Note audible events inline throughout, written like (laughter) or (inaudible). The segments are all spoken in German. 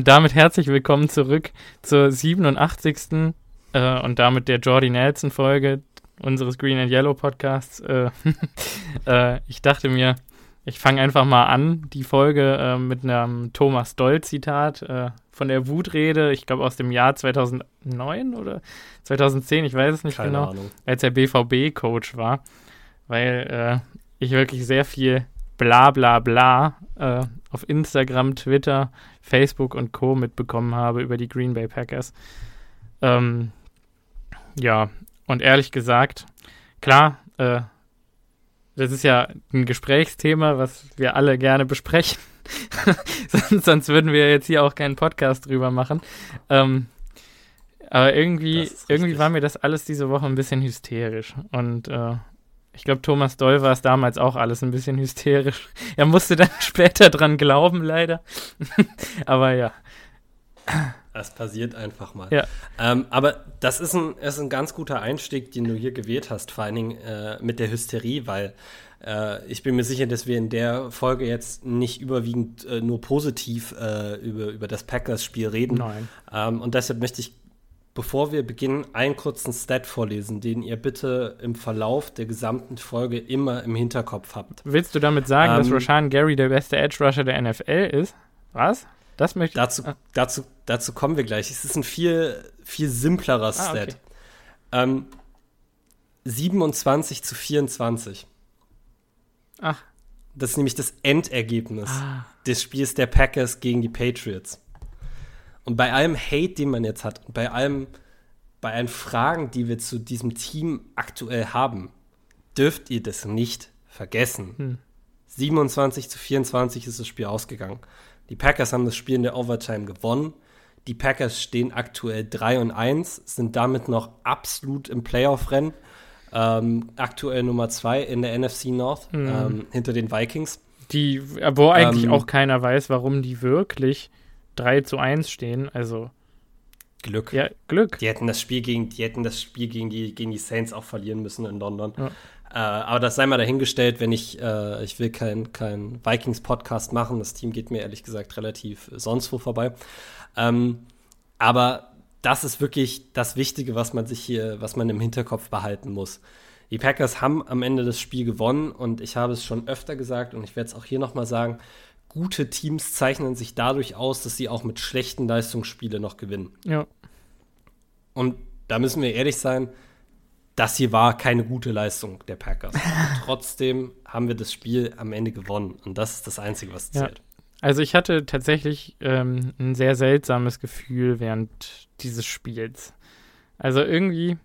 und damit herzlich willkommen zurück zur 87. Äh, und damit der Jordi Nelson Folge unseres Green and Yellow Podcasts. Äh, (laughs) äh, ich dachte mir, ich fange einfach mal an, die Folge äh, mit einem Thomas Doll Zitat äh, von der Wutrede, ich glaube aus dem Jahr 2009 oder 2010, ich weiß es nicht Keine genau, Ahnung. als er BVB-Coach war, weil äh, ich wirklich sehr viel bla bla bla auf Instagram, Twitter, Facebook und Co. mitbekommen habe über die Green Bay Packers. Ähm, ja, und ehrlich gesagt, klar, äh, das ist ja ein Gesprächsthema, was wir alle gerne besprechen. (laughs) sonst, sonst würden wir jetzt hier auch keinen Podcast drüber machen. Ähm, aber irgendwie, irgendwie war mir das alles diese Woche ein bisschen hysterisch. Und äh, ich glaube, Thomas Doll war es damals auch alles ein bisschen hysterisch. (laughs) Er musste dann (laughs) später dran glauben, leider. (laughs) aber ja. Es passiert einfach mal. Ja. Ähm, aber das ist ein, ist ein ganz guter Einstieg, den du hier gewählt hast, vor allen Dingen äh, mit der Hysterie, weil äh, ich bin mir sicher, dass wir in der Folge jetzt nicht überwiegend äh, nur positiv äh, über, über das Packers-Spiel reden. Nein. Ähm, und deshalb möchte ich, bevor wir beginnen, einen kurzen Stat vorlesen, den ihr bitte im Verlauf der gesamten Folge immer im Hinterkopf habt. Willst du damit sagen, dass Ähm, Rashan Gary der beste Edge Rusher der NFL ist? Was? Das möchte ich. Dazu, Ah. dazu, dazu kommen wir gleich. Es ist ein viel, viel simplerer Ah, Stat. okay. Ähm, 27 zu 24. Ach, Das ist nämlich das Endergebnis Ah. des Spiels der Packers gegen die Patriots. Und bei allem Hate, den man jetzt hat, und bei allem, bei allen Fragen, die wir zu diesem Team aktuell haben, dürft ihr das nicht vergessen. Hm. 27 zu 24 ist das Spiel ausgegangen. Die Packers haben das Spiel in der Overtime gewonnen. Die Packers stehen aktuell 3 und 1, sind damit noch absolut im Playoff-Rennen. Ähm, aktuell Nummer 2 in der NFC North, ähm, hinter den Vikings. die, wo eigentlich Ähm, auch keiner weiß, warum die wirklich 3 zu 1 stehen. Also, Glück. ja, Glück. Die hätten das Spiel gegen, die hätten das Spiel gegen die, gegen die Saints auch verlieren müssen in London. Ja. Äh, aber das sei mal dahingestellt, wenn ich, äh, ich will keinen kein Vikings-Podcast machen. Das Team geht mir ehrlich gesagt relativ sonst wo vorbei. Ähm, aber das ist wirklich das Wichtige, was man sich hier, was man im Hinterkopf behalten muss. Die Packers haben am Ende das Spiel gewonnen und ich habe es schon öfter gesagt und ich werde es auch hier nochmal sagen. Gute Teams zeichnen sich dadurch aus, dass sie auch mit schlechten Leistungsspielen noch gewinnen. Ja. Und da müssen wir ehrlich sein, das hier war keine gute Leistung der Packers. (laughs) Trotzdem haben wir das Spiel am Ende gewonnen. Und das ist das Einzige, was Ja. zählt. Also ich hatte tatsächlich ähm, ein sehr seltsames Gefühl während dieses Spiels. Also irgendwie,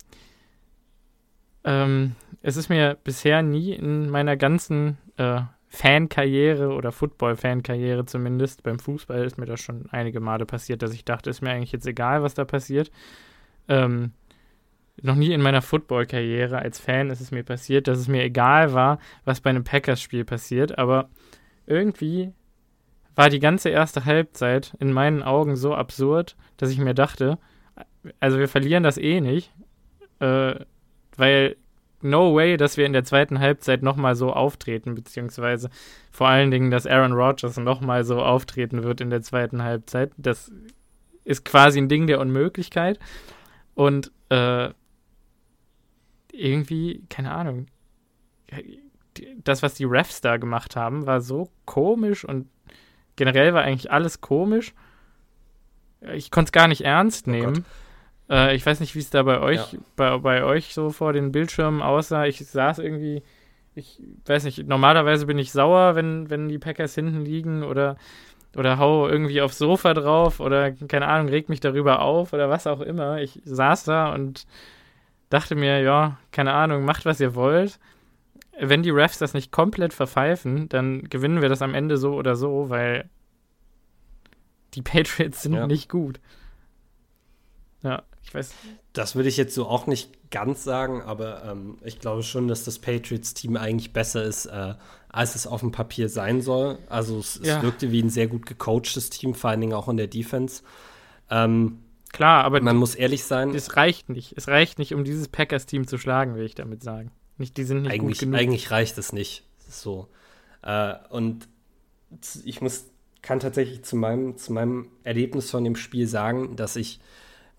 ähm, es ist mir bisher nie in meiner ganzen äh, Fankarriere oder Football-Fankarriere zumindest, beim Fußball ist mir das schon einige Male passiert, dass ich dachte, ist mir eigentlich jetzt egal, was da passiert. Ähm, noch nie in meiner Football-Karriere als Fan ist es mir passiert, dass es mir egal war, was bei einem Packers-Spiel passiert, aber irgendwie war die ganze erste Halbzeit in meinen Augen so absurd, dass ich mir dachte, also wir verlieren das eh nicht, äh, weil no way, dass wir in der zweiten Halbzeit nochmal so auftreten, beziehungsweise vor allen Dingen, dass Aaron Rodgers nochmal so auftreten wird in der zweiten Halbzeit. Das ist quasi ein Ding der Unmöglichkeit. Und äh, irgendwie, keine Ahnung, das, was die Refs da gemacht haben, war so komisch und generell war eigentlich alles komisch. Ich konnte es gar nicht ernst Oh nehmen. Äh, ich weiß nicht, wie es da bei euch, Ja. bei, bei euch so vor den Bildschirmen aussah. Ich saß irgendwie, ich weiß nicht, normalerweise bin ich sauer, wenn, wenn die Packers hinten liegen oder, oder hau irgendwie aufs Sofa drauf oder keine Ahnung, reg mich darüber auf oder was auch immer. Ich saß da und dachte mir, ja, keine Ahnung, macht was ihr wollt. Wenn die Refs das nicht komplett verpfeifen, dann gewinnen wir das am Ende so oder so, weil die Patriots sind Ja. nicht gut. Ja, ich weiß. Das würde ich jetzt so auch nicht ganz sagen, aber ähm, ich glaube schon, dass das Patriots-Team eigentlich besser ist, äh, als es auf dem Papier sein soll. Also es, Ja. es wirkte wie ein sehr gut gecoachtes Team, vor allen Dingen auch in der Defense. Ähm, Klar, aber man muss ehrlich sein, es reicht nicht. Es reicht nicht, um dieses Packers-Team zu schlagen, will ich damit sagen. Nicht, die sind nicht gut eigentlich, genug. eigentlich reicht es nicht. So. Äh, und ich muss, kann tatsächlich zu meinem, zu meinem Erlebnis von dem Spiel sagen, dass ich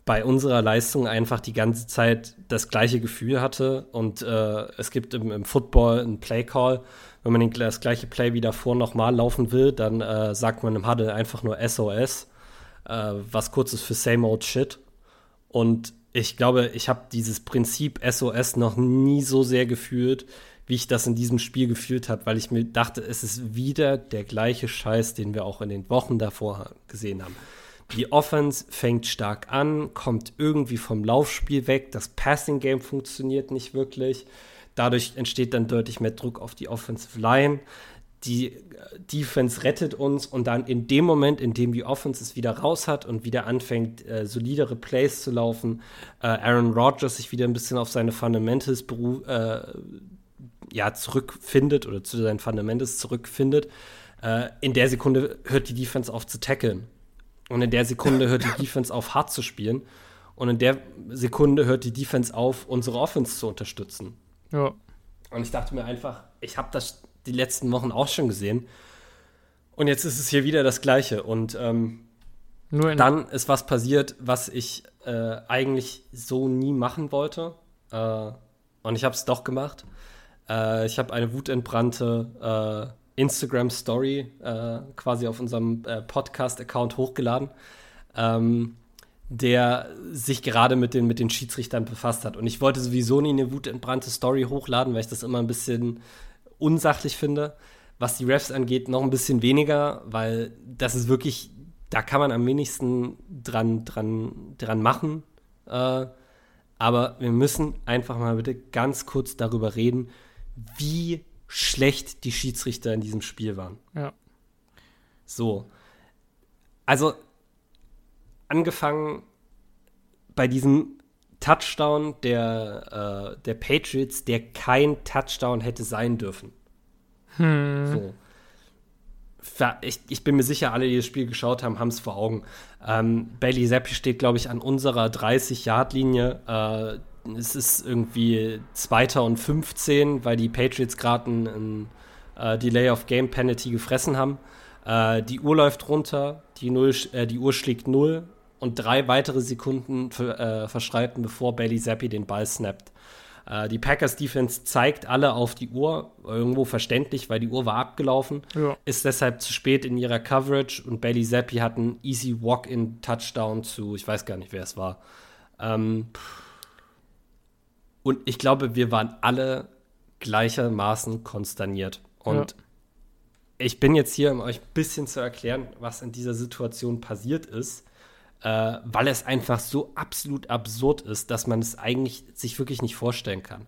bei unserer Leistung einfach die ganze Zeit das gleiche Gefühl hatte. Und äh, es gibt im, im Football einen Play-Call. Wenn man den, das gleiche Play wie davor nochmal laufen will, dann äh, sagt man im Huddle einfach nur SOS, äh, was kurz ist für Same Old Shit. Und ich glaube, ich habe dieses Prinzip SOS noch nie so sehr gefühlt, wie ich das in diesem Spiel gefühlt habe, weil ich mir dachte, es ist wieder der gleiche Scheiß, den wir auch in den Wochen davor gesehen haben. Die Offense fängt stark an, kommt irgendwie vom Laufspiel weg. Das Passing Game funktioniert nicht wirklich. Dadurch entsteht dann deutlich mehr Druck auf die Offensive Line. Die äh, Defense rettet uns und dann in dem Moment, in dem die Offense es wieder raus hat und wieder anfängt, äh, solidere Plays zu laufen, äh, Aaron Rodgers sich wieder ein bisschen auf seine Fundamentals äh, ja, zurückfindet oder zu seinen Fundamentals zurückfindet, äh, in der Sekunde hört die Defense auf zu tackeln. Und in der Sekunde hört die Defense auf, hart zu spielen. Und in der Sekunde hört die Defense auf, unsere Offense zu unterstützen. Ja. Und ich dachte mir einfach, ich habe das die letzten Wochen auch schon gesehen. Und jetzt ist es hier wieder das Gleiche. Und ähm, dann ist was passiert, was ich äh, eigentlich so nie machen wollte. Äh, und ich habe es doch gemacht. Äh, ich habe eine wutentbrannte äh, Instagram-Story äh, quasi auf unserem äh, Podcast-Account hochgeladen, ähm, der sich gerade mit den, mit den Schiedsrichtern befasst hat. Und ich wollte sowieso nie eine wutentbrannte Story hochladen, weil ich das immer ein bisschen unsachlich finde. Was die Refs angeht, noch ein bisschen weniger, weil das ist wirklich, da kann man am wenigsten dran, dran, dran machen. Äh, aber wir müssen einfach mal bitte ganz kurz darüber reden, wie schlecht die Schiedsrichter in diesem Spiel waren. Ja. So. Also, angefangen bei diesem Touchdown der, äh, der Patriots, der kein Touchdown hätte sein dürfen. Hm. So. Ich, ich, bin mir sicher, alle, die das Spiel geschaut haben, haben es vor Augen. Ähm, Bailey Zappi steht, glaube ich, an unserer 30-Yard-Linie. Äh, es ist irgendwie Zweiter und 15, weil die Patriots gerade ein, ein äh, Delay of Game Penalty gefressen haben. Äh, die Uhr läuft runter, die, Null, äh, die Uhr schlägt 0 und drei weitere Sekunden äh, verschreiten, bevor Bailey Zappi den Ball snappt. Äh, die Packers Defense zeigt alle auf die Uhr, irgendwo verständlich, weil die Uhr war abgelaufen, ja. ist deshalb zu spät in ihrer Coverage und Bailey Zappi hat einen easy Walk-in-Touchdown zu, ich weiß gar nicht, wer es war. Ähm, und ich glaube, wir waren alle gleichermaßen konsterniert. Und ja. ich bin jetzt hier, um euch ein bisschen zu erklären, was in dieser Situation passiert ist, äh, weil es einfach so absolut absurd ist, dass man es eigentlich sich wirklich nicht vorstellen kann.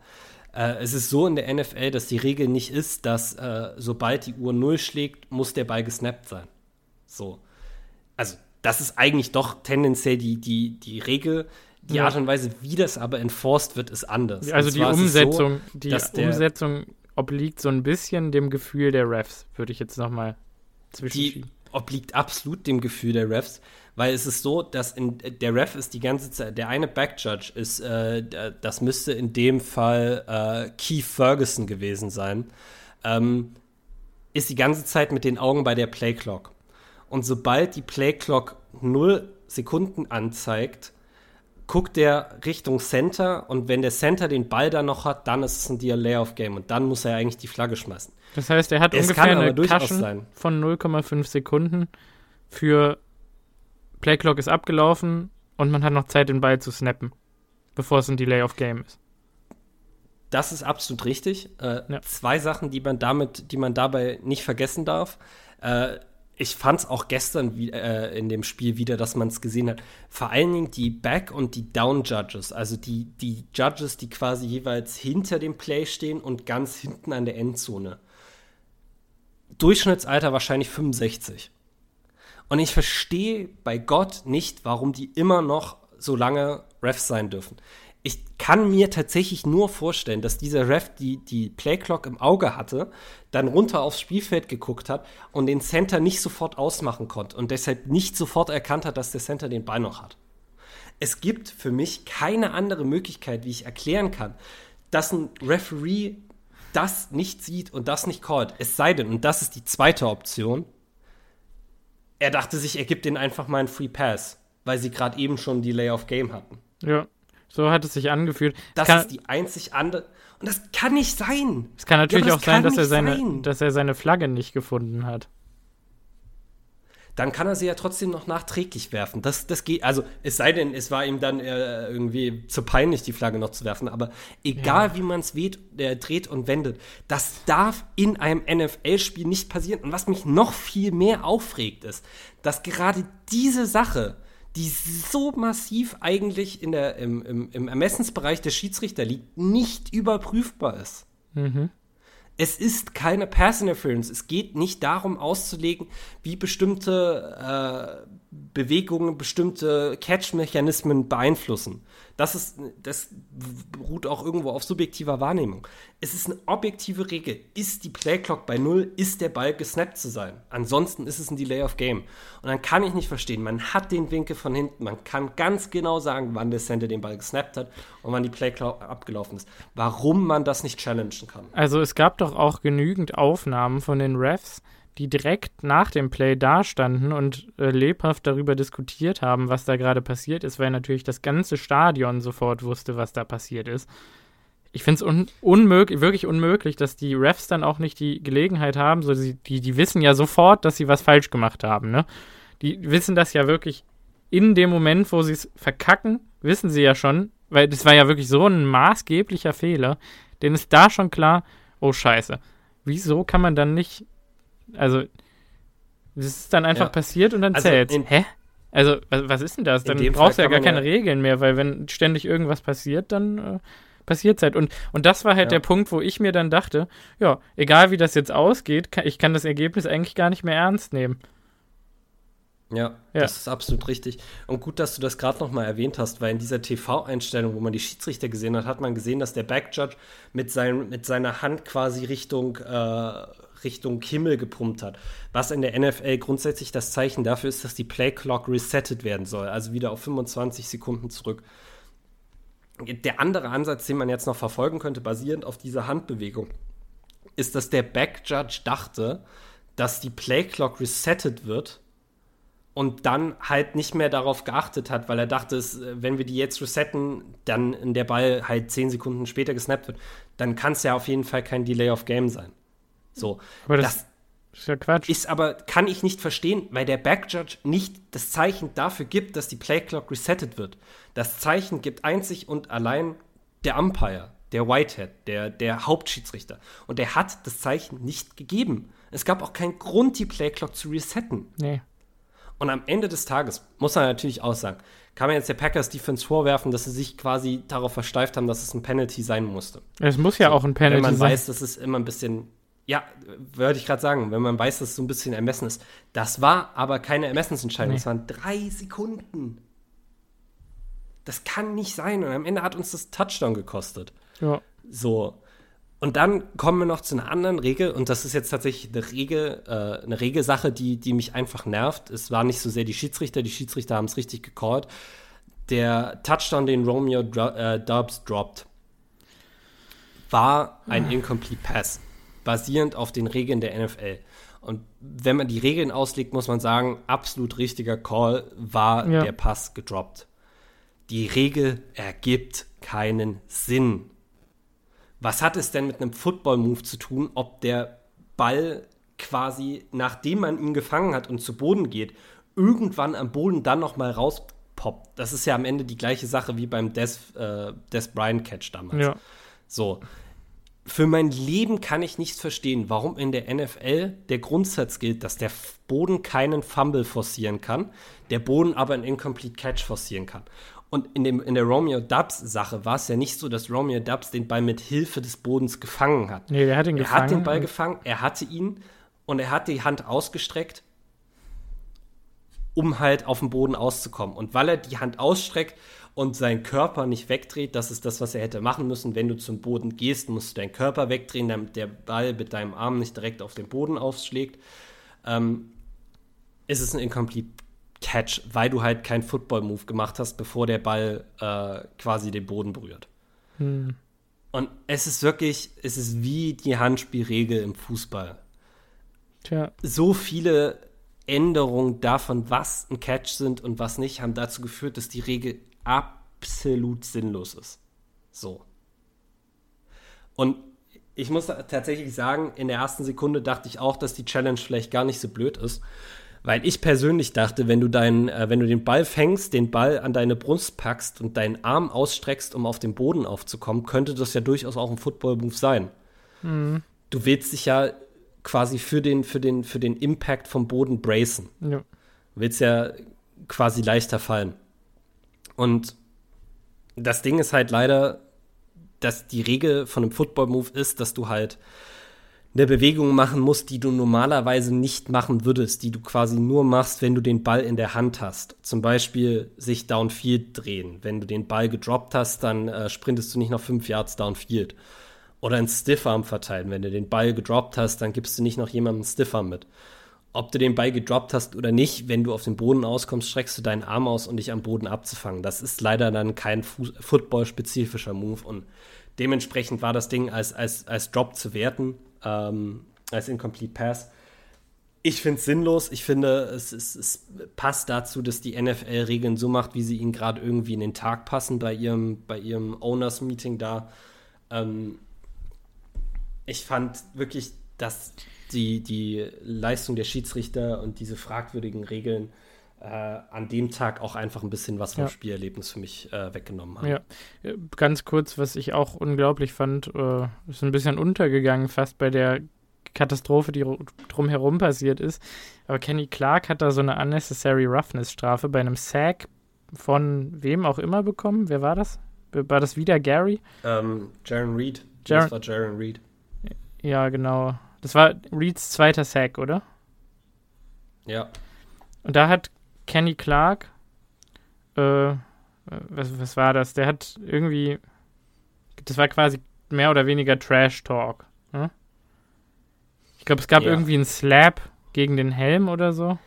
Äh, es ist so in der NFL, dass die Regel nicht ist, dass äh, sobald die Uhr null schlägt, muss der Ball gesnappt sein. So. Also, das ist eigentlich doch tendenziell die, die, die Regel. Die ja. Art und Weise, wie das aber enforced wird, ist anders. Also die Umsetzung, so, die Umsetzung obliegt so ein bisschen dem Gefühl der Refs, würde ich jetzt noch mal zwischenschieben. Die obliegt absolut dem Gefühl der Refs, weil es ist so, dass in, der Ref ist die ganze Zeit, der eine Backjudge ist, äh, das müsste in dem Fall äh, Keith Ferguson gewesen sein, ähm, ist die ganze Zeit mit den Augen bei der Playclock. Und sobald die Playclock 0 Sekunden anzeigt, guckt der Richtung Center und wenn der Center den Ball dann noch hat, dann ist es ein Delay of Game und dann muss er eigentlich die Flagge schmeißen. Das heißt, er hat es ungefähr eine Cushion von 0,5 Sekunden für Playclock ist abgelaufen und man hat noch Zeit, den Ball zu snappen, bevor es ein Delay of Game ist. Das ist absolut richtig. Äh, ja. Zwei Sachen, die man damit, die man dabei nicht vergessen darf. Äh, ich fand es auch gestern wie, äh, in dem Spiel wieder, dass man es gesehen hat. Vor allen Dingen die Back- und die Down-Judges, also die, die Judges, die quasi jeweils hinter dem Play stehen und ganz hinten an der Endzone. Durchschnittsalter wahrscheinlich 65. Und ich verstehe bei Gott nicht, warum die immer noch so lange Refs sein dürfen ich kann mir tatsächlich nur vorstellen, dass dieser Ref die, die Playclock im Auge hatte, dann runter aufs Spielfeld geguckt hat und den Center nicht sofort ausmachen konnte und deshalb nicht sofort erkannt hat, dass der Center den Ball noch hat. Es gibt für mich keine andere Möglichkeit, wie ich erklären kann, dass ein Referee das nicht sieht und das nicht callt. Es sei denn, und das ist die zweite Option, er dachte sich, er gibt ihnen einfach mal einen Free Pass, weil sie gerade eben schon Delay of Game hatten. Ja, so hat es sich angefühlt. Das kann, ist die einzig andere. Und das kann nicht sein. Es kann natürlich Ja, auch sein dass, er seine, sein. dass er seine Flagge nicht gefunden hat. Dann kann er sie ja trotzdem noch nachträglich werfen. Das, das geht, also es sei denn, es war ihm dann äh, irgendwie zu peinlich, die Flagge noch zu werfen. Aber egal wie man es äh, dreht und wendet, das darf in einem NFL-Spiel nicht passieren. Und was mich noch viel mehr aufregt, ist, dass gerade diese Sache, die so massiv eigentlich in der, im, im, im Ermessensbereich der Schiedsrichter liegt, nicht überprüfbar ist. Es ist keine Pass Interference. Es geht nicht darum auszulegen, wie bestimmte äh, Bewegungen bestimmte Catch-Mechanismen beeinflussen. Das, ist, das beruht auch irgendwo auf subjektiver Wahrnehmung. Es ist eine objektive Regel. Ist die Playclock bei Null, ist der Ball gesnappt zu sein. Ansonsten ist es ein Delay of Game. Und dann kann ich nicht verstehen, man hat den Winkel von hinten, man kann ganz genau sagen, wann der Center den Ball gesnappt hat und wann die Playclock abgelaufen ist. Warum man das nicht challengen kann. Also es gab doch auch genügend Aufnahmen von den Refs, die direkt nach dem Play dastanden und äh, lebhaft darüber diskutiert haben, was da gerade passiert ist, weil natürlich das ganze Stadion sofort wusste, was da passiert ist. Ich finde es un unmöglich, wirklich unmöglich, dass die Refs dann auch nicht die Gelegenheit haben, so sie, die, die wissen ja sofort, dass sie was falsch gemacht haben, ne? Die wissen das ja wirklich in dem Moment, wo sie es verkacken, wissen sie ja schon, weil das war ja wirklich so ein maßgeblicher Fehler, denen ist da schon klar, oh Scheiße, wieso kann man dann nicht, also, das ist dann einfach Ja. passiert und dann Also zählt's. in- Hä? Also, was, ist denn das? Dann brauchst du ja gar keine ja- Regeln mehr, weil wenn ständig irgendwas passiert, dann äh, passiert halt. Und, und das war halt Ja. der Punkt, wo ich mir dann dachte, ja, egal wie das jetzt ausgeht, kann, ich kann das Ergebnis eigentlich gar nicht mehr ernst nehmen. Ja, Ja. das ist absolut richtig. Und gut, dass du das gerade noch mal erwähnt hast, weil in dieser TV-Einstellung, wo man die Schiedsrichter gesehen hat, hat man gesehen, dass der Backjudge mit, sein, mit seiner Hand quasi Richtung, äh, Richtung Himmel gepumpt hat. Was in der NFL grundsätzlich das Zeichen dafür ist, dass die Play-Clock resettet werden soll, also wieder auf 25 Sekunden zurück. Der andere Ansatz, den man jetzt noch verfolgen könnte, basierend auf dieser Handbewegung, ist, dass der Backjudge dachte, dass die Play-Clock resettet wird und dann halt nicht mehr darauf geachtet hat, weil er dachte, wenn wir die jetzt resetten, dann in der Ball halt zehn Sekunden später gesnappt wird, dann kann es ja auf jeden Fall kein Delay of Game sein. So. Aber das, das ist ja Quatsch. ist aber, kann ich nicht verstehen, weil der Backjudge nicht das Zeichen dafür gibt, dass die Playclock resettet wird. Das Zeichen gibt einzig und allein der Umpire, der Whitehead, der, der Hauptschiedsrichter. Und der hat das Zeichen nicht gegeben. Es gab auch keinen Grund, die Playclock zu resetten. nee. Und am Ende des Tages muss man natürlich auch sagen, kann man jetzt der Packers Defense vorwerfen, dass sie sich quasi darauf versteift haben, dass es ein Penalty sein musste. Es muss ja auch ein Penalty Wenn man sein. weiß, dass es immer ein bisschen, ja, würde ich gerade sagen, wenn man weiß, dass es so ein bisschen ermessen ist. Das war aber keine Ermessensentscheidung, Nee. es waren drei Sekunden. Das kann nicht sein. Und am Ende hat uns das Touchdown gekostet. ja. So. Und dann kommen wir noch zu einer anderen Regel, und das ist jetzt tatsächlich eine Regel, äh, eine Regelsache, die, die mich einfach nervt. Es war nicht so sehr die Schiedsrichter, die Schiedsrichter haben es richtig gecallt. Der Touchdown, den Romeo dro äh, Dobbs droppt, war ein Incomplete Pass, basierend auf den Regeln der NFL. Und wenn man die Regeln auslegt, muss man sagen, absolut richtiger Call war Ja. der Pass gedroppt. Die Regel ergibt keinen Sinn. Was hat es denn mit einem Football-Move zu tun, ob der Ball quasi, nachdem man ihn gefangen hat und zu Boden geht, irgendwann am Boden dann noch mal rauspoppt? Das ist ja am Ende die gleiche Sache wie beim Des, äh, Des Bryant-Catch damals. Ja. So. Für mein Leben kann ich nicht verstehen, warum in der NFL der Grundsatz gilt, dass der Boden keinen Fumble forcieren kann, der Boden aber einen Incomplete Catch forcieren kann. Und in, dem, in der Romeo Dubs-Sache war es ja nicht so, dass Romeo Dubs den Ball mit Hilfe des Bodens gefangen hat. Nee, der hat ihn Er gefangen. hat den Ball gefangen, er hatte ihn und er hat die Hand ausgestreckt, um halt auf den Boden auszukommen. Und weil er die Hand ausstreckt und seinen Körper nicht wegdreht, das ist das, was er hätte machen müssen. Wenn du zum Boden gehst, musst du deinen Körper wegdrehen, damit der Ball mit deinem Arm nicht direkt auf den Boden ausschlägt. Ähm, ist es ein Incomplete Catch, weil du halt keinen Football-Move gemacht hast, bevor der Ball äh, quasi den Boden berührt. Hm. Und es ist wirklich, es ist wie die Handspielregel im Fußball. Tja. So viele Änderungen davon, was ein Catch sind und was nicht, haben dazu geführt, dass die Regel absolut sinnlos ist. So. Und ich muss tatsächlich sagen, in der ersten Sekunde dachte ich auch, dass die Challenge vielleicht gar nicht so blöd ist. Weil ich persönlich dachte, wenn du, deinen, äh, wenn du den Ball fängst, den Ball an deine Brust packst und deinen Arm ausstreckst, um auf den Boden aufzukommen, könnte das ja durchaus auch ein Football-Move sein. Mhm. Du willst dich ja quasi für den, für den, für den Impact vom Boden bracen. Ja. Du willst ja quasi leichter fallen. Und das Ding ist halt leider, dass die Regel von einem Football-Move ist, dass du halt eine Bewegung machen musst, die du normalerweise nicht machen würdest, die du quasi nur machst, wenn du den Ball in der Hand hast. Zum Beispiel sich downfield drehen. Wenn du den Ball gedroppt hast, dann äh, sprintest du nicht noch fünf Yards downfield. Oder einen Stiffarm verteilen. Wenn du den Ball gedroppt hast, dann gibst du nicht noch jemandem einen Stiffarm mit. Ob du den Ball gedroppt hast oder nicht, wenn du auf den Boden auskommst, streckst du deinen Arm aus, um dich am Boden abzufangen. Das ist leider dann kein Football-spezifischer Move und dementsprechend war das Ding als, als, als Drop zu werten ähm, als Incomplete Pass. Ich finde es sinnlos. Ich finde, es, es, es, passt dazu, dass die NFL Regeln so macht, wie sie ihnen gerade irgendwie in den Tag passen bei ihrem, bei ihrem Owners-Meeting da. Ähm, ich fand wirklich, dass die, die Leistung der Schiedsrichter und diese fragwürdigen Regeln äh, an dem Tag auch einfach ein bisschen was vom ja. Spielerlebnis für mich äh, weggenommen haben. Ja, äh, ganz kurz, was ich auch unglaublich fand, äh, ist ein bisschen untergegangen fast bei der Katastrophe, die drumherum passiert ist. Aber Kenny Clark hat da so eine Unnecessary Roughness-Strafe bei einem Sack von wem auch immer bekommen. Wer war das? War das wieder Gary? Ähm, Jaron Reed. Jaron, das war Jaron Reed. Ja, genau. Das war Reeds zweiter Sack, oder? Ja. Und da hat Kenny Clark, äh, was, was war das? Der hat irgendwie, das war quasi mehr oder weniger Trash Talk. Ne? Ich glaube, es gab ja. irgendwie einen Slap gegen den Helm oder so.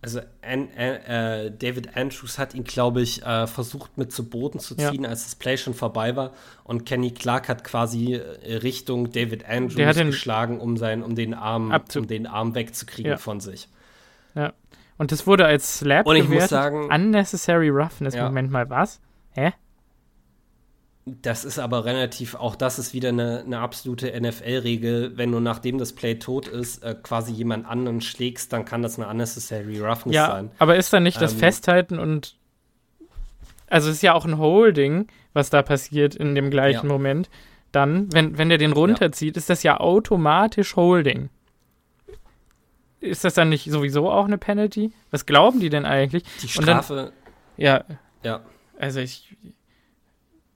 Also an, an, äh, David Andrews hat ihn, glaube ich, äh, versucht mit zu Boden zu ziehen, ja. als das Play schon vorbei war. Und Kenny Clark hat quasi äh, Richtung David Andrews geschlagen, um, sein, um, den Arm, um den Arm wegzukriegen ja. von sich. Ja. Und das wurde als Slap Und ich gewertet. muss sagen, Unnecessary Roughness. Ja. Moment mal, was? Hä? Das ist aber relativ, auch das ist wieder eine, eine absolute NFL-Regel. Wenn du nachdem das Play tot ist, äh, quasi jemand anderen schlägst, dann kann das eine unnecessary roughness ja, sein. Aber ist da nicht ähm, das Festhalten und also es ist ja auch ein Holding, was da passiert in dem gleichen ja. Moment. Dann, wenn, wenn der den runterzieht, ja. ist das ja automatisch Holding ist das dann nicht sowieso auch eine Penalty? Was glauben die denn eigentlich? Die Strafe. Dann, ja. Ja. Also ich.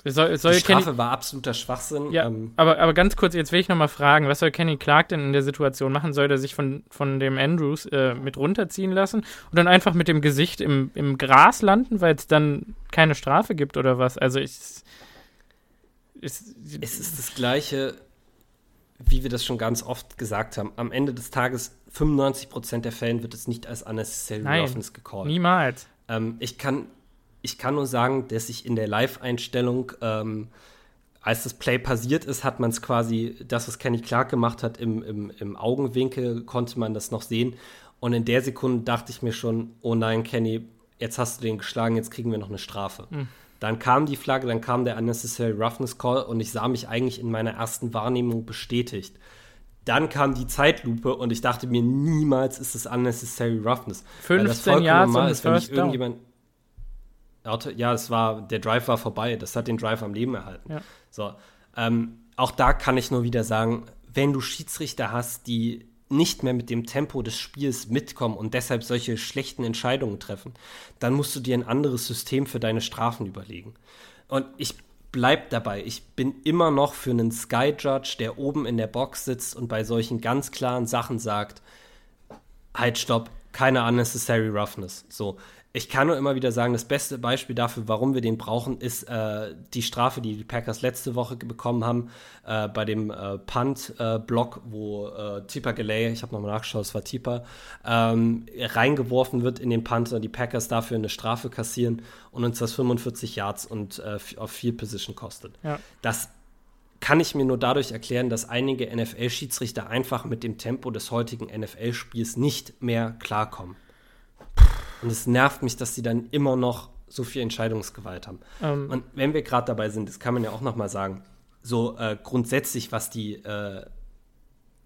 Soll, soll die Strafe Kenny, war absoluter Schwachsinn. Ja, ähm, aber, aber ganz kurz, jetzt will ich nochmal fragen, was soll Kenny Clark denn in der Situation machen? Soll er sich von, von dem Andrews äh, mit runterziehen lassen und dann einfach mit dem Gesicht im, im Gras landen, weil es dann keine Strafe gibt oder was? Also ich. Es, es ist das Gleiche, wie wir das schon ganz oft gesagt haben. Am Ende des Tages 95% der Fällen wird es nicht als unnecessary Nein, roughness gecallt. Niemals. Ähm, ich, kann, ich kann nur sagen, dass ich in der Live-Einstellung, ähm, als das Play passiert ist, hat man es quasi, das, was Kenny Clark gemacht hat, im, im, im Augenwinkel konnte man das noch sehen. Und in der Sekunde dachte ich mir schon, oh nein, Kenny, jetzt hast du den geschlagen, jetzt kriegen wir noch eine Strafe. Mhm. Dann kam die Flagge, dann kam der Unnecessary Roughness Call und ich sah mich eigentlich in meiner ersten Wahrnehmung bestätigt. Dann kam die Zeitlupe und ich dachte mir, niemals ist es unnecessary roughness. 15 Jahre normal ist, wenn ich irgendjemand. Ja, es war, der Drive war vorbei. Das hat den Drive am Leben erhalten. Ja. So. Ähm, auch da kann ich nur wieder sagen, wenn du Schiedsrichter hast, die nicht mehr mit dem Tempo des Spiels mitkommen und deshalb solche schlechten Entscheidungen treffen, dann musst du dir ein anderes System für deine Strafen überlegen. Und ich bleib dabei. Ich bin immer noch für einen Sky Judge, der oben in der Box sitzt und bei solchen ganz klaren Sachen sagt, halt, stopp, keine unnecessary roughness. So, ich kann nur immer wieder sagen, das beste Beispiel dafür, warum wir den brauchen, ist äh, die Strafe, die die Packers letzte Woche bekommen haben äh, bei dem äh, Punt-Block, wo äh, Tipa Galay, ich habe nochmal nachgeschaut, es war Tipa, ähm, reingeworfen wird in den Panther, die Packers dafür eine Strafe kassieren und uns das 45 Yards und äh, auf Field Position kostet. Ja. Das kann ich mir nur dadurch erklären, dass einige NFL-Schiedsrichter einfach mit dem Tempo des heutigen NFL-Spiels nicht mehr klarkommen. Und es nervt mich, dass sie dann immer noch so viel Entscheidungsgewalt haben. Ähm. Und wenn wir gerade dabei sind, das kann man ja auch noch mal sagen, so äh, grundsätzlich, was die, äh,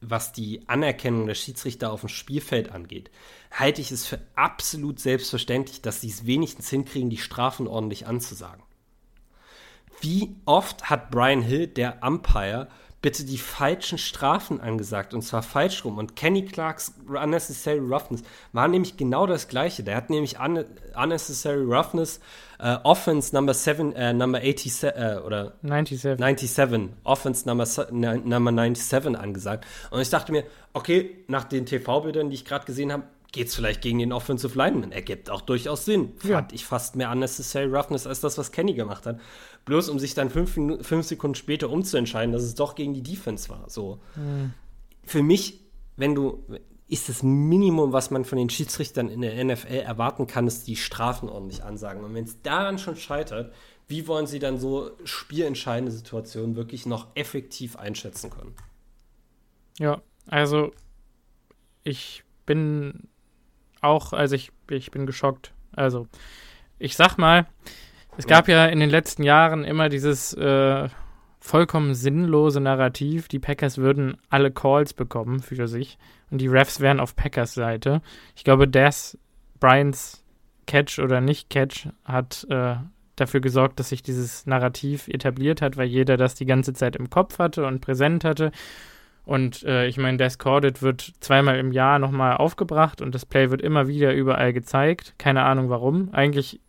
was die Anerkennung der Schiedsrichter auf dem Spielfeld angeht, halte ich es für absolut selbstverständlich, dass sie es wenigstens hinkriegen, die Strafen ordentlich anzusagen. Wie oft hat Brian Hill, der Umpire, bitte die falschen Strafen angesagt und zwar falsch rum. Und Kenny Clarks Unnecessary Roughness war nämlich genau das gleiche. Der hat nämlich un Unnecessary Roughness äh, Offense Number 7, äh, Number 87 äh, oder 97. 97, Offense Number, ne- Number 97 angesagt. Und ich dachte mir, okay, nach den TV-Bildern, die ich gerade gesehen habe, geht es vielleicht gegen den Offensive Lineman. Ergibt auch durchaus Sinn. Ja. Fand ich fast mehr Unnecessary Roughness als das, was Kenny gemacht hat. Bloß um sich dann fünf, fünf Sekunden später umzuentscheiden, dass es doch gegen die Defense war. So. Für mich, wenn du, ist das Minimum, was man von den Schiedsrichtern in der NFL erwarten kann, ist die Strafen ordentlich ansagen. Und wenn es daran schon scheitert, wie wollen sie dann so spielentscheidende Situationen wirklich noch effektiv einschätzen können? Ja, also ich bin auch, also ich, ich bin geschockt. Also ich sag mal, es gab ja in den letzten Jahren immer dieses äh, vollkommen sinnlose Narrativ, die Packers würden alle Calls bekommen für sich und die Refs wären auf Packers Seite. Ich glaube, das Bryans Catch oder nicht Catch hat äh, dafür gesorgt, dass sich dieses Narrativ etabliert hat, weil jeder das die ganze Zeit im Kopf hatte und präsent hatte. Und äh, ich meine, das Corded wird zweimal im Jahr nochmal aufgebracht und das Play wird immer wieder überall gezeigt. Keine Ahnung warum. Eigentlich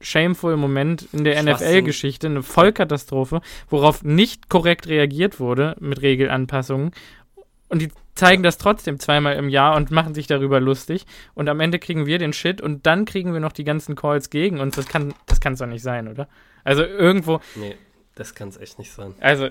shameful Moment in der. NFL-Geschichte, eine Vollkatastrophe, worauf nicht korrekt reagiert wurde mit Regelanpassungen. Und die zeigen das trotzdem zweimal im Jahr und machen sich darüber lustig. Und am Ende kriegen wir den Shit und dann kriegen wir noch die ganzen Calls gegen uns. Das kann das kann's doch nicht sein, oder? Also irgendwo, Nee, das kann es echt nicht sein. also.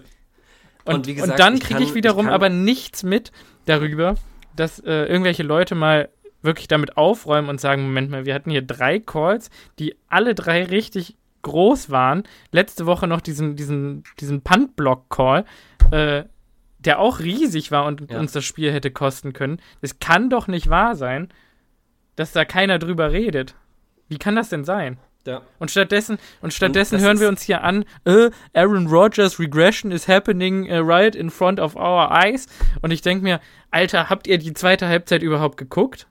Und, Und wie gesagt, und dann kriege ich wiederum ich aber nichts mit darüber, dass äh, irgendwelche Leute mal wirklich damit aufräumen und sagen, Moment mal, wir hatten hier drei Calls, die alle drei richtig groß waren. Letzte Woche noch diesen, diesen, diesen Punt-Block-Call, äh, der auch riesig war und Ja. uns das Spiel hätte kosten können. Es kann doch nicht wahr sein, dass da keiner drüber redet. Wie kann das denn sein? Ja. Und stattdessen, und stattdessen das hören wir uns hier an, äh, Aaron Rodgers Regression is happening uh, right in front of our eyes. Und ich denke mir, Alter, habt ihr die zweite Halbzeit überhaupt geguckt?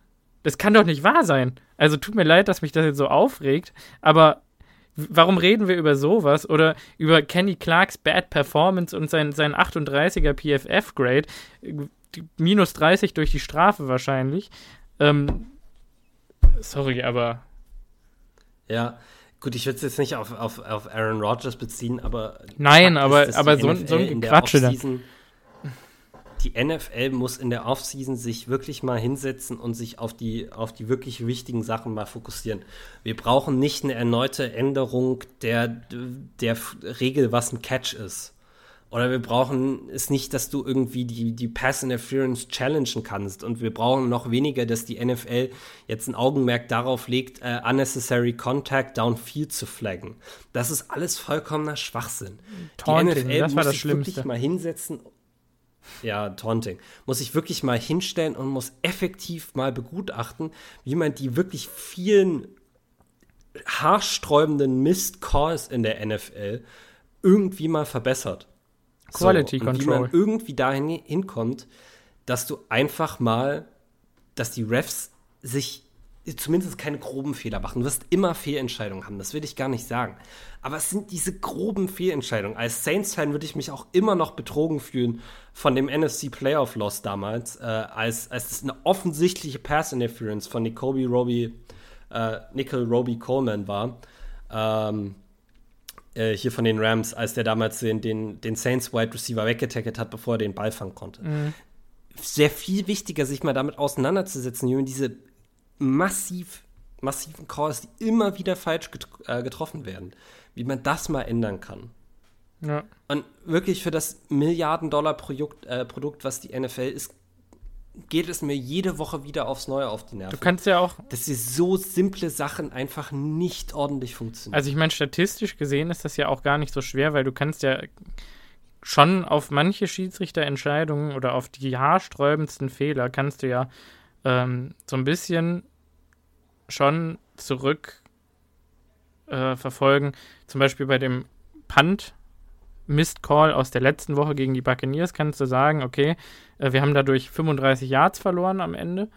Das kann doch nicht wahr sein. Also tut mir leid, dass mich das jetzt so aufregt, aber warum reden wir über sowas oder über Kenny Clarks Bad Performance und sein, sein 38er PFF-Grade? Minus 30 durch die Strafe wahrscheinlich. Ähm, sorry, aber Ja, gut, ich würde es jetzt nicht auf, auf, auf Aaron Rodgers beziehen, aber. Nein, aber- dass aber so so ein in der Gequatsche da. Offseason- Die NFL muss in der Offseason sich wirklich mal hinsetzen und sich auf die, auf die wirklich wichtigen Sachen mal fokussieren. Wir brauchen nicht eine erneute Änderung der, der Regel, was ein Catch ist. Oder wir brauchen es nicht, dass du irgendwie die, die Pass Interference challengen kannst. Und wir brauchen noch weniger, dass die NFL jetzt ein Augenmerk darauf legt, äh, unnecessary contact downfield zu flaggen. Das ist alles vollkommener Schwachsinn. Taunting, die NFL das war muss das sich wirklich mal hinsetzen. Ja, Taunting. Muss ich wirklich mal hinstellen und muss effektiv mal begutachten, wie man die wirklich vielen haarsträubenden Mist-Calls in der NFL irgendwie mal verbessert. Quality und Wie Control. man irgendwie dahin hinkommt, dass du einfach mal, dass die Refs sich zumindest keine groben Fehler machen. Du wirst immer Fehlentscheidungen haben, das will ich gar nicht sagen. Aber es sind diese groben Fehlentscheidungen. Als Saints-Fan würde ich mich auch immer noch betrogen fühlen von dem NFC Playoff Loss damals, äh, als, als es eine offensichtliche Pass-Interference von Nicoby Roby, äh, Nickel Roby Coleman war. Ähm, äh, hier von den Rams, als der damals den, den, den Saints Wide Receiver weggetackelt hat, bevor er den Ball fangen konnte. Sehr viel wichtiger, sich mal damit auseinanderzusetzen, wie man diese massiv, massiven Calls, die immer wieder falsch get äh, getroffen werden, wie man das mal ändern kann. ja. Und wirklich für das Milliarden-Dollar-Produkt, äh, Produkt, was die NFL ist, geht es mir jede Woche wieder aufs Neue auf die Nerven. Du kannst ja auch, dass so simple Sachen einfach nicht ordentlich funktionieren. also ich meine, statistisch gesehen ist das ja auch gar nicht so schwer, weil du kannst ja schon auf manche Schiedsrichterentscheidungen oder auf die haarsträubendsten Fehler kannst du ja ähm, so ein bisschen schon zurück äh, verfolgen. Zum Beispiel bei dem Punt Missed Call aus der letzten Woche gegen die Buccaneers kannst du sagen, okay, äh, wir haben dadurch 35 Yards verloren am Ende.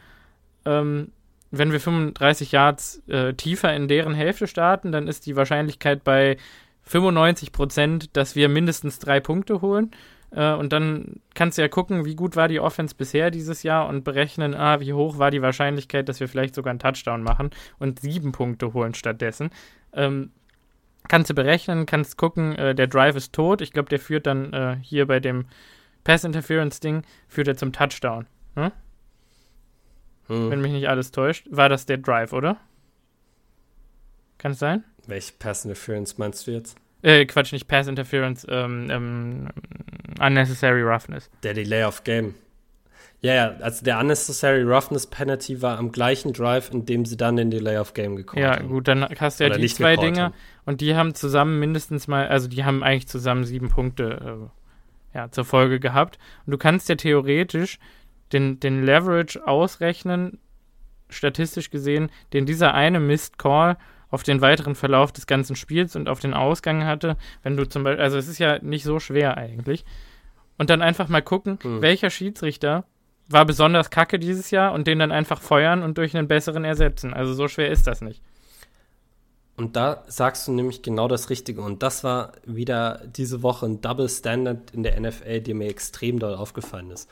Ähm, wenn wir 35 Yards äh, tiefer in deren Hälfte starten, dann ist die Wahrscheinlichkeit bei 95 Prozent, dass wir mindestens drei Punkte holen. Äh, und dann kannst du ja gucken, wie gut war die Offense bisher dieses Jahr und berechnen, ah, wie hoch war die Wahrscheinlichkeit, dass wir vielleicht sogar einen Touchdown machen und sieben Punkte holen stattdessen. Ähm, kannst du berechnen, kannst gucken, äh, der Drive ist tot. Ich glaube, der führt dann äh, hier bei dem Pass Interference Ding, führt er zum Touchdown. Hm? Hm. Wenn mich nicht alles täuscht. War das der Drive, oder? Kann es sein? Welche Pass Interference meinst du jetzt? Äh, Quatsch, nicht Pass Interference, ähm, ähm, Unnecessary Roughness. Der Delay of Game. Ja, ja, also der Unnecessary Roughness Penalty war am gleichen Drive, in dem sie dann den Delay of Game gekommen ja, haben. Ja, gut, dann hast du ja Oder die zwei Dinge haben. und die haben zusammen mindestens mal, also die haben eigentlich zusammen sieben Punkte äh, ja, zur Folge gehabt. Und du kannst ja theoretisch den, den Leverage ausrechnen, statistisch gesehen, den dieser eine Missed Call auf den weiteren Verlauf des ganzen Spiels und auf den Ausgang hatte, wenn du zum Beispiel, also es ist ja nicht so schwer eigentlich. Und dann einfach mal gucken, hm. welcher Schiedsrichter war besonders kacke dieses Jahr und den dann einfach feuern und durch einen besseren ersetzen. Also so schwer ist das nicht. Und da sagst du nämlich genau das Richtige. Und das war wieder diese Woche ein Double Standard in der NFL, der mir extrem doll aufgefallen ist.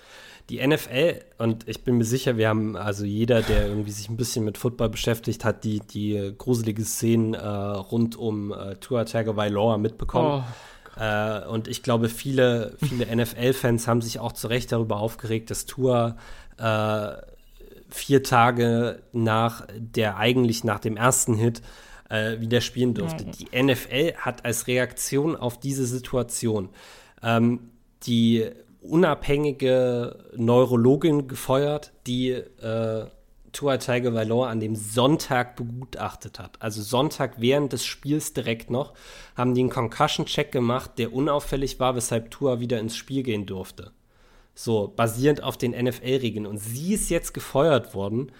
Die NFL, und ich bin mir sicher, wir haben, also jeder, der irgendwie sich ein bisschen mit Football beschäftigt hat, die, die gruselige Szenen äh, rund um äh, Tua Tagovailoa mitbekommen. Oh. Äh, und ich glaube, viele, viele NFL-Fans haben sich auch zu Recht darüber aufgeregt, dass Tua äh, vier Tage nach der eigentlich nach dem ersten Hit äh, wieder spielen durfte. Ja. Die NFL hat als Reaktion auf diese Situation ähm, die unabhängige Neurologin gefeuert, die äh, Tua Tagovailoa an dem Sonntag begutachtet hat. Also Sonntag während des Spiels direkt noch haben die einen Concussion-Check gemacht, der unauffällig war, weshalb Tua wieder ins Spiel gehen durfte. So, basierend auf den NFL-Regeln. Und sie ist jetzt gefeuert worden,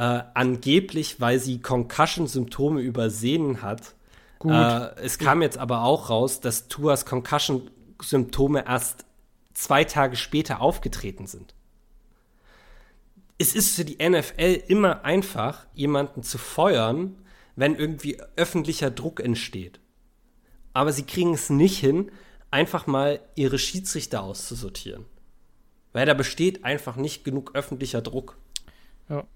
äh, angeblich, weil sie Concussion-Symptome übersehen hat. Gut. Äh, es kam jetzt aber auch raus, dass Tuas Concussion-Symptome erst zwei Tage später aufgetreten sind. Es ist für die NFL immer einfach, jemanden zu feuern, wenn irgendwie öffentlicher Druck entsteht. Aber sie kriegen es nicht hin, einfach mal ihre Schiedsrichter auszusortieren. Weil da besteht einfach nicht genug öffentlicher Druck. Ja.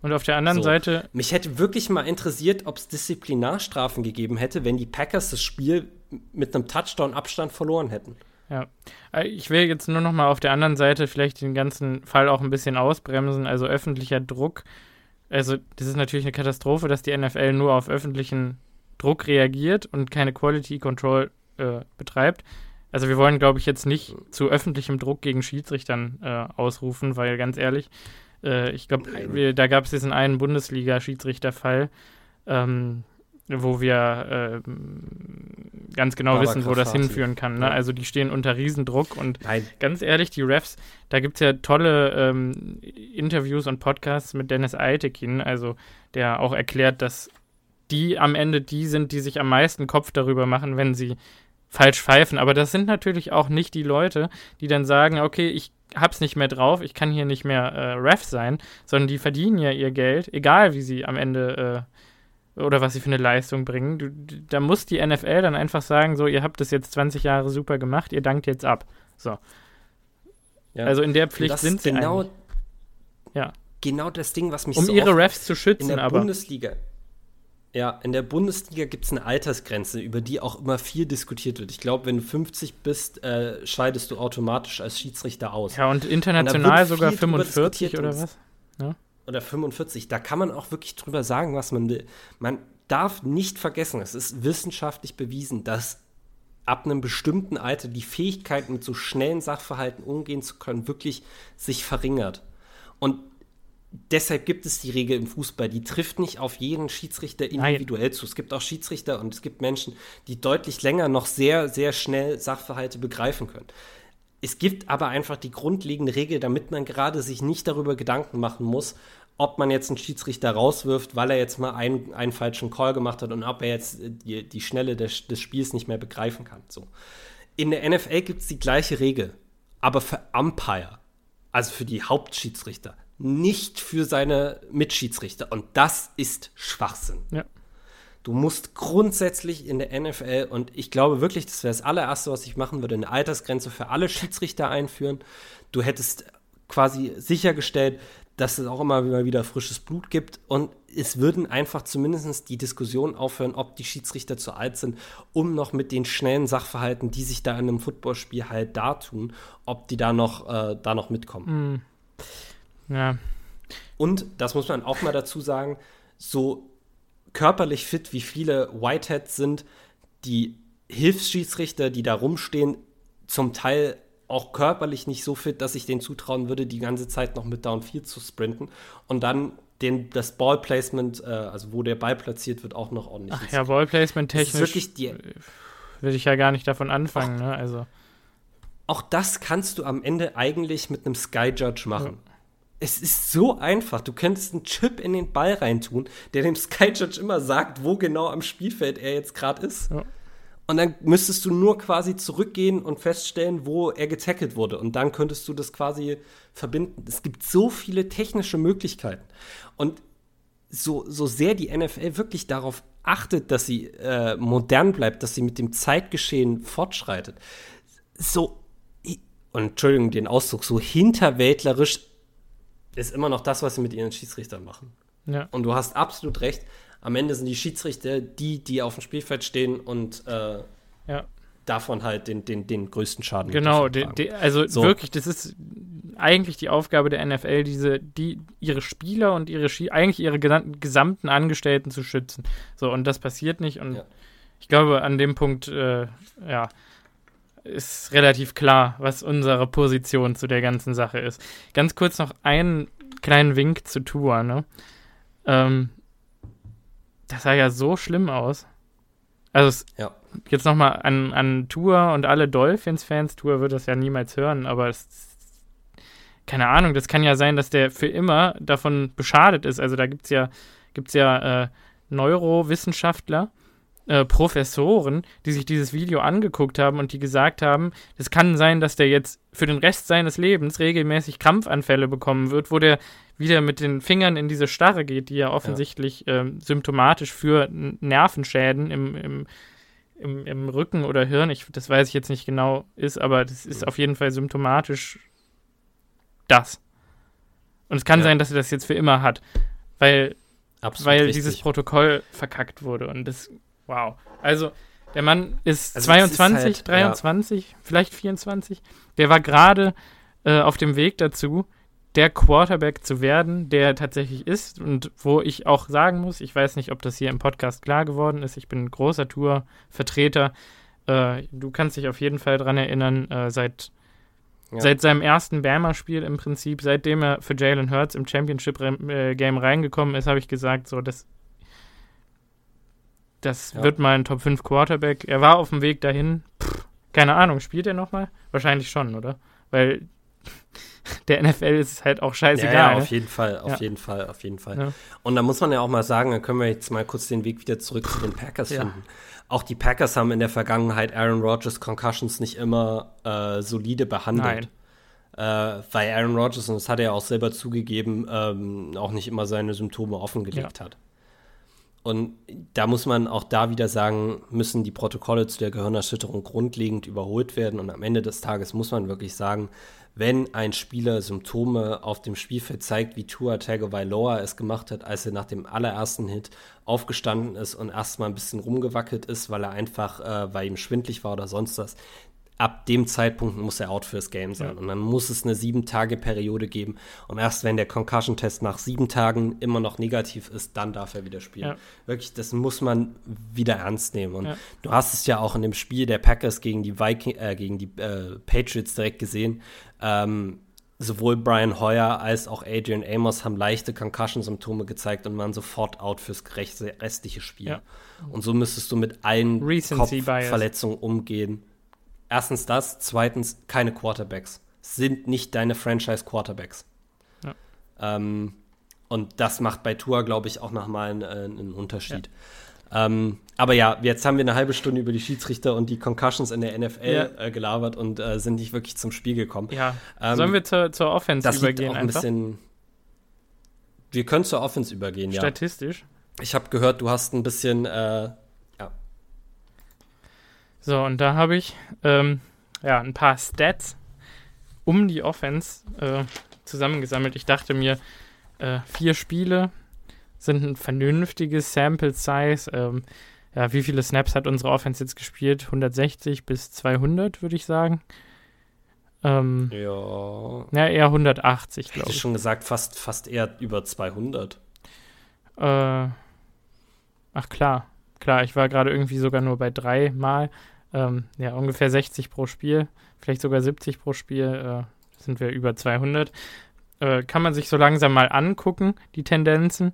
Und auf der anderen so. Seite. Mich hätte wirklich mal interessiert, ob es Disziplinarstrafen gegeben hätte, wenn die Packers das Spiel mit einem Touchdown-Abstand verloren hätten. Ja, äh, ich will jetzt nur noch mal auf der anderen Seite vielleicht den ganzen Fall auch ein bisschen ausbremsen. Also öffentlicher Druck. Also das ist natürlich eine Katastrophe, dass die NFL nur auf öffentlichen Druck reagiert und keine Quality Control äh, betreibt. Also wir wollen, glaube ich, jetzt nicht zu öffentlichem Druck gegen Schiedsrichtern äh, ausrufen, weil ganz ehrlich, äh, ich glaube, da gab es jetzt einen Bundesliga-Schiedsrichterfall, ähm, wo wir äh, ganz genau Baba wissen, wo das hinführen kann. Ne? Ja. Also die stehen unter Riesendruck und Nein. ganz ehrlich, die Refs, da gibt es ja tolle ähm, Interviews und Podcasts mit Dennis Eitekin, also der auch erklärt, dass die am Ende die sind, die sich am meisten Kopf darüber machen, wenn sie falsch pfeifen. Aber das sind natürlich auch nicht die Leute, die dann sagen, okay, ich hab's nicht mehr drauf, ich kann hier nicht mehr äh, Ref sein, sondern die verdienen ja ihr Geld, egal wie sie am Ende äh, oder was sie für eine Leistung bringen. Du, da muss die NFL dann einfach sagen, so, ihr habt das jetzt 20 Jahre super gemacht, ihr dankt jetzt ab. So. Ja. Also in der Pflicht sind sie genau, Ja. Genau das Ding, was mich um so ihre Refs zu schützen, in der aber. Bundesliga. Ja, in der Bundesliga gibt es eine Altersgrenze, über die auch immer viel diskutiert wird. Ich glaube, wenn du 50 bist, äh, scheidest du automatisch als Schiedsrichter aus. Ja, und international und sogar 45 oder was? Ja oder 45, da kann man auch wirklich drüber sagen, was man will. Man darf nicht vergessen, es ist wissenschaftlich bewiesen, dass ab einem bestimmten Alter die Fähigkeit, mit so schnellen Sachverhalten umgehen zu können, wirklich sich verringert. Und deshalb gibt es die Regel im Fußball, die trifft nicht auf jeden Schiedsrichter individuell Nein. zu. Es gibt auch Schiedsrichter und es gibt Menschen, die deutlich länger noch sehr, sehr schnell Sachverhalte begreifen können. Es gibt aber einfach die grundlegende Regel, damit man gerade sich nicht darüber Gedanken machen muss, ob man jetzt einen Schiedsrichter rauswirft, weil er jetzt mal einen, einen falschen Call gemacht hat und ob er jetzt die, die Schnelle des, des Spiels nicht mehr begreifen kann. So. In der NFL gibt es die gleiche Regel, aber für Umpire, also für die Hauptschiedsrichter, nicht für seine Mitschiedsrichter. Und das ist Schwachsinn. Ja. Du musst grundsätzlich in der NFL, und ich glaube wirklich, das wäre das allererste, was ich machen würde, eine Altersgrenze für alle Schiedsrichter einführen. Du hättest quasi sichergestellt, dass es auch immer wieder frisches Blut gibt und es würden einfach zumindest die Diskussion aufhören, ob die Schiedsrichter zu alt sind, um noch mit den schnellen Sachverhalten, die sich da in einem Footballspiel halt dartun, ob die da noch, äh, da noch mitkommen. Mm. Ja. Und das muss man auch mal dazu sagen, so körperlich fit wie viele Whiteheads sind, die Hilfsschiedsrichter, die da rumstehen, zum Teil auch körperlich nicht so fit, dass ich denen zutrauen würde, die ganze Zeit noch mit Down 4 zu sprinten und dann den, das Ballplacement, äh, also wo der Ball platziert wird, auch noch ordentlich. Ach ja, Ballplacement technisch wirklich die, will ich ja gar nicht davon anfangen, ne? Also. auch das kannst du am Ende eigentlich mit einem Sky Judge machen. Es ist so einfach. Du könntest einen Chip in den Ball reintun, der dem Sky Judge immer sagt, wo genau am Spielfeld er jetzt gerade ist. Ja. Und dann müsstest du nur quasi zurückgehen und feststellen, wo er getackelt wurde. Und dann könntest du das quasi verbinden. Es gibt so viele technische Möglichkeiten. Und so, so sehr die NFL wirklich darauf achtet, dass sie äh, modern bleibt, dass sie mit dem Zeitgeschehen fortschreitet, so, und Entschuldigung den Ausdruck, so hinterwäldlerisch ist immer noch das, was sie mit ihren Schiedsrichtern machen. Ja. Und du hast absolut recht. Am Ende sind die Schiedsrichter die, die auf dem Spielfeld stehen und äh, Ja. davon halt den, den, den größten Schaden Genau, de, de, also So. wirklich, das ist eigentlich die Aufgabe der NFL, diese, die, ihre Spieler und ihre eigentlich ihre gesamten, gesamten Angestellten zu schützen. So, und das passiert nicht. Und Ja. ich glaube, an dem Punkt, äh, ja, ist relativ klar, was unsere Position zu der ganzen Sache ist. Ganz kurz noch einen kleinen Wink zu Tour, ne? Ähm, das sah ja so schlimm aus. Also es, Ja. jetzt nochmal an, an Tour und alle Dolphins-Fans, Tour wird das ja niemals hören, aber es, keine Ahnung, das kann ja sein, dass der für immer davon beschadet ist. Also da gibt es ja, gibt's ja äh, Neurowissenschaftler, äh, Professoren, die sich dieses Video angeguckt haben und die gesagt haben, es kann sein, dass der jetzt für den Rest seines Lebens regelmäßig Krampfanfälle bekommen wird, wo der wieder mit den Fingern in diese Starre geht, die ja offensichtlich ähm, symptomatisch für Nervenschäden im, im, im, im Rücken oder Hirn, ich, das weiß ich jetzt nicht genau, ist, aber das ist auf jeden Fall symptomatisch das. Und es kann Ja. sein, dass er das jetzt für immer hat, weil Absolut weil richtig. dieses Protokoll verkackt wurde. Und das, wow. Also, der Mann ist Also es ist 22, halt, 23, vielleicht 24. Der war gerade äh, auf dem Weg dazu, der Quarterback zu werden, der tatsächlich ist. Und wo ich auch sagen muss, ich weiß nicht, ob das hier im Podcast klar geworden ist, ich bin ein großer Tour-Vertreter. Äh, du kannst dich auf jeden Fall dran erinnern, äh, seit Ja. Seit seinem ersten Bama-Spiel im Prinzip, seitdem er für Jalen Hurts im Championship-Game reingekommen ist, habe ich gesagt, so, das, das Ja. wird mal ein Top 5 Quarterback. Er war auf dem Weg dahin. Pff, keine Ahnung, spielt er nochmal? Wahrscheinlich schon, oder? Weil (laughs) der NFL ist es halt auch scheißegal. ja, ja, ne? auf jeden Fall, auf Ja. jeden Fall, auf jeden Fall. Ja. Und da muss man ja auch mal sagen, dann können wir jetzt mal kurz den Weg wieder zurück zu den Packers Ja. finden. Auch die Packers haben in der Vergangenheit Aaron Rodgers Concussions nicht immer äh, solide behandelt. Äh, weil Aaron Rodgers, und das hat er ja auch selber zugegeben, ähm, auch nicht immer seine Symptome offengelegt hat. Und da muss man auch da wieder sagen, müssen die Protokolle zu der Gehirnerschütterung grundlegend überholt werden. Und am Ende des Tages muss man wirklich sagen, wenn ein Spieler Symptome auf dem Spielfeld zeigt, wie Tua Tagovailoa es gemacht hat, als er nach dem allerersten Hit aufgestanden ist und erstmal ein bisschen rumgewackelt ist, weil er einfach, äh, weil ihm schwindlig war oder sonst was, ab dem Zeitpunkt muss er out fürs Game sein. Ja. Und dann muss es eine sieben Tage Periode geben. Und erst wenn der Concussion-Test nach sieben Tagen immer noch negativ ist, dann darf er wieder spielen. Ja. Wirklich, das muss man wieder ernst nehmen. Und Ja. du hast es ja auch in dem Spiel der Packers gegen die Viking, äh, gegen die äh, Patriots direkt gesehen. Ähm, sowohl Brian Hoyer als auch Adrian Amos haben leichte Concussion-Symptome gezeigt und waren sofort out fürs restliche Spiel. Ja. Und so müsstest du mit allen Kopfverletzungen umgehen. Erstens das, zweitens keine Quarterbacks. Sind nicht deine Franchise-Quarterbacks. Ja. Ähm, und das macht bei Tour, glaube ich, auch nochmal einen, äh, einen Unterschied. Ja. Ähm, aber ja, jetzt haben wir eine halbe Stunde über die Schiedsrichter und die Concussions in der NFL ja. äh, gelabert und äh, sind nicht wirklich zum Spiel gekommen. Ja. Ähm, Sollen wir zur, zur Offense das übergehen? Liegt auch ein einfach? bisschen. Wir können zur Offense übergehen, ja. Statistisch. Ich habe gehört, du hast ein bisschen. Äh. So, und da habe ich ähm, ja ein paar Stats um die Offense äh, zusammengesammelt. Ich dachte mir, äh, vier Spiele sind ein vernünftiges Sample Size. Ähm, ja, wie viele Snaps hat unsere Offense jetzt gespielt? 160 bis 200, würde ich sagen. Ähm, ja. Ja, eher 180, glaube ich. Hätte schon gesagt, fast, fast eher über 200. Äh, ach klar, klar, ich war gerade irgendwie sogar nur bei drei Mal. Ähm, ja, ungefähr 60 pro Spiel, vielleicht sogar 70 pro Spiel, äh, sind wir über 200. Äh, kann man sich so langsam mal angucken, die Tendenzen.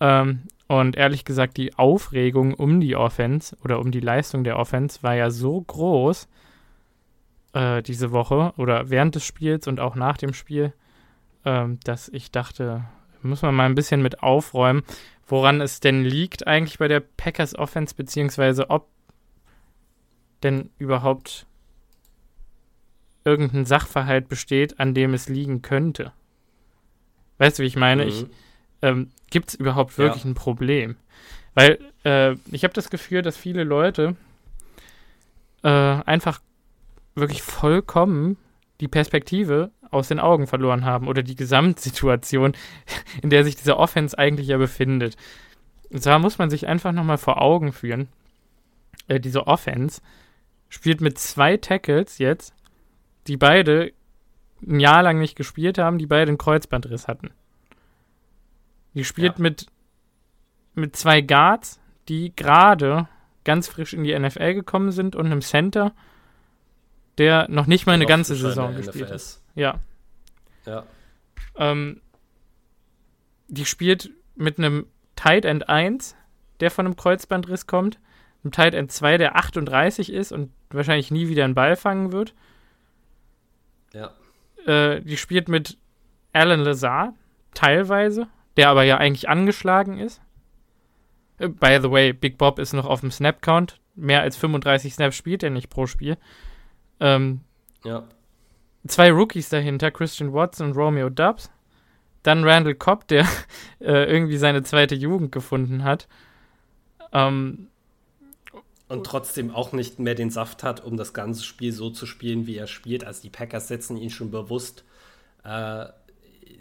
Ähm, und ehrlich gesagt, die Aufregung um die Offense oder um die Leistung der Offense war ja so groß äh, diese Woche oder während des Spiels und auch nach dem Spiel, ähm, dass ich dachte, muss man mal ein bisschen mit aufräumen, woran es denn liegt eigentlich bei der Packers Offense, beziehungsweise ob denn überhaupt irgendein Sachverhalt besteht, an dem es liegen könnte. Weißt du, wie ich meine? Mhm. Ich, ähm, gibt es überhaupt wirklich ja. ein Problem? Weil äh, ich habe das Gefühl, dass viele Leute äh, einfach wirklich vollkommen die Perspektive aus den Augen verloren haben oder die Gesamtsituation, (laughs) in der sich diese Offense eigentlich ja befindet. Und zwar muss man sich einfach nochmal vor Augen führen, äh, diese Offense spielt mit zwei Tackles jetzt, die beide ein Jahr lang nicht gespielt haben, die beide einen Kreuzbandriss hatten. Die spielt ja. mit, mit zwei Guards, die gerade ganz frisch in die NFL gekommen sind und einem Center, der noch nicht mal eine ganze Saison gespielt hat. Ja. Ja. Ähm, die spielt mit einem Tight End 1, der von einem Kreuzbandriss kommt, einem Tight End 2, der 38 ist und wahrscheinlich nie wieder einen Ball fangen wird. Ja. Äh, die spielt mit Alan Lazar, teilweise, der aber ja eigentlich angeschlagen ist. Äh, by the way, Big Bob ist noch auf dem Snap-Count. Mehr als 35 Snaps spielt er nicht pro Spiel. Ähm, ja. Zwei Rookies dahinter, Christian Watson und Romeo Dubs. Dann Randall Cobb, der (laughs) äh, irgendwie seine zweite Jugend gefunden hat. Ähm, und trotzdem auch nicht mehr den Saft hat, um das ganze Spiel so zu spielen, wie er spielt. Also die Packers setzen ihn schon bewusst äh,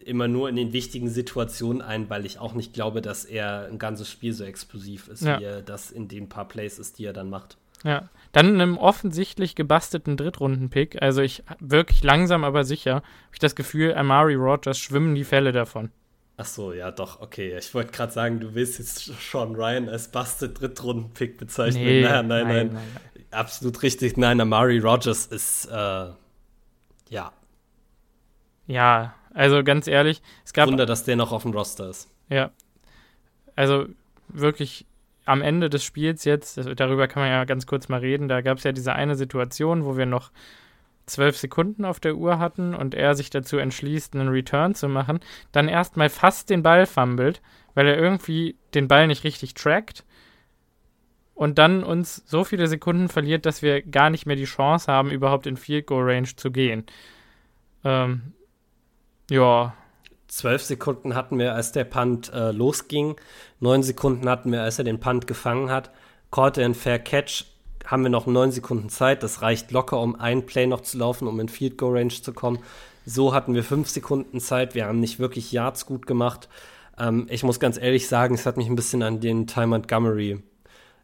immer nur in den wichtigen Situationen ein, weil ich auch nicht glaube, dass er ein ganzes Spiel so explosiv ist, ja. wie er das in den paar Plays ist, die er dann macht. Ja, dann einem offensichtlich gebastelten Drittrunden-Pick, also ich wirklich langsam, aber sicher, habe ich das Gefühl, Amari Rogers schwimmen die Fälle davon. Ach so, ja, doch, okay. Ich wollte gerade sagen, du willst jetzt Sean Ryan als bastet Drittrunden-Pick bezeichnen. Nee, nein, nein, nein, nein, Absolut richtig. Nein, Amari Rogers ist, äh, ja. Ja, also ganz ehrlich, es gab. Wunder, dass der noch auf dem Roster ist. Ja. Also wirklich am Ende des Spiels jetzt, darüber kann man ja ganz kurz mal reden, da gab es ja diese eine Situation, wo wir noch zwölf Sekunden auf der Uhr hatten und er sich dazu entschließt, einen Return zu machen, dann erstmal fast den Ball fummelt, weil er irgendwie den Ball nicht richtig trackt und dann uns so viele Sekunden verliert, dass wir gar nicht mehr die Chance haben, überhaupt in Field Goal Range zu gehen. Ähm, ja. Zwölf Sekunden hatten wir, als der Punt äh, losging. Neun Sekunden hatten wir, als er den Punt gefangen hat. Caught and Fair Catch haben wir noch neun Sekunden Zeit. Das reicht locker, um ein Play noch zu laufen, um in Field Goal Range zu kommen. So hatten wir fünf Sekunden Zeit. Wir haben nicht wirklich Yards gut gemacht. Ähm, ich muss ganz ehrlich sagen, es hat mich ein bisschen an den Ty Montgomery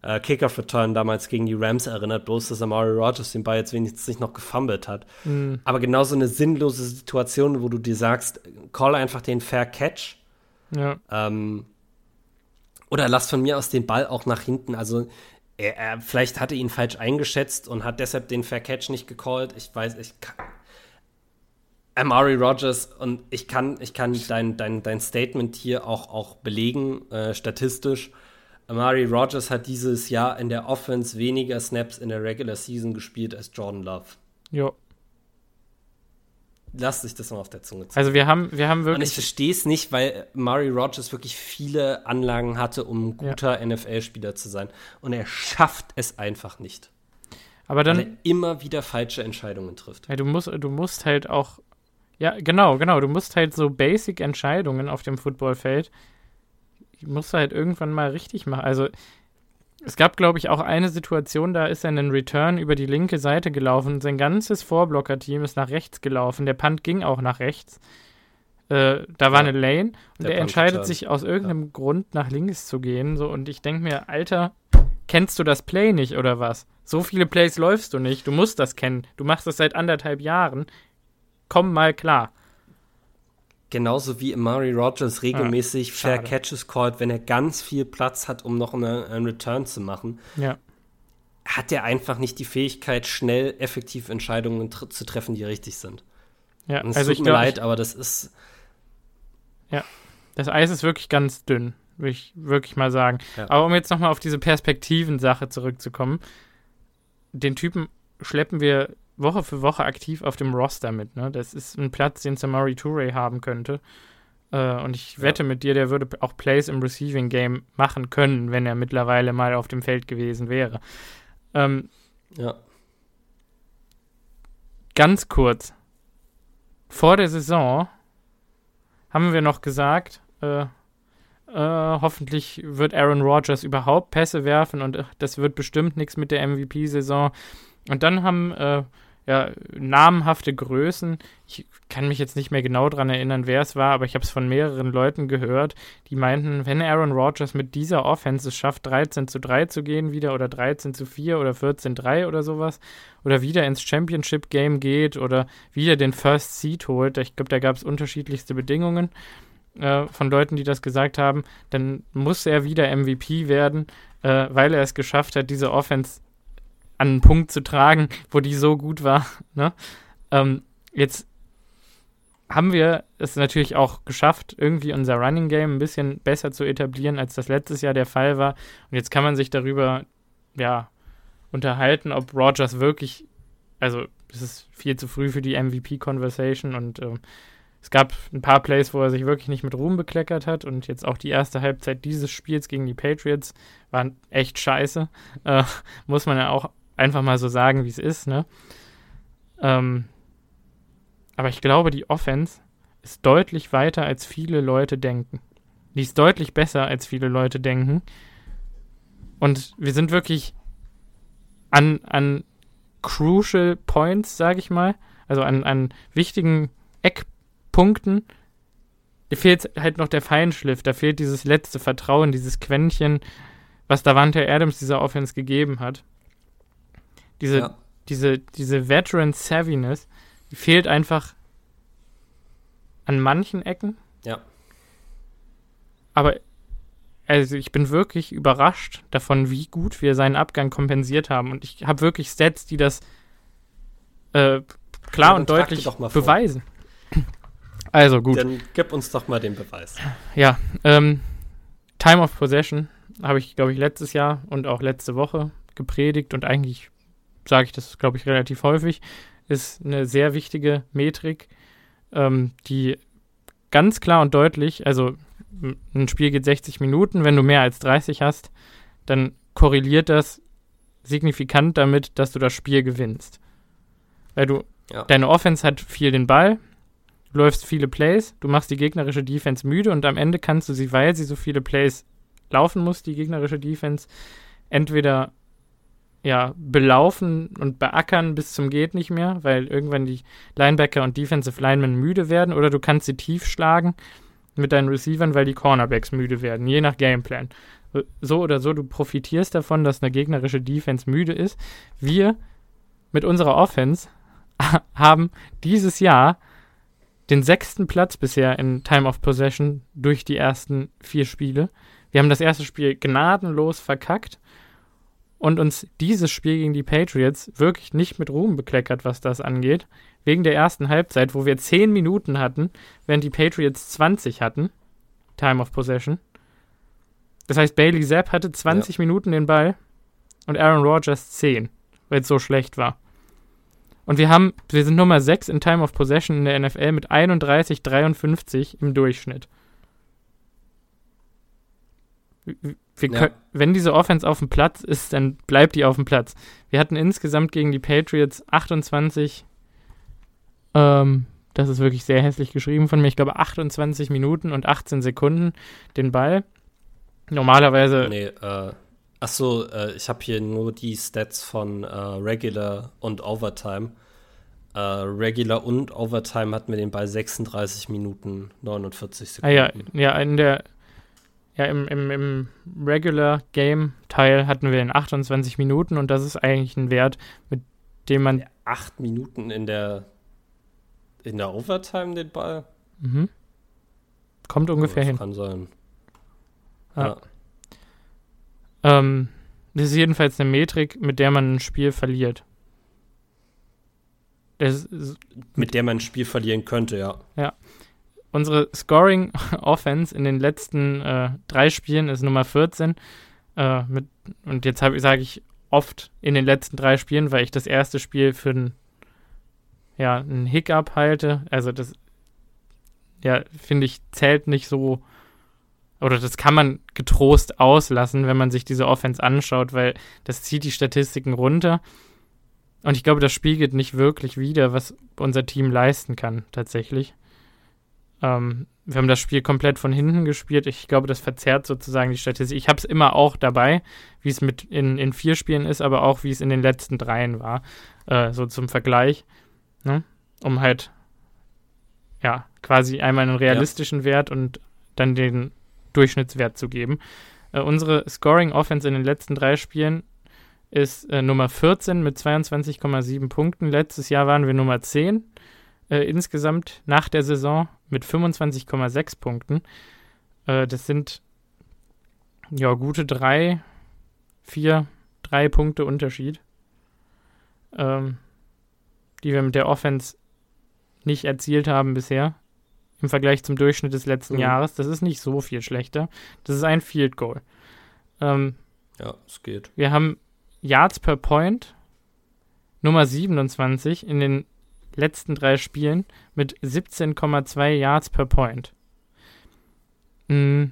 äh, Kickoff-Return damals gegen die Rams erinnert, bloß dass Amari Rogers den Ball jetzt wenigstens nicht noch gefummelt hat. Mhm. Aber genau so eine sinnlose Situation, wo du dir sagst, call einfach den Fair Catch. Ja. Ähm, oder lass von mir aus den Ball auch nach hinten. Also er, er, vielleicht hatte ihn falsch eingeschätzt und hat deshalb den Fair Catch nicht gecallt. Ich weiß, ich kann. Amari Rogers und ich kann, ich kann dein, dein, dein Statement hier auch, auch belegen, äh, statistisch. Amari Rogers hat dieses Jahr in der Offense weniger Snaps in der Regular Season gespielt als Jordan Love. Ja. Lass sich das mal auf der Zunge ziehen. Also wir haben, wir haben wirklich. Und ich verstehe es nicht, weil Murray Rogers wirklich viele Anlagen hatte, um ein guter ja. NFL-Spieler zu sein. Und er schafft es einfach nicht. Aber dann. Weil er immer wieder falsche Entscheidungen trifft. Ja, du musst, du musst halt auch. Ja, genau, genau. Du musst halt so Basic-Entscheidungen auf dem Footballfeld. Die musst du halt irgendwann mal richtig machen. Also, es gab, glaube ich, auch eine Situation, da ist er einen Return über die linke Seite gelaufen. Sein ganzes Vorblocker-Team ist nach rechts gelaufen. Der Punt ging auch nach rechts. Äh, da war ja, eine Lane und er entscheidet sich aus irgendeinem ja. Grund nach links zu gehen. So, und ich denke mir, Alter, kennst du das Play nicht oder was? So viele Plays läufst du nicht. Du musst das kennen. Du machst das seit anderthalb Jahren. Komm mal klar. Genauso wie Amari Rogers regelmäßig ja, Fair Catches callt, wenn er ganz viel Platz hat, um noch eine, einen Return zu machen. Ja. Hat er einfach nicht die Fähigkeit, schnell effektiv Entscheidungen tr zu treffen, die richtig sind. Ja, es also tut mir glaub, leid, aber das ist. Ja, das Eis ist wirklich ganz dünn, würde ich wirklich mal sagen. Ja. Aber um jetzt nochmal auf diese Perspektiven-Sache zurückzukommen, den Typen schleppen wir Woche für Woche aktiv auf dem Roster mit. Ne? Das ist ein Platz, den Samari Toure haben könnte. Äh, und ich ja. wette mit dir, der würde auch Plays im Receiving Game machen können, wenn er mittlerweile mal auf dem Feld gewesen wäre. Ähm, ja. Ganz kurz. Vor der Saison haben wir noch gesagt, äh, äh, hoffentlich wird Aaron Rodgers überhaupt Pässe werfen und äh, das wird bestimmt nichts mit der MVP-Saison. Und dann haben äh, ja, namhafte Größen. Ich kann mich jetzt nicht mehr genau daran erinnern, wer es war, aber ich habe es von mehreren Leuten gehört, die meinten, wenn Aaron Rodgers mit dieser Offense es schafft, 13 zu 3 zu gehen wieder oder 13 zu 4 oder 14 zu 3 oder sowas oder wieder ins Championship Game geht oder wieder den First Seed holt, ich glaube, da gab es unterschiedlichste Bedingungen äh, von Leuten, die das gesagt haben, dann muss er wieder MVP werden, äh, weil er es geschafft hat, diese Offense an einen Punkt zu tragen, wo die so gut war. (laughs) Ne? Ähm, jetzt haben wir es natürlich auch geschafft, irgendwie unser Running Game ein bisschen besser zu etablieren, als das letztes Jahr der Fall war. Und jetzt kann man sich darüber, ja, unterhalten, ob Rogers wirklich, also es ist viel zu früh für die MVP-Conversation und äh, es gab ein paar Plays, wo er sich wirklich nicht mit Ruhm bekleckert hat und jetzt auch die erste Halbzeit dieses Spiels gegen die Patriots waren echt scheiße. Äh, muss man ja auch einfach mal so sagen, wie es ist, ne? Ähm, aber ich glaube, die Offense ist deutlich weiter, als viele Leute denken. Die ist deutlich besser, als viele Leute denken. Und wir sind wirklich an, an crucial points, sage ich mal, also an, an wichtigen Eckpunkten, da fehlt halt noch der Feinschliff, da fehlt dieses letzte Vertrauen, dieses Quäntchen, was Davante Adams dieser Offense gegeben hat. Diese, ja. diese, diese Veteran Savviness, die fehlt einfach an manchen Ecken. Ja. Aber also ich bin wirklich überrascht davon, wie gut wir seinen Abgang kompensiert haben. Und ich habe wirklich Stats, die das äh, klar ja, und deutlich beweisen. Also gut. Dann gib uns doch mal den Beweis. Ja, ähm, Time of Possession habe ich, glaube ich, letztes Jahr und auch letzte Woche gepredigt und eigentlich sage ich das, glaube ich, relativ häufig, ist eine sehr wichtige Metrik, ähm, die ganz klar und deutlich, also ein Spiel geht 60 Minuten, wenn du mehr als 30 hast, dann korreliert das signifikant damit, dass du das Spiel gewinnst. Weil du, ja. deine Offense hat viel den Ball, du läufst viele Plays, du machst die gegnerische Defense müde und am Ende kannst du sie, weil sie so viele Plays laufen muss, die gegnerische Defense, entweder ja, belaufen und beackern bis zum geht nicht mehr, weil irgendwann die Linebacker und Defensive Linemen müde werden oder du kannst sie tief schlagen mit deinen Receivern, weil die Cornerbacks müde werden, je nach Gameplan. So oder so, du profitierst davon, dass eine gegnerische Defense müde ist. Wir mit unserer Offense (laughs) haben dieses Jahr den sechsten Platz bisher in Time of Possession durch die ersten vier Spiele. Wir haben das erste Spiel gnadenlos verkackt und uns dieses Spiel gegen die Patriots wirklich nicht mit Ruhm bekleckert, was das angeht. Wegen der ersten Halbzeit, wo wir 10 Minuten hatten, während die Patriots 20 hatten. Time of Possession. Das heißt, Bailey Zapp hatte 20 ja. Minuten den Ball und Aaron Rodgers 10, weil es so schlecht war. Und wir haben, wir sind Nummer 6 in Time of Possession in der NFL mit 31, 53 im Durchschnitt. Können, ja. Wenn diese Offense auf dem Platz ist, dann bleibt die auf dem Platz. Wir hatten insgesamt gegen die Patriots 28, ähm, das ist wirklich sehr hässlich geschrieben von mir, ich glaube 28 Minuten und 18 Sekunden den Ball. Normalerweise. Nee, äh, achso, äh, ich habe hier nur die Stats von äh, Regular und Overtime. Äh, Regular und Overtime hatten wir den Ball 36 Minuten 49 Sekunden. Ah ja, ja, in der ja, im, im, im Regular Game Teil hatten wir in 28 Minuten und das ist eigentlich ein Wert, mit dem man. Acht Minuten in der in der Overtime den Ball? Mhm. Kommt ungefähr ja, hin. Kann sein. Ja. ja. Ähm, das ist jedenfalls eine Metrik, mit der man ein Spiel verliert. mit der man ein Spiel verlieren könnte, ja. Ja unsere Scoring (laughs) Offense in den letzten äh, drei Spielen ist Nummer 14. Äh, mit, und jetzt sage ich oft in den letzten drei Spielen, weil ich das erste Spiel für ein, ja, ein Hiccup halte. Also das, ja, finde ich, zählt nicht so, oder das kann man getrost auslassen, wenn man sich diese Offense anschaut, weil das zieht die Statistiken runter. Und ich glaube, das spiegelt nicht wirklich wider, was unser Team leisten kann, tatsächlich. Ähm, wir haben das Spiel komplett von hinten gespielt. Ich glaube, das verzerrt sozusagen die Statistik. Ich habe es immer auch dabei, wie es mit in, in vier Spielen ist, aber auch wie es in den letzten dreien war. Äh, so zum Vergleich. Ne? Um halt, ja, quasi einmal einen realistischen ja. Wert und dann den Durchschnittswert zu geben. Äh, unsere Scoring Offense in den letzten drei Spielen ist äh, Nummer 14 mit 22,7 Punkten. Letztes Jahr waren wir Nummer 10 äh, insgesamt nach der Saison mit 25,6 Punkten. Äh, das sind ja gute drei, vier, drei Punkte Unterschied, ähm, die wir mit der Offense nicht erzielt haben bisher im Vergleich zum Durchschnitt des letzten mhm. Jahres. Das ist nicht so viel schlechter. Das ist ein Field Goal. Ähm, ja, es geht. Wir haben Yards per Point Nummer 27 in den letzten drei Spielen mit 17,2 Yards per Point. Mm.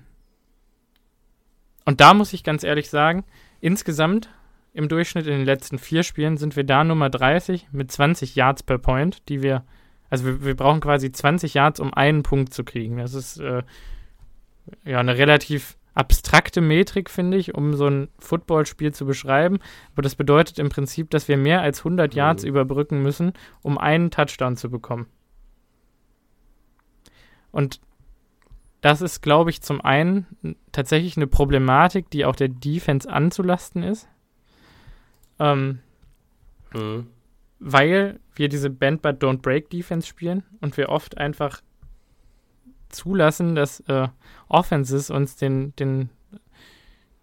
Und da muss ich ganz ehrlich sagen, insgesamt im Durchschnitt in den letzten vier Spielen sind wir da Nummer 30 mit 20 Yards per Point, die wir, also wir, wir brauchen quasi 20 Yards, um einen Punkt zu kriegen. Das ist äh, ja eine relativ abstrakte Metrik, finde ich, um so ein Footballspiel zu beschreiben. Aber das bedeutet im Prinzip, dass wir mehr als 100 Yards mhm. überbrücken müssen, um einen Touchdown zu bekommen. Und das ist, glaube ich, zum einen tatsächlich eine Problematik, die auch der Defense anzulasten ist. Ähm, mhm. Weil wir diese Bend but Don't Break Defense spielen und wir oft einfach zulassen, dass äh, Offenses uns den, den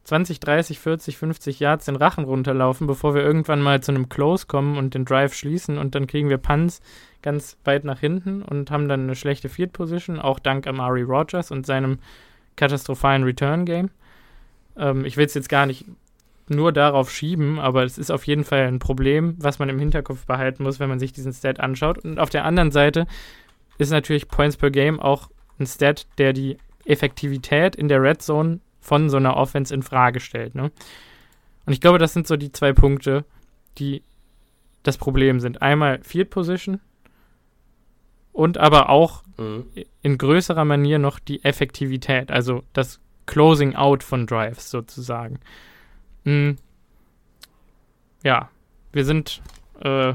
20, 30, 40, 50 Yards den Rachen runterlaufen, bevor wir irgendwann mal zu einem Close kommen und den Drive schließen und dann kriegen wir Punts ganz weit nach hinten und haben dann eine schlechte Field Position, auch dank Amari Rogers und seinem katastrophalen Return Game. Ähm, ich will es jetzt gar nicht nur darauf schieben, aber es ist auf jeden Fall ein Problem, was man im Hinterkopf behalten muss, wenn man sich diesen Stat anschaut. Und auf der anderen Seite ist natürlich Points per Game auch ein Stat, der die Effektivität in der Red Zone von so einer Offense in Frage stellt. Ne? Und ich glaube, das sind so die zwei Punkte, die das Problem sind. Einmal Field Position und aber auch mhm. in größerer Manier noch die Effektivität, also das Closing Out von Drives sozusagen. Mhm. Ja, wir sind äh,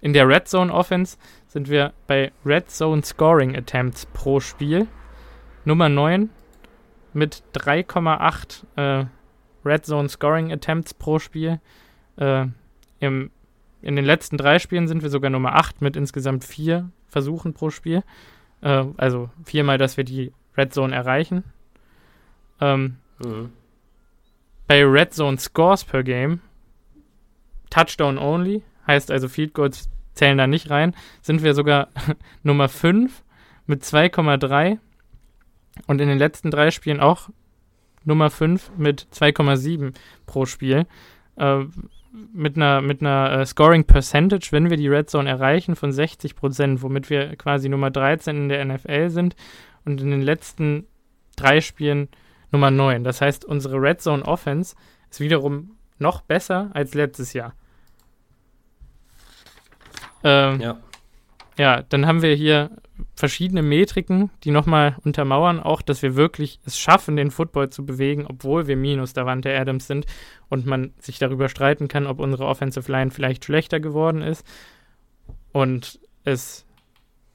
in der Red Zone Offense sind wir bei Red Zone Scoring Attempts pro Spiel. Nummer 9 mit 3,8 äh, Red Zone Scoring Attempts pro Spiel. Äh, im, in den letzten drei Spielen sind wir sogar Nummer 8 mit insgesamt vier Versuchen pro Spiel. Äh, also viermal, dass wir die Red Zone erreichen. Ähm, mhm. Bei Red Zone Scores per Game Touchdown only, heißt also Field Goals zählen da nicht rein, sind wir sogar (laughs) Nummer 5 mit 2,3 und in den letzten drei Spielen auch Nummer 5 mit 2,7 pro Spiel. Äh, mit einer, mit einer äh, Scoring Percentage, wenn wir die Red Zone erreichen, von 60 Prozent, womit wir quasi Nummer 13 in der NFL sind und in den letzten drei Spielen Nummer 9. Das heißt, unsere Red Zone Offense ist wiederum noch besser als letztes Jahr. Ähm, ja. Ja, dann haben wir hier verschiedene Metriken, die nochmal untermauern, auch, dass wir wirklich es schaffen, den Football zu bewegen, obwohl wir minus Davante Adams sind und man sich darüber streiten kann, ob unsere Offensive Line vielleicht schlechter geworden ist und es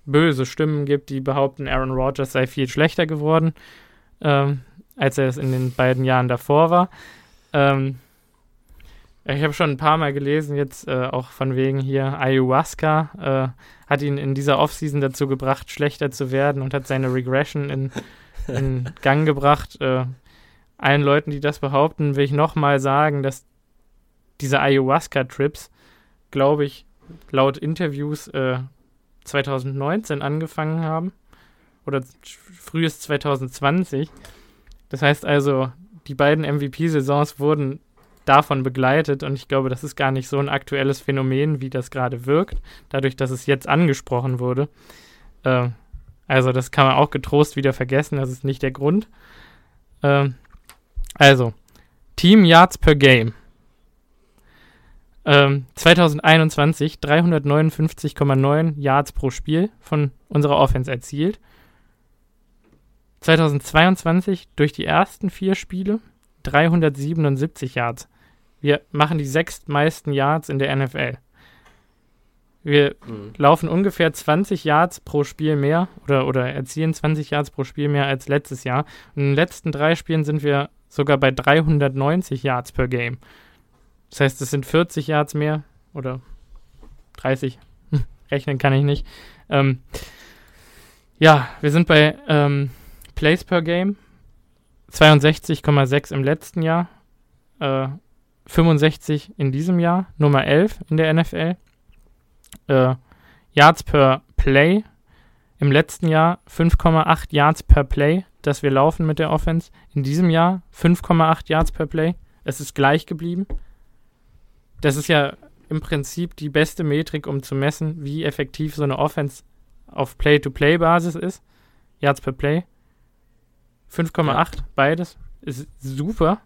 böse Stimmen gibt, die behaupten, Aaron Rodgers sei viel schlechter geworden, ähm, als er es in den beiden Jahren davor war. Ähm, ich habe schon ein paar Mal gelesen, jetzt äh, auch von wegen hier Ayahuasca äh, hat ihn in dieser Offseason dazu gebracht, schlechter zu werden und hat seine Regression in, in (laughs) Gang gebracht. Äh, allen Leuten, die das behaupten, will ich nochmal sagen, dass diese Ayahuasca-Trips, glaube ich, laut Interviews 2019 äh, angefangen haben oder frühes 2020. Das heißt also, die beiden MVP-Saisons wurden davon begleitet und ich glaube, das ist gar nicht so ein aktuelles Phänomen, wie das gerade wirkt, dadurch, dass es jetzt angesprochen wurde. Äh, also das kann man auch getrost wieder vergessen, das ist nicht der Grund. Äh, also, Team Yards per Game. Ähm, 2021 359,9 Yards pro Spiel von unserer Offense erzielt. 2022 durch die ersten vier Spiele 377 Yards. Wir machen die sechstmeisten Yards in der NFL. Wir mhm. laufen ungefähr 20 Yards pro Spiel mehr oder, oder erzielen 20 Yards pro Spiel mehr als letztes Jahr. Und in den letzten drei Spielen sind wir sogar bei 390 Yards per Game. Das heißt, es sind 40 Yards mehr oder 30. (laughs) Rechnen kann ich nicht. Ähm, ja, wir sind bei ähm, Plays per Game 62,6 im letzten Jahr. Äh, 65 in diesem Jahr, Nummer 11 in der NFL. Äh, Yards per Play im letzten Jahr 5,8 Yards per Play, dass wir laufen mit der Offense. In diesem Jahr 5,8 Yards per Play. Es ist gleich geblieben. Das ist ja im Prinzip die beste Metrik, um zu messen, wie effektiv so eine Offense auf Play-to-Play-Basis ist. Yards per Play. 5,8, ja. beides. Ist super.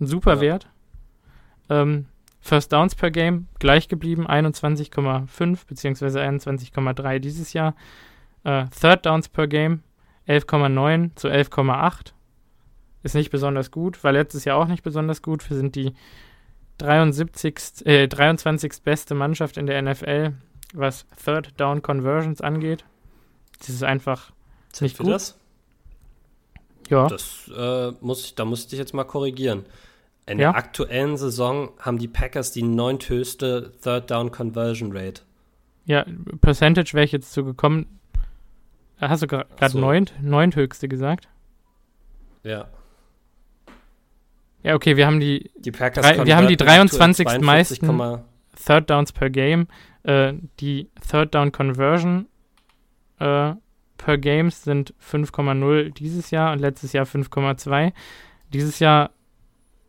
Ein super ja. Wert. Ähm, First Downs per Game gleich geblieben, 21,5 bzw. 21,3 dieses Jahr. Äh, Third Downs per Game 11,9 zu 11,8. Ist nicht besonders gut, war letztes Jahr auch nicht besonders gut. Wir sind die 73, äh, 23. beste Mannschaft in der NFL, was Third Down Conversions angeht. Das ist einfach Sind nicht gut. Das? Ja. Das äh, muss ich, da muss ich dich jetzt mal korrigieren. In ja? der aktuellen Saison haben die Packers die neunthöchste Third Down Conversion Rate. Ja, Percentage wäre ich jetzt zu gekommen. Hast du gerade so. neunt, neunthöchste gesagt? Ja. Ja, okay, wir haben die, die Packers drei, wir haben die 23. meisten Third Downs per Game. Äh, die Third Down Conversion äh, per Games sind 5,0 dieses Jahr und letztes Jahr 5,2. Dieses Jahr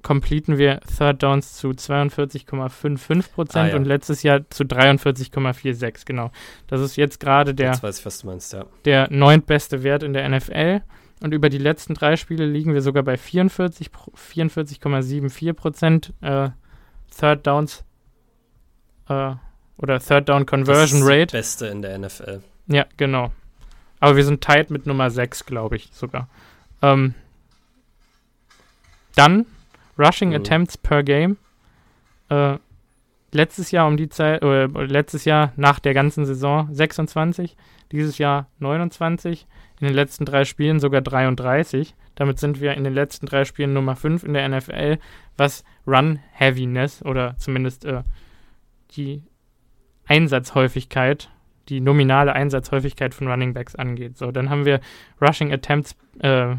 completen wir Third Downs zu 42,55 Prozent ah, ja. und letztes Jahr zu 43,46, genau. Das ist jetzt gerade der, jetzt ich, meinst, ja. der neuntbeste Wert in der NFL. Und über die letzten drei Spiele liegen wir sogar bei 44, 44,74 Prozent äh, Third Downs äh, oder Third Down Conversion das ist Rate. Das Beste in der NFL. Ja, genau. Aber wir sind tight mit Nummer 6, glaube ich sogar. Ähm, dann Rushing mhm. Attempts per Game. Äh, letztes Jahr um die Zeit, äh, letztes Jahr nach der ganzen Saison 26, dieses Jahr 29, in den letzten drei Spielen sogar 33. Damit sind wir in den letzten drei Spielen Nummer 5 in der NFL, was Run-Heaviness oder zumindest äh, die Einsatzhäufigkeit, die nominale Einsatzhäufigkeit von Running Backs angeht. So, dann haben wir Rushing Attempts, äh,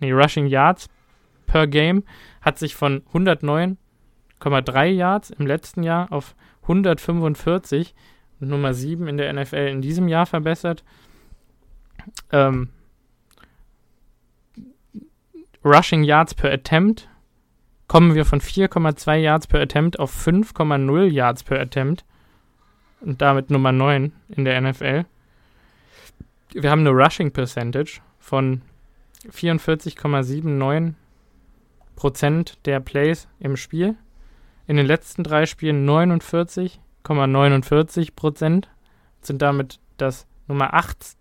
nee, Rushing Yards per Game hat sich von 109,8 106,3 Yards im letzten Jahr auf 145 und Nummer 7 in der NFL in diesem Jahr verbessert. Ähm, Rushing Yards per Attempt kommen wir von 4,2 Yards per Attempt auf 5,0 Yards per Attempt und damit Nummer 9 in der NFL. Wir haben eine Rushing Percentage von 44,79 Prozent der Plays im Spiel. In den letzten drei Spielen 49,49 Prozent sind damit das Nummer 8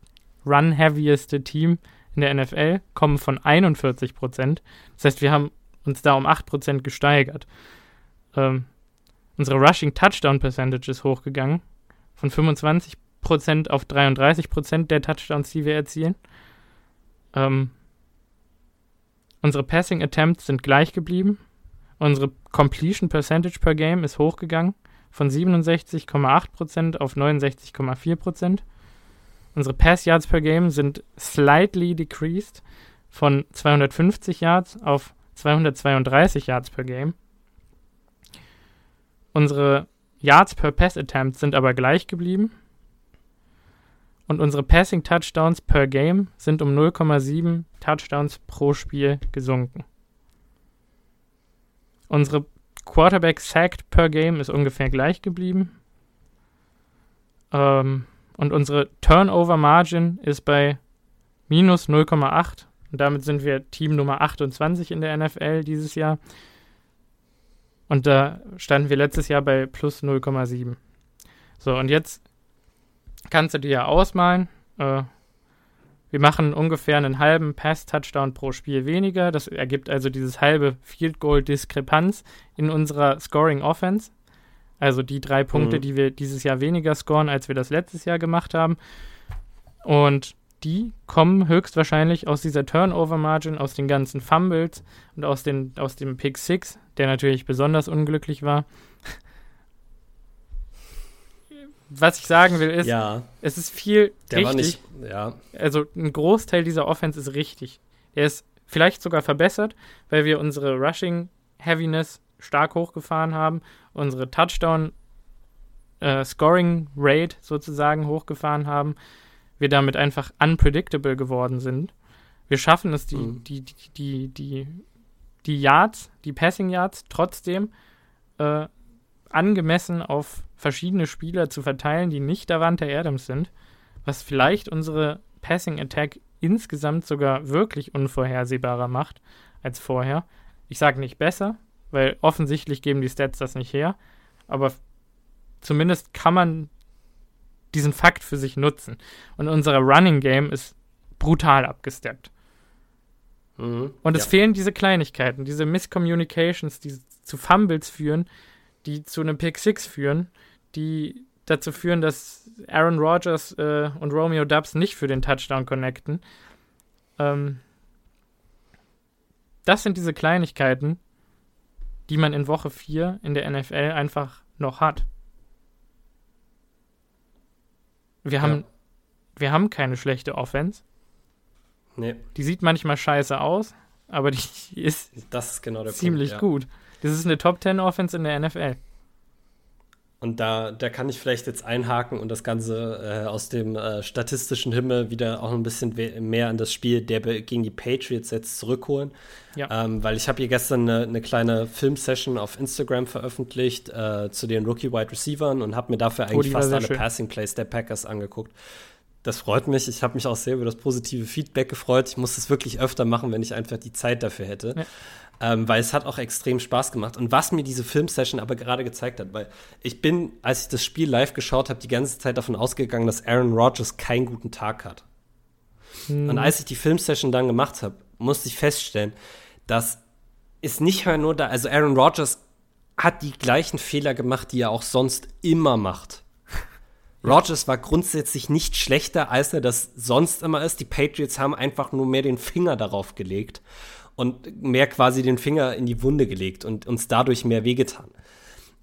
run-heavieste Team in der NFL, kommen von 41 Prozent. Das heißt, wir haben uns da um 8 Prozent gesteigert. Ähm, unsere Rushing Touchdown Percentage ist hochgegangen von 25 Prozent auf 33 Prozent der Touchdowns, die wir erzielen. Ähm, unsere Passing Attempts sind gleich geblieben. Unsere Completion Percentage per Game ist hochgegangen von 67,8% auf 69,4%. Unsere Pass Yards per Game sind slightly decreased von 250 Yards auf 232 Yards per Game. Unsere Yards per Pass Attempt sind aber gleich geblieben. Und unsere Passing Touchdowns per Game sind um 0,7 Touchdowns pro Spiel gesunken. Unsere Quarterback sacked per Game ist ungefähr gleich geblieben. Ähm, und unsere Turnover Margin ist bei minus 0,8. Und damit sind wir Team Nummer 28 in der NFL dieses Jahr. Und da standen wir letztes Jahr bei plus 0,7. So, und jetzt kannst du dir ja ausmalen. Äh, wir machen ungefähr einen halben Pass-Touchdown pro Spiel weniger. Das ergibt also dieses halbe Field Goal-Diskrepanz in unserer Scoring Offense. Also die drei Punkte, mhm. die wir dieses Jahr weniger scoren, als wir das letztes Jahr gemacht haben. Und die kommen höchstwahrscheinlich aus dieser Turnover-Margin, aus den ganzen Fumbles und aus, den, aus dem Pick 6, der natürlich besonders unglücklich war was ich sagen will, ist, ja. es ist viel Der richtig. Nicht, ja. Also ein Großteil dieser Offense ist richtig. Der ist vielleicht sogar verbessert, weil wir unsere Rushing Heaviness stark hochgefahren haben, unsere Touchdown äh, Scoring Rate sozusagen hochgefahren haben, wir damit einfach unpredictable geworden sind. Wir schaffen es, die, mhm. die, die, die, die, die Yards, die Passing Yards trotzdem äh, angemessen auf verschiedene Spieler zu verteilen, die nicht Davante Adams sind, was vielleicht unsere Passing Attack insgesamt sogar wirklich unvorhersehbarer macht als vorher. Ich sage nicht besser, weil offensichtlich geben die Stats das nicht her, aber zumindest kann man diesen Fakt für sich nutzen. Und unser Running Game ist brutal abgesteppt. Mhm, Und es ja. fehlen diese Kleinigkeiten, diese Miscommunications, die zu Fumbles führen, die zu einem Pick 6 führen, die dazu führen, dass Aaron Rodgers äh, und Romeo Dubs nicht für den Touchdown connecten. Ähm, das sind diese Kleinigkeiten, die man in Woche 4 in der NFL einfach noch hat. Wir haben, ja. wir haben keine schlechte Offense. Nee. Die sieht manchmal scheiße aus, aber die (laughs) ist, ist genau ziemlich Punkt, ja. gut. Das ist eine Top 10 Offense in der NFL. Und da, da kann ich vielleicht jetzt einhaken und das Ganze äh, aus dem äh, statistischen Himmel wieder auch ein bisschen mehr an das Spiel der gegen die Patriots jetzt zurückholen. Ja. Ähm, weil ich habe hier gestern eine, eine kleine Filmsession auf Instagram veröffentlicht äh, zu den Rookie-Wide Receivern und habe mir dafür oh, eigentlich oh, fast alle Passing Plays der Packers angeguckt. Das freut mich. Ich habe mich auch sehr über das positive Feedback gefreut. Ich muss es wirklich öfter machen, wenn ich einfach die Zeit dafür hätte. Ja ähm, weil es hat auch extrem Spaß gemacht. Und was mir diese Filmsession aber gerade gezeigt hat, weil ich bin, als ich das Spiel live geschaut habe, die ganze Zeit davon ausgegangen, dass Aaron Rodgers keinen guten Tag hat. Hm. Und als ich die Filmsession dann gemacht habe, musste ich feststellen, dass es nicht nur da, also Aaron Rodgers hat die gleichen Fehler gemacht, die er auch sonst immer macht. (laughs) Rodgers war grundsätzlich nicht schlechter, als er das sonst immer ist. Die Patriots haben einfach nur mehr den Finger darauf gelegt und mehr quasi den Finger in die Wunde gelegt und uns dadurch mehr wehgetan.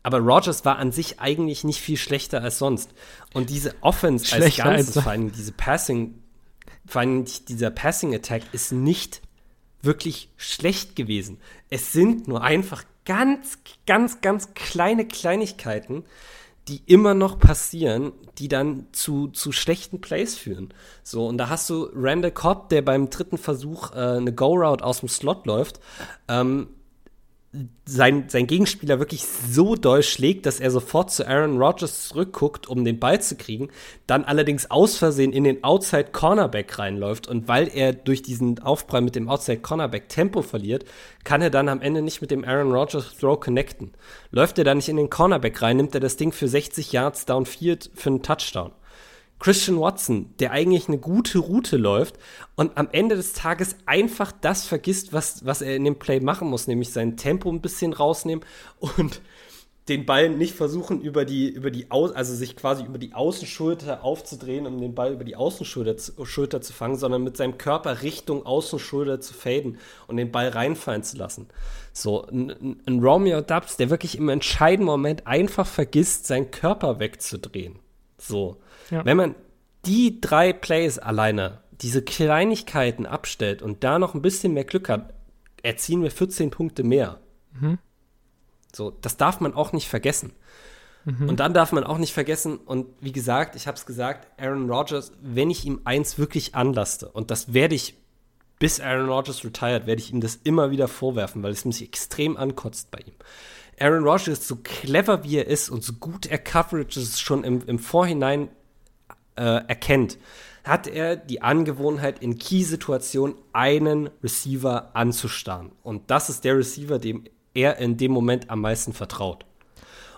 Aber Rogers war an sich eigentlich nicht viel schlechter als sonst. Und diese Offense schlechter als Ganzes, vor allem diese Passing, vor allem dieser Passing Attack ist nicht wirklich schlecht gewesen. Es sind nur einfach ganz, ganz, ganz kleine Kleinigkeiten, die immer noch passieren, die dann zu, zu schlechten Plays führen. So, und da hast du Randall Cobb, der beim dritten Versuch äh, eine Go-Route aus dem Slot läuft, ähm, sein, sein Gegenspieler wirklich so doll schlägt, dass er sofort zu Aaron Rodgers zurückguckt, um den Ball zu kriegen, dann allerdings aus Versehen in den Outside Cornerback reinläuft und weil er durch diesen Aufprall mit dem Outside Cornerback Tempo verliert, kann er dann am Ende nicht mit dem Aaron Rodgers Throw connecten. Läuft er da nicht in den Cornerback rein, nimmt er das Ding für 60 Yards downfield für einen Touchdown. Christian Watson, der eigentlich eine gute Route läuft und am Ende des Tages einfach das vergisst, was, was er in dem Play machen muss, nämlich sein Tempo ein bisschen rausnehmen und den Ball nicht versuchen über die, über die Aus, also sich quasi über die Außenschulter aufzudrehen, um den Ball über die Außenschulter zu, Schulter zu fangen, sondern mit seinem Körper Richtung Außenschulter zu faden und den Ball reinfallen zu lassen. So, ein, ein Romeo Dubs, der wirklich im entscheidenden Moment einfach vergisst, seinen Körper wegzudrehen. So. Ja. Wenn man die drei Plays alleine, diese Kleinigkeiten abstellt und da noch ein bisschen mehr Glück hat, erzielen wir 14 Punkte mehr. Mhm. So, das darf man auch nicht vergessen. Mhm. Und dann darf man auch nicht vergessen, und wie gesagt, ich habe es gesagt, Aaron Rodgers, wenn ich ihm eins wirklich anlaste, und das werde ich, bis Aaron Rodgers retired, werde ich ihm das immer wieder vorwerfen, weil es mich extrem ankotzt bei ihm. Aaron Rodgers, so clever wie er ist und so gut er Coverages schon im, im Vorhinein äh, erkennt, hat er die Angewohnheit, in Key-Situationen einen Receiver anzustarren. Und das ist der Receiver, dem er in dem Moment am meisten vertraut.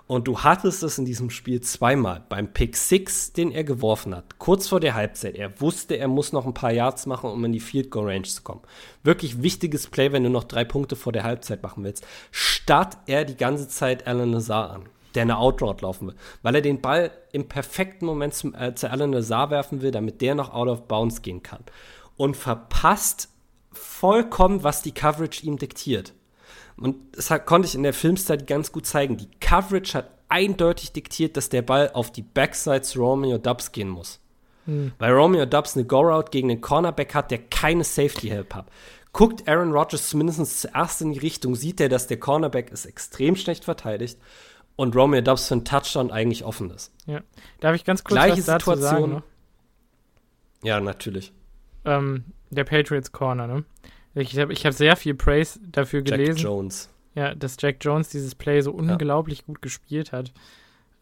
Und du hattest es in diesem Spiel zweimal. Beim Pick 6, den er geworfen hat, kurz vor der Halbzeit. Er wusste, er muss noch ein paar Yards machen, um in die Field Goal Range zu kommen. Wirklich wichtiges Play, wenn du noch drei Punkte vor der Halbzeit machen willst. Starrt er die ganze Zeit Alan Lazar an der eine Outroute laufen will, weil er den Ball im perfekten Moment zum, äh, zu Alan Lazar werfen will, damit der noch out of bounds gehen kann. Und verpasst vollkommen, was die Coverage ihm diktiert. Und das konnte ich in der Filmstudy ganz gut zeigen. Die Coverage hat eindeutig diktiert, dass der Ball auf die Backside zu Romeo Dubs gehen muss. Hm. Weil Romeo Dubs eine Go-Route gegen den Cornerback hat, der keine Safety-Help hat. Guckt Aaron Rodgers zumindest zuerst in die Richtung, sieht er, dass der Cornerback ist extrem schlecht verteidigt und Romeo Dubs für einen Touchdown eigentlich offen ist. Ja. Darf ich ganz kurz Gleiche was dazu Situation. Sagen ja, natürlich. Ähm, der Patriots Corner, ne? Ich habe ich hab sehr viel Praise dafür gelesen. Jack Jones. Ja, dass Jack Jones dieses Play so unglaublich ja. gut gespielt hat.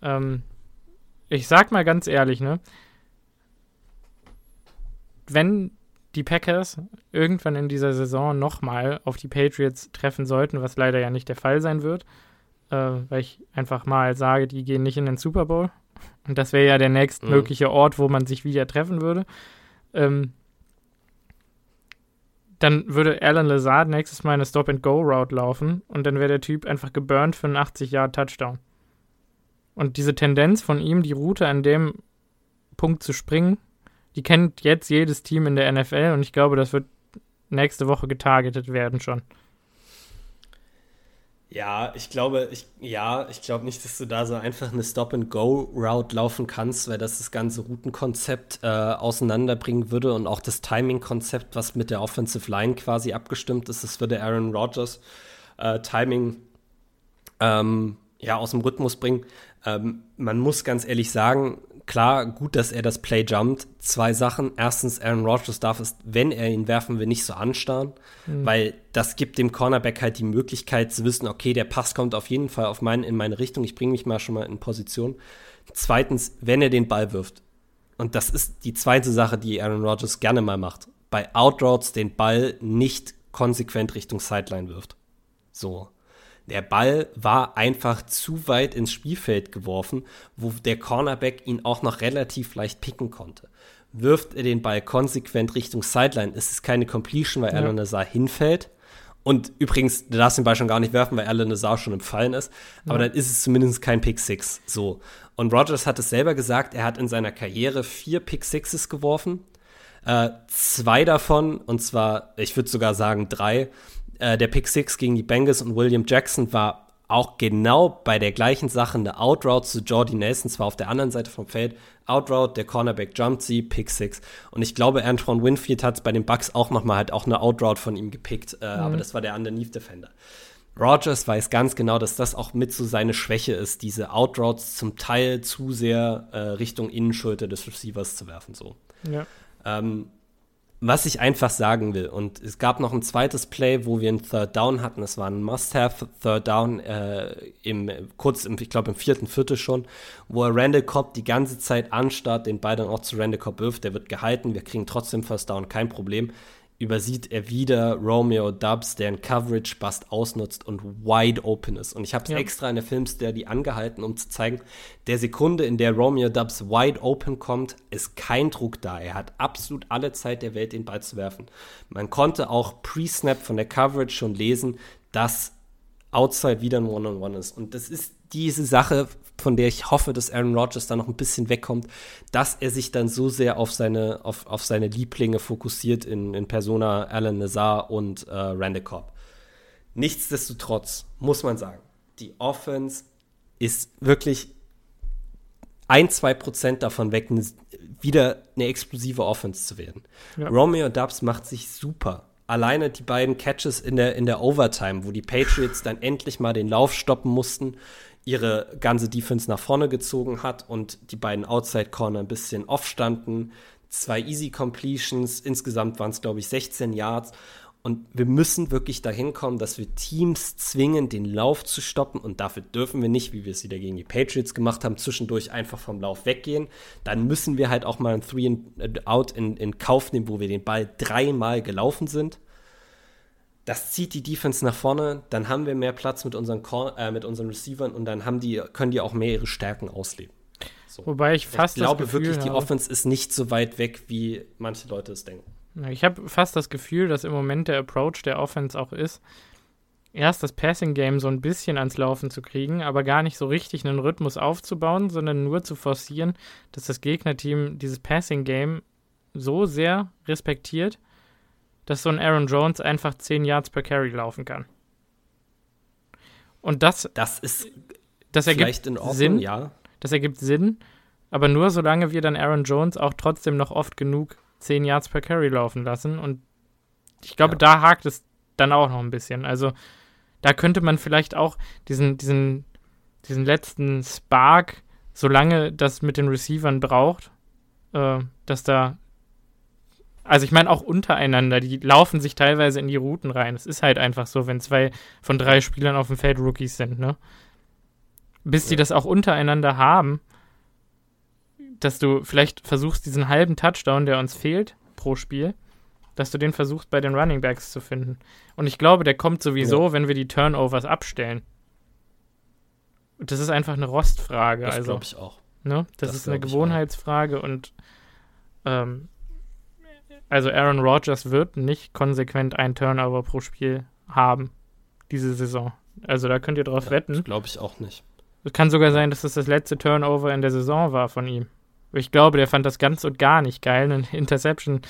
Ähm, ich sag mal ganz ehrlich, ne? Wenn die Packers irgendwann in dieser Saison nochmal auf die Patriots treffen sollten, was leider ja nicht der Fall sein wird, äh, weil ich einfach mal sage, die gehen nicht in den Super Bowl. Und das wäre ja der nächstmögliche mhm. Ort, wo man sich wieder treffen würde. Ähm, dann würde Alan Lazard nächstes Mal eine Stop-and-Go-Route laufen und dann wäre der Typ einfach geburnt für einen 80-Yard-Touchdown. Und diese Tendenz von ihm, die Route an dem Punkt zu springen, die kennt jetzt jedes Team in der NFL und ich glaube, das wird nächste Woche getargetet werden schon. Ja, ich glaube, ich, ja, ich glaube nicht, dass du da so einfach eine Stop-and-Go-Route laufen kannst, weil das das ganze Routenkonzept äh, auseinanderbringen würde und auch das Timing-Konzept, was mit der Offensive Line quasi abgestimmt ist, das würde Aaron Rodgers äh, Timing ähm, ja, aus dem Rhythmus bringen. Ähm, man muss ganz ehrlich sagen, klar, gut, dass er das Play jumpt. Zwei Sachen. Erstens, Aaron Rodgers darf es, wenn er ihn werfen will, nicht so anstarren, mhm. weil das gibt dem Cornerback halt die Möglichkeit zu wissen, okay, der Pass kommt auf jeden Fall auf mein, in meine Richtung, ich bringe mich mal schon mal in Position. Zweitens, wenn er den Ball wirft, und das ist die zweite Sache, die Aaron Rodgers gerne mal macht, bei Outroutes den Ball nicht konsequent Richtung Sideline wirft. So. Der Ball war einfach zu weit ins Spielfeld geworfen, wo der Cornerback ihn auch noch relativ leicht picken konnte. Wirft er den Ball konsequent Richtung Sideline, ist es keine Completion, weil ja. Alan Nazar hinfällt. Und übrigens, du darfst den Ball schon gar nicht werfen, weil Alan Nazar schon im Fallen ist. Aber ja. dann ist es zumindest kein Pick Six. So. Und Rogers hat es selber gesagt, er hat in seiner Karriere vier Pick Sixes geworfen. Äh, zwei davon, und zwar, ich würde sogar sagen drei, äh, der Pick Six gegen die Bengals und William Jackson war auch genau bei der gleichen Sache eine Outroute zu Jordy Nelson, zwar auf der anderen Seite vom Feld. Outroute, der Cornerback jumpt sie, Pick Six. Und ich glaube, Antoine Winfield hat bei den Bucks auch nochmal halt auch eine Outroute von ihm gepickt, äh, mhm. aber das war der underneath Defender. Rogers weiß ganz genau, dass das auch mit so seine Schwäche ist, diese Outroutes zum Teil zu sehr äh, Richtung Innenschulter des Receivers zu werfen. So. Ja. Ähm, was ich einfach sagen will, und es gab noch ein zweites Play, wo wir einen Third Down hatten. Das war ein Must-Have Third Down, äh, im, kurz, im, ich glaube im vierten Viertel schon, wo er Randall Cobb die ganze Zeit anstarrt, den Ball dann auch zu Randall Cobb wirft. Der wird gehalten, wir kriegen trotzdem First Down, kein Problem übersieht er wieder Romeo Dubs, der einen Coverage-Bust ausnutzt und wide open ist. Und ich habe es ja. extra in der Filmstudy angehalten, um zu zeigen, der Sekunde, in der Romeo Dubs wide open kommt, ist kein Druck da. Er hat absolut alle Zeit der Welt, den Ball zu werfen. Man konnte auch pre-Snap von der Coverage schon lesen, dass Outside wieder ein One-on-One -on -One ist. Und das ist diese Sache, von der ich hoffe, dass Aaron Rodgers da noch ein bisschen wegkommt, dass er sich dann so sehr auf seine, auf, auf seine Lieblinge fokussiert in, in Persona Alan Nazar und äh, Randy Cobb. Nichtsdestotrotz muss man sagen, die Offense ist wirklich ein, zwei Prozent davon weg, wieder eine explosive Offense zu werden. Ja. Romeo Dubs macht sich super. Alleine die beiden Catches in der, in der Overtime, wo die Patriots dann endlich mal den Lauf stoppen mussten, ihre ganze Defense nach vorne gezogen hat und die beiden Outside Corner ein bisschen off standen. Zwei Easy Completions, insgesamt waren es, glaube ich, 16 Yards. Und wir müssen wirklich dahin kommen, dass wir Teams zwingen, den Lauf zu stoppen. Und dafür dürfen wir nicht, wie wir es wieder gegen die Patriots gemacht haben, zwischendurch einfach vom Lauf weggehen. Dann müssen wir halt auch mal ein Three and Out in, in Kauf nehmen, wo wir den Ball dreimal gelaufen sind das zieht die Defense nach vorne, dann haben wir mehr Platz mit unseren, Cor äh, mit unseren Receivern und dann haben die, können die auch mehr ihre Stärken ausleben. So. Wobei ich fast ich glaube wirklich, die Offense ist nicht so weit weg, wie manche Leute es denken. Ich habe fast das Gefühl, dass im Moment der Approach der Offense auch ist, erst das Passing Game so ein bisschen ans Laufen zu kriegen, aber gar nicht so richtig einen Rhythmus aufzubauen, sondern nur zu forcieren, dass das Gegnerteam dieses Passing Game so sehr respektiert, dass so ein Aaron Jones einfach 10 Yards per Carry laufen kann. Und das, das ist das ergibt in Ordnung, Sinn, ja. Das ergibt Sinn, aber nur solange wir dann Aaron Jones auch trotzdem noch oft genug 10 Yards per Carry laufen lassen. Und ich glaube, ja. da hakt es dann auch noch ein bisschen. Also da könnte man vielleicht auch diesen, diesen, diesen letzten Spark, solange das mit den Receivern braucht, äh, dass da also ich meine auch untereinander, die laufen sich teilweise in die Routen rein. Es ist halt einfach so, wenn zwei von drei Spielern auf dem Feld Rookies sind, ne? Bis ja. die das auch untereinander haben, dass du vielleicht versuchst, diesen halben Touchdown, der uns fehlt pro Spiel, dass du den versuchst bei den Running Backs zu finden. Und ich glaube, der kommt sowieso, ja. wenn wir die Turnovers abstellen. Das ist einfach eine Rostfrage. Das also, glaube ich auch. Ne? Das, das ist eine Gewohnheitsfrage und ähm, also Aaron Rodgers wird nicht konsequent ein Turnover pro Spiel haben diese Saison. Also da könnt ihr drauf ja, wetten. Glaube ich auch nicht. Es kann sogar sein, dass das das letzte Turnover in der Saison war von ihm. Ich glaube, der fand das ganz und gar nicht geil, eine Interception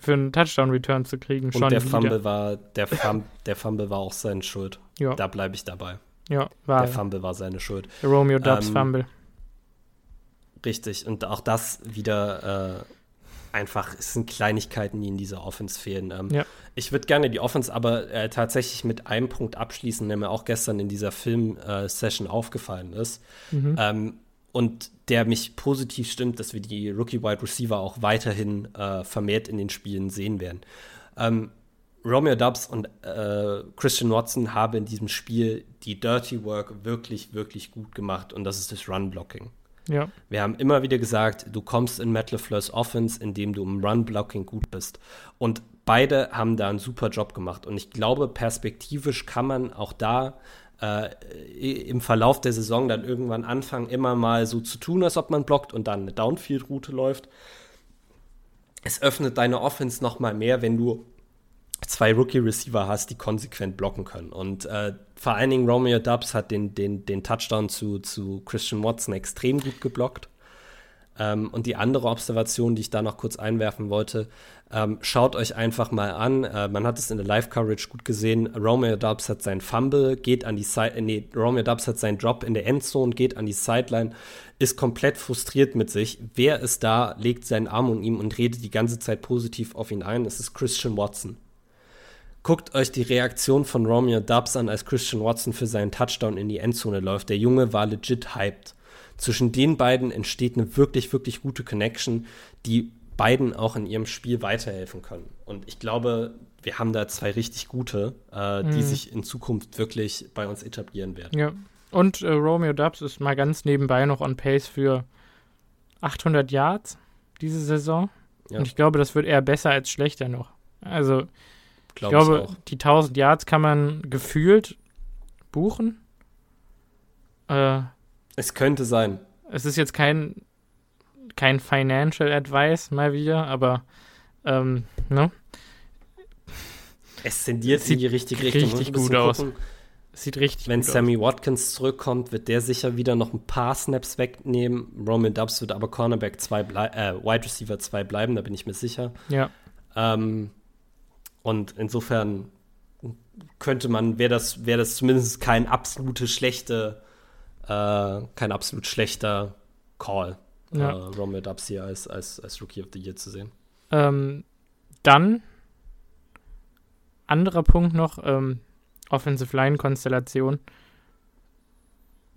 für einen Touchdown-Return zu kriegen. Und der Fumble war, der, Fum, der Fumble war auch seine Schuld. Ja. Da bleibe ich dabei. Ja, war. Der Fumble war seine Schuld. Der Romeo Dubs ähm, Fumble. Richtig, und auch das wieder äh, einfach, es sind Kleinigkeiten, die in dieser Offense fehlen. Ähm, ja. Ich würde gerne die Offense aber äh, tatsächlich mit einem Punkt abschließen, der mir auch gestern in dieser Film-Session äh, aufgefallen ist. Mhm. Ähm, und der mich positiv stimmt, dass wir die Rookie-Wide Receiver auch weiterhin äh, vermehrt in den Spielen sehen werden. Ähm, Romeo Dubs und äh, Christian Watson haben in diesem Spiel die Dirty Work wirklich, wirklich gut gemacht und das ist das Run-Blocking. Ja. Wir haben immer wieder gesagt, du kommst in Matt LeFleur's Offense, indem du im Run-Blocking gut bist. Und beide haben da einen super Job gemacht. Und ich glaube, perspektivisch kann man auch da äh, im Verlauf der Saison dann irgendwann anfangen, immer mal so zu tun, als ob man blockt und dann eine Downfield-Route läuft. Es öffnet deine Offense noch mal mehr, wenn du zwei Rookie-Receiver hast, die konsequent blocken können. Und äh, vor allen Dingen Romeo Dubs hat den, den, den Touchdown zu, zu Christian Watson extrem gut geblockt. Ähm, und die andere Observation, die ich da noch kurz einwerfen wollte, ähm, schaut euch einfach mal an. Äh, man hat es in der Live-Coverage gut gesehen. Romeo Dubs hat seinen Fumble, geht an die Side, äh, nee, Romeo Dubs hat seinen Drop in der Endzone, geht an die Sideline, ist komplett frustriert mit sich. Wer ist da, legt seinen Arm um ihn und redet die ganze Zeit positiv auf ihn ein? Es ist Christian Watson. Guckt euch die Reaktion von Romeo Dubs an, als Christian Watson für seinen Touchdown in die Endzone läuft. Der Junge war legit hyped. Zwischen den beiden entsteht eine wirklich, wirklich gute Connection, die beiden auch in ihrem Spiel weiterhelfen können. Und ich glaube, wir haben da zwei richtig gute, äh, die mhm. sich in Zukunft wirklich bei uns etablieren werden. Ja. Und äh, Romeo Dubs ist mal ganz nebenbei noch on pace für 800 Yards diese Saison. Ja. Und ich glaube, das wird eher besser als schlechter noch. Also, Glaub ich glaube, ich die 1000 Yards kann man gefühlt buchen. Äh, es könnte sein. Es ist jetzt kein, kein Financial Advice mal wieder, aber ähm, ne? Es tendiert in die richtige Richtung. Richtig gut aus. Sieht richtig Wenn Sammy aus. Watkins zurückkommt, wird der sicher wieder noch ein paar Snaps wegnehmen. Roman Dubs wird aber Cornerback 2 äh, Wide Receiver 2 bleiben, da bin ich mir sicher. Ja. Ähm, und insofern könnte man, wäre das, wäre das zumindest kein absolute schlechte, äh, kein absolut schlechter Call, ja. äh, Romeo Dubs hier als, als, als Rookie of the Year zu sehen. Ähm, dann anderer Punkt noch, ähm, Offensive Line Konstellation.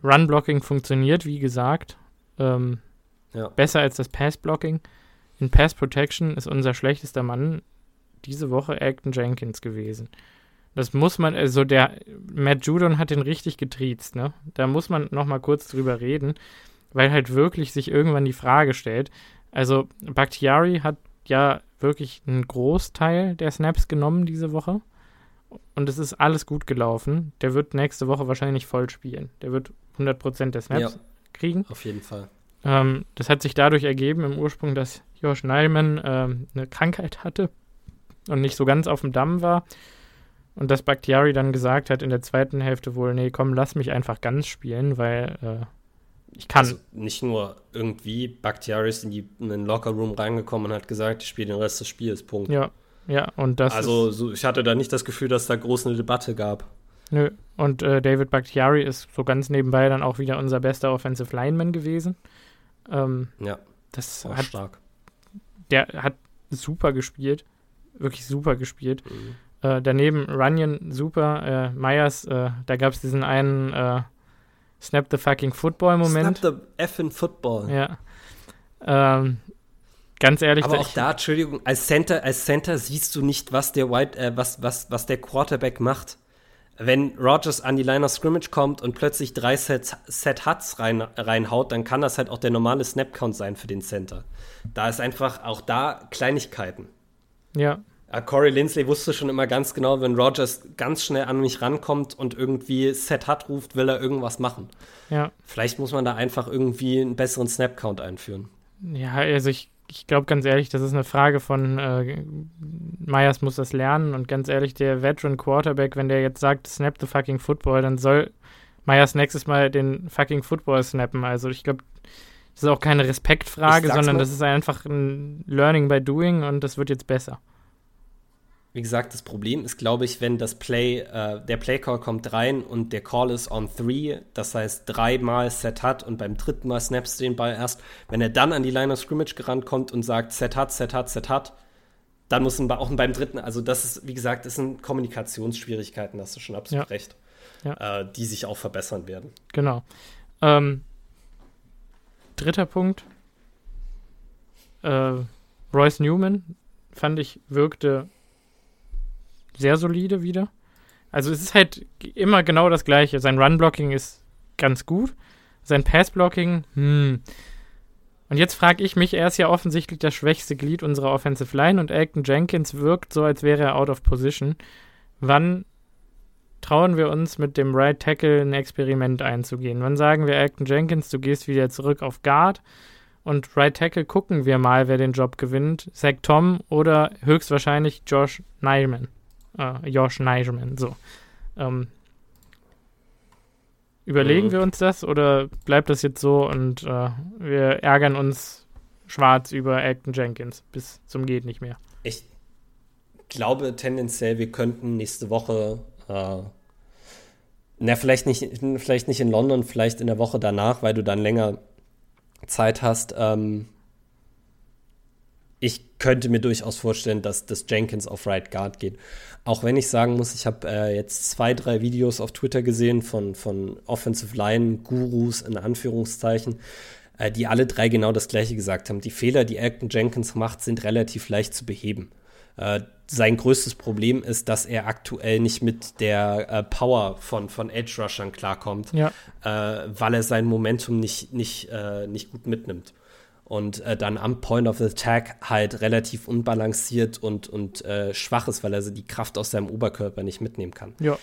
Run Blocking funktioniert, wie gesagt. Ähm, ja. Besser als das Pass Blocking. In Pass Protection ist unser schlechtester Mann diese Woche Acton Jenkins gewesen. Das muss man, also der Matt Judon hat den richtig getriezt, ne? Da muss man noch mal kurz drüber reden, weil halt wirklich sich irgendwann die Frage stellt. Also Bakhtiari hat ja wirklich einen Großteil der Snaps genommen diese Woche und es ist alles gut gelaufen. Der wird nächste Woche wahrscheinlich voll spielen. Der wird 100% der Snaps ja, kriegen. Auf jeden Fall. Ähm, das hat sich dadurch ergeben im Ursprung, dass Josh Neilman ähm, eine Krankheit hatte und nicht so ganz auf dem Damm war. Und dass Bakhtiari dann gesagt hat in der zweiten Hälfte wohl, nee, komm, lass mich einfach ganz spielen, weil äh, ich kann. Also nicht nur irgendwie, Bakhtiari ist in, die, in den Lockerroom reingekommen und hat gesagt, ich spiele den Rest des Spiels, Punkt. Ja, ja, und das. Also, so, ich hatte da nicht das Gefühl, dass da groß eine Debatte gab. Nö, und äh, David Bakhtiari ist so ganz nebenbei dann auch wieder unser bester Offensive Lineman gewesen. Ähm, ja, das hat, stark. Der hat super gespielt, wirklich super gespielt. Mhm. Äh, daneben Runyon super, äh, Myers, äh, da gab es diesen einen äh, Snap the fucking Football Moment. Snap the effing Football. Ja. Ähm, Ganz ehrlich, aber auch da, Entschuldigung, als Center, als Center siehst du nicht, was der White, äh, was, was, was der Quarterback macht. Wenn Rogers an die Line of Scrimmage kommt und plötzlich drei Set, Set Huts rein, reinhaut, dann kann das halt auch der normale Snap Count sein für den Center. Da ist einfach auch da Kleinigkeiten. Ja. Äh, Corey Lindsley wusste schon immer ganz genau, wenn Rogers ganz schnell an mich rankommt und irgendwie Set Hut ruft, will er irgendwas machen. Ja. Vielleicht muss man da einfach irgendwie einen besseren Snap Count einführen. Ja, also ich ich glaube ganz ehrlich, das ist eine Frage von äh, Myers muss das lernen und ganz ehrlich, der Veteran Quarterback, wenn der jetzt sagt, snap the fucking Football, dann soll Myers nächstes Mal den fucking Football snappen. Also ich glaube, das ist auch keine Respektfrage, sondern mal. das ist einfach ein Learning by Doing und das wird jetzt besser. Wie gesagt, das Problem ist, glaube ich, wenn das Play, äh, der Play-Call kommt rein und der Call ist on three, das heißt dreimal Set hat und beim dritten Mal snaps den Ball erst. Wenn er dann an die Line of Scrimmage gerannt kommt und sagt Set hat, Set hat, Set hat, dann muss ein, auch beim dritten, also das ist, wie gesagt, das sind Kommunikationsschwierigkeiten, hast du schon absolut ja. recht, ja. Äh, die sich auch verbessern werden. Genau. Ähm, dritter Punkt. Äh, Royce Newman, fand ich, wirkte sehr solide wieder. Also es ist halt immer genau das Gleiche. Sein Run-Blocking ist ganz gut. Sein Pass-Blocking, hm. Und jetzt frage ich mich, er ist ja offensichtlich das schwächste Glied unserer Offensive Line und Elton Jenkins wirkt so, als wäre er out of position. Wann trauen wir uns mit dem Right Tackle ein Experiment einzugehen? Wann sagen wir Elton Jenkins, du gehst wieder zurück auf Guard und Right Tackle gucken wir mal, wer den Job gewinnt? Zach Tom oder höchstwahrscheinlich Josh Nyman? äh, Josh Neigemann. So. Ähm, überlegen mhm. wir uns das oder bleibt das jetzt so und äh, wir ärgern uns schwarz über Acton Jenkins bis zum geht nicht mehr? Ich glaube tendenziell, wir könnten nächste Woche, äh, na, vielleicht nicht, vielleicht nicht in London, vielleicht in der Woche danach, weil du dann länger Zeit hast, ähm, ich könnte mir durchaus vorstellen, dass das Jenkins auf Right Guard geht. Auch wenn ich sagen muss, ich habe äh, jetzt zwei, drei Videos auf Twitter gesehen von, von Offensive Line Gurus in Anführungszeichen, äh, die alle drei genau das gleiche gesagt haben. Die Fehler, die Elton Jenkins macht, sind relativ leicht zu beheben. Äh, sein größtes Problem ist, dass er aktuell nicht mit der äh, Power von, von Edge Rushern klarkommt, ja. äh, weil er sein Momentum nicht, nicht, äh, nicht gut mitnimmt. Und äh, dann am Point of Attack halt relativ unbalanciert und, und schwach ist, weil er die Kraft aus seinem Oberkörper nicht mitnehmen kann. Ja.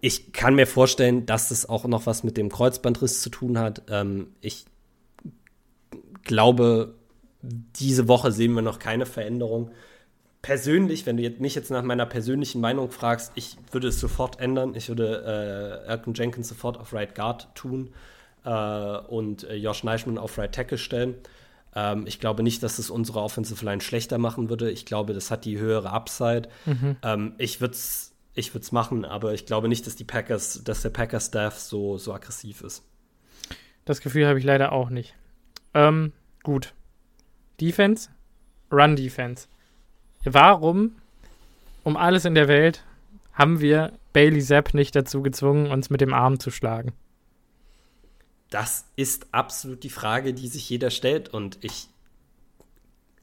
Ich kann mir vorstellen, dass das auch noch was mit dem Kreuzbandriss zu tun hat. Ähm, ich glaube, diese Woche sehen wir noch keine Veränderung persönlich, wenn du mich jetzt nach meiner persönlichen Meinung fragst, ich würde es sofort ändern. Ich würde äh, Elton Jenkins sofort auf Right Guard tun äh, und äh, Josh Neischmann auf Right Tackle stellen. Ähm, ich glaube nicht, dass es unsere Offensive Line schlechter machen würde. Ich glaube, das hat die höhere Upside. Mhm. Ähm, ich würde es ich würd's machen, aber ich glaube nicht, dass die Packers, dass der Packers-Staff so, so aggressiv ist. Das Gefühl habe ich leider auch nicht. Ähm, gut. Defense, Run Defense. Warum um alles in der Welt haben wir Bailey Zapp nicht dazu gezwungen, uns mit dem Arm zu schlagen? Das ist absolut die Frage, die sich jeder stellt und ich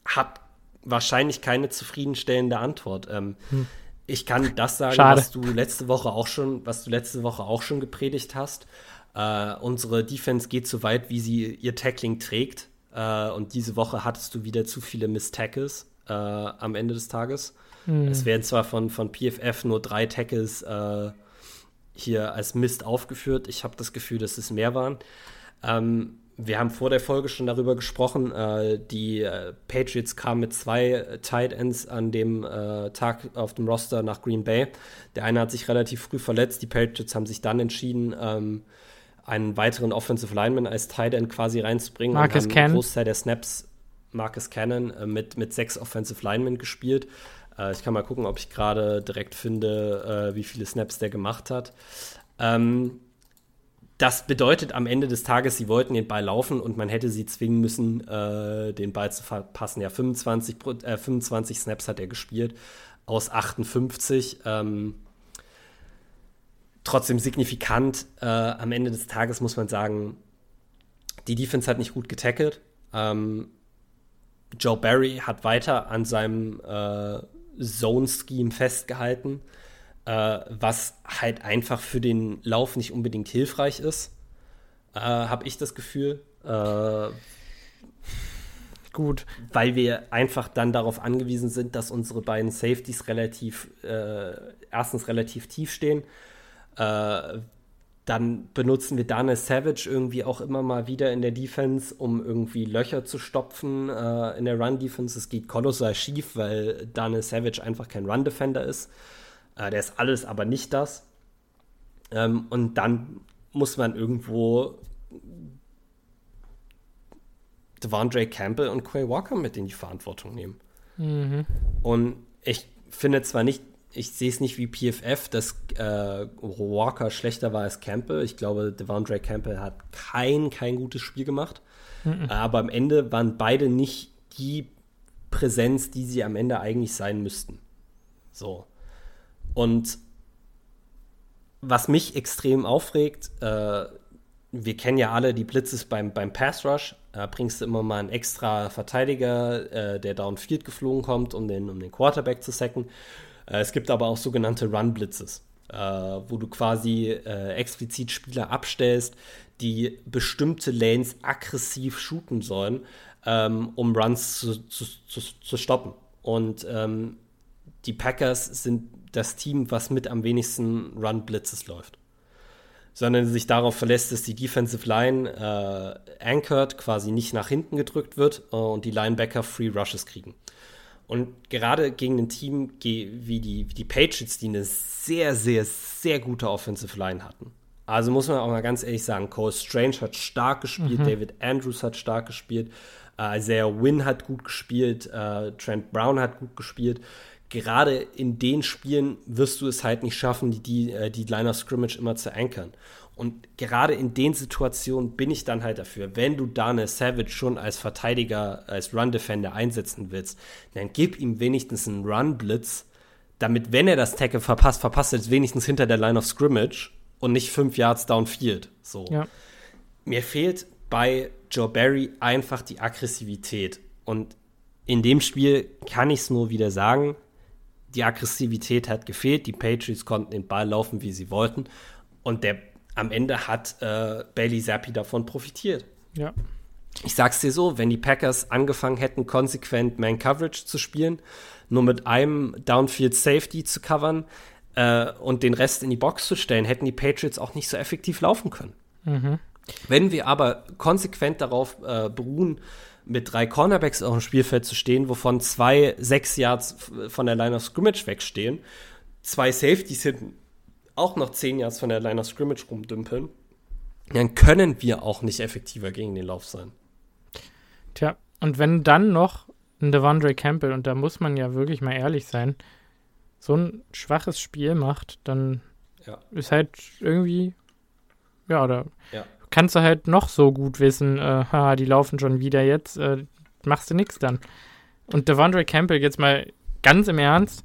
habe wahrscheinlich keine zufriedenstellende Antwort. Ähm, hm. Ich kann das sagen, Schade. was du letzte Woche auch schon, was du letzte Woche auch schon gepredigt hast. Äh, unsere Defense geht so weit, wie sie ihr Tackling trägt. Äh, und diese Woche hattest du wieder zu viele Miss Tackles äh, am Ende des Tages. Mhm. Es werden zwar von, von PFF nur drei Tackles äh, hier als Mist aufgeführt. Ich habe das Gefühl, dass es mehr waren. Ähm, wir haben vor der Folge schon darüber gesprochen. Äh, die äh, Patriots kamen mit zwei Tight Ends an dem äh, Tag auf dem Roster nach Green Bay. Der eine hat sich relativ früh verletzt. Die Patriots haben sich dann entschieden, ähm, einen weiteren Offensive Lineman als Tight End quasi reinzubringen. Marcus und haben einen Großteil der Snaps Marcus Cannon äh, mit, mit sechs Offensive Linemen gespielt. Äh, ich kann mal gucken, ob ich gerade direkt finde, äh, wie viele Snaps der gemacht hat. Ähm, das bedeutet am Ende des Tages, sie wollten den Ball laufen und man hätte sie zwingen müssen, äh, den Ball zu verpassen. Ja, 25, 25 äh, Snaps hat er gespielt aus 58. Ähm, trotzdem signifikant. Äh, am Ende des Tages muss man sagen, die Defense hat nicht gut getackelt. Ähm, Joe Barry hat weiter an seinem äh, Zone-Scheme festgehalten, äh, was halt einfach für den Lauf nicht unbedingt hilfreich ist, äh, habe ich das Gefühl. Äh, Gut. Weil wir einfach dann darauf angewiesen sind, dass unsere beiden Safeties relativ, äh, erstens relativ tief stehen, äh, dann benutzen wir Daniel Savage irgendwie auch immer mal wieder in der Defense, um irgendwie Löcher zu stopfen äh, in der Run-Defense. Es geht kolossal schief, weil Daniel Savage einfach kein Run-Defender ist. Äh, der ist alles, aber nicht das. Ähm, und dann muss man irgendwo Devondre Campbell und Quay Walker mit in die Verantwortung nehmen. Mhm. Und ich finde zwar nicht ich sehe es nicht wie PFF, dass äh, Walker schlechter war als Campbell. Ich glaube, Devondre Campbell hat kein, kein gutes Spiel gemacht. Mhm. Aber am Ende waren beide nicht die Präsenz, die sie am Ende eigentlich sein müssten. So. Und was mich extrem aufregt, äh, wir kennen ja alle die Blitzes beim, beim Pass Rush. Da bringst du immer mal einen extra Verteidiger, äh, der downfield geflogen kommt, um den, um den Quarterback zu sacken. Äh, es gibt aber auch sogenannte Run-Blitzes, äh, wo du quasi äh, explizit Spieler abstellst, die bestimmte Lanes aggressiv shooten sollen, ähm, um Runs zu, zu, zu, zu stoppen. Und ähm, die Packers sind das Team, was mit am wenigsten Run-Blitzes läuft. Sondern sich darauf verlässt, dass die Defensive Line äh, anchored, quasi nicht nach hinten gedrückt wird äh, und die Linebacker Free Rushes kriegen. Und gerade gegen ein Team wie die, wie die Patriots, die eine sehr, sehr, sehr gute Offensive Line hatten. Also muss man auch mal ganz ehrlich sagen, Cole Strange hat stark gespielt, mhm. David Andrews hat stark gespielt, äh, Isaiah Wynn hat gut gespielt, äh, Trent Brown hat gut gespielt. Gerade in den Spielen wirst du es halt nicht schaffen, die, die, äh, die Line of Scrimmage immer zu ankern. Und gerade in den Situationen bin ich dann halt dafür, wenn du Daniel Savage schon als Verteidiger, als Run-Defender einsetzen willst, dann gib ihm wenigstens einen Run-Blitz, damit, wenn er das Tackle verpasst, verpasst er es wenigstens hinter der Line of Scrimmage und nicht fünf Yards downfield. So. Ja. Mir fehlt bei Joe Barry einfach die Aggressivität. Und in dem Spiel kann ich es nur wieder sagen, die Aggressivität hat gefehlt. Die Patriots konnten den Ball laufen, wie sie wollten. Und der, am Ende hat äh, Bailey Zappi davon profitiert. Ja. Ich sag's dir so, wenn die Packers angefangen hätten, konsequent Man Coverage zu spielen, nur mit einem Downfield Safety zu covern äh, und den Rest in die Box zu stellen, hätten die Patriots auch nicht so effektiv laufen können. Mhm. Wenn wir aber konsequent darauf äh, beruhen, mit drei Cornerbacks auf dem Spielfeld zu stehen, wovon zwei sechs Yards von der Line of Scrimmage wegstehen, zwei Safeties hinten auch noch zehn Yards von der Line of Scrimmage rumdümpeln, dann können wir auch nicht effektiver gegen den Lauf sein. Tja, und wenn dann noch ein Devondre Campbell, und da muss man ja wirklich mal ehrlich sein, so ein schwaches Spiel macht, dann ja. ist halt irgendwie, ja, oder ja. kannst du halt noch so gut wissen, äh, haha, die laufen schon wieder jetzt, äh, machst du nichts dann. Und Devondre Campbell, jetzt mal ganz im Ernst,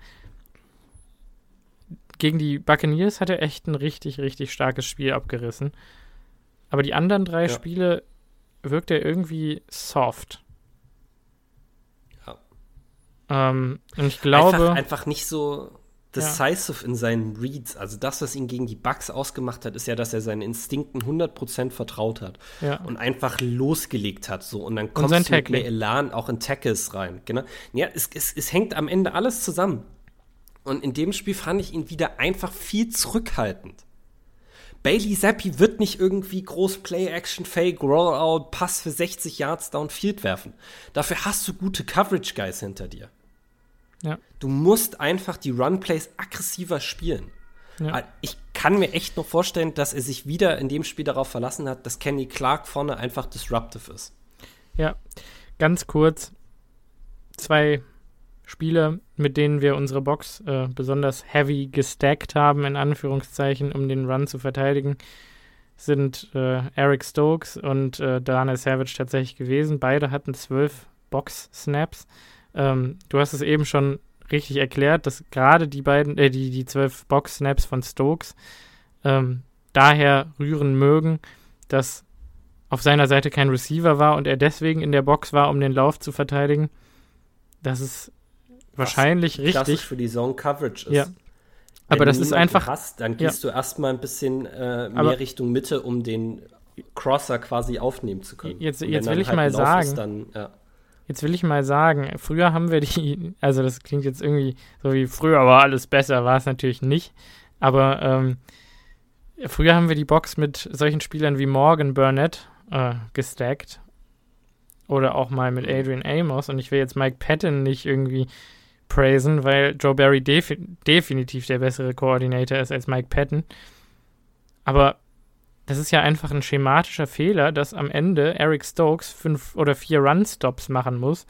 gegen die Buccaneers hat er echt ein richtig, richtig starkes Spiel abgerissen. Aber die anderen drei ja. Spiele wirkt er irgendwie soft. Ähm, und ich glaube. Einfach, einfach nicht so decisive ja. in seinen Reads. Also das, was ihn gegen die Bugs ausgemacht hat, ist ja, dass er seinen Instinkten 100% vertraut hat. Ja. Und einfach losgelegt hat. So. Und dann kommst und du mit mehr Elan auch in Tackles rein. Genau. Ja, es, es, es hängt am Ende alles zusammen. Und in dem Spiel fand ich ihn wieder einfach viel zurückhaltend. Bailey Zappi wird nicht irgendwie groß Play-Action, Fake, Rollout, Pass für 60 Yards downfield werfen. Dafür hast du gute Coverage-Guys hinter dir. Ja. Du musst einfach die Run-Plays aggressiver spielen. Ja. Ich kann mir echt noch vorstellen, dass er sich wieder in dem Spiel darauf verlassen hat, dass Kenny Clark vorne einfach disruptive ist. Ja, ganz kurz. Zwei Spiele, mit denen wir unsere Box äh, besonders heavy gestackt haben, in Anführungszeichen, um den Run zu verteidigen, sind äh, Eric Stokes und äh, Daniel Savage tatsächlich gewesen. Beide hatten zwölf Box-Snaps. Ähm, du hast es eben schon richtig erklärt, dass gerade die beiden, äh, die, die zwölf Box-Snaps von Stokes ähm, daher rühren mögen, dass auf seiner Seite kein Receiver war und er deswegen in der Box war, um den Lauf zu verteidigen. Das ist wahrscheinlich richtig. Für die Zone Coverage ist. Ja. Wenn aber das ist einfach. Hast, dann gehst ja. du erstmal ein bisschen äh, mehr aber Richtung Mitte, um den Crosser quasi aufnehmen zu können. Jetzt, jetzt will ich halt mal sagen. Ist, dann, ja. Jetzt will ich mal sagen, früher haben wir die, also das klingt jetzt irgendwie so wie früher war alles besser, war es natürlich nicht. Aber ähm, früher haben wir die Box mit solchen Spielern wie Morgan Burnett äh, gestackt. Oder auch mal mit. Adrian Amos. Und ich will jetzt Mike Patton nicht irgendwie praisen, weil Joe Barry defi definitiv der bessere Koordinator ist als Mike Patton. Aber das ist ja einfach ein schematischer Fehler, dass am Ende Eric Stokes fünf oder vier Run-Stops machen muss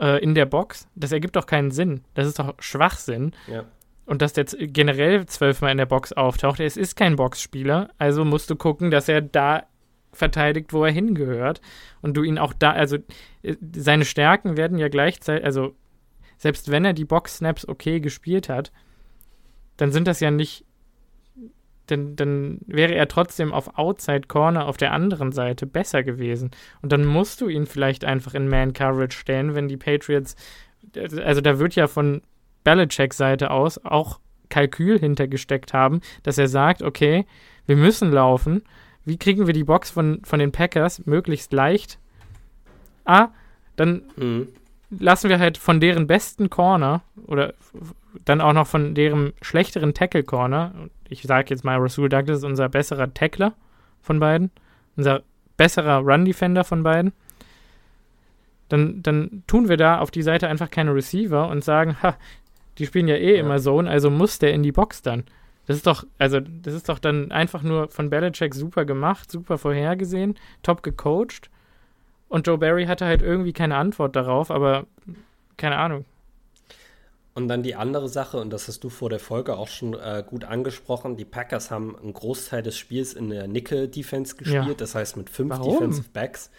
äh, in der Box. Das ergibt doch keinen Sinn. Das ist doch Schwachsinn. Ja. Und dass der generell zwölfmal in der Box auftaucht. Es ist kein Boxspieler, also musst du gucken, dass er da verteidigt, wo er hingehört. Und du ihn auch da, also äh, seine Stärken werden ja gleichzeitig, also selbst wenn er die Box-Snaps okay gespielt hat, dann sind das ja nicht, dann, dann wäre er trotzdem auf Outside Corner auf der anderen Seite besser gewesen. Und dann musst du ihn vielleicht einfach in Man-Coverage stellen, wenn die Patriots, also da wird ja von Belichicks Seite aus auch Kalkül hintergesteckt haben, dass er sagt, okay, wir müssen laufen. Wie kriegen wir die Box von, von den Packers möglichst leicht? Ah, dann mhm lassen wir halt von deren besten Corner oder dann auch noch von deren schlechteren Tackle Corner, ich sage jetzt mal, Rasul Douglas ist unser besserer Tackler von beiden, unser besserer Run Defender von beiden. Dann, dann tun wir da auf die Seite einfach keine Receiver und sagen, ha, die spielen ja eh ja. immer Zone, also muss der in die Box dann. Das ist doch, also, das ist doch dann einfach nur von Belichick super gemacht, super vorhergesehen, top gecoacht. Und Joe Barry hatte halt irgendwie keine Antwort darauf, aber keine Ahnung. Und dann die andere Sache, und das hast du vor der Folge auch schon äh, gut angesprochen, die Packers haben einen Großteil des Spiels in der Nickel-Defense gespielt, ja. das heißt mit fünf Warum? Defensive Backs.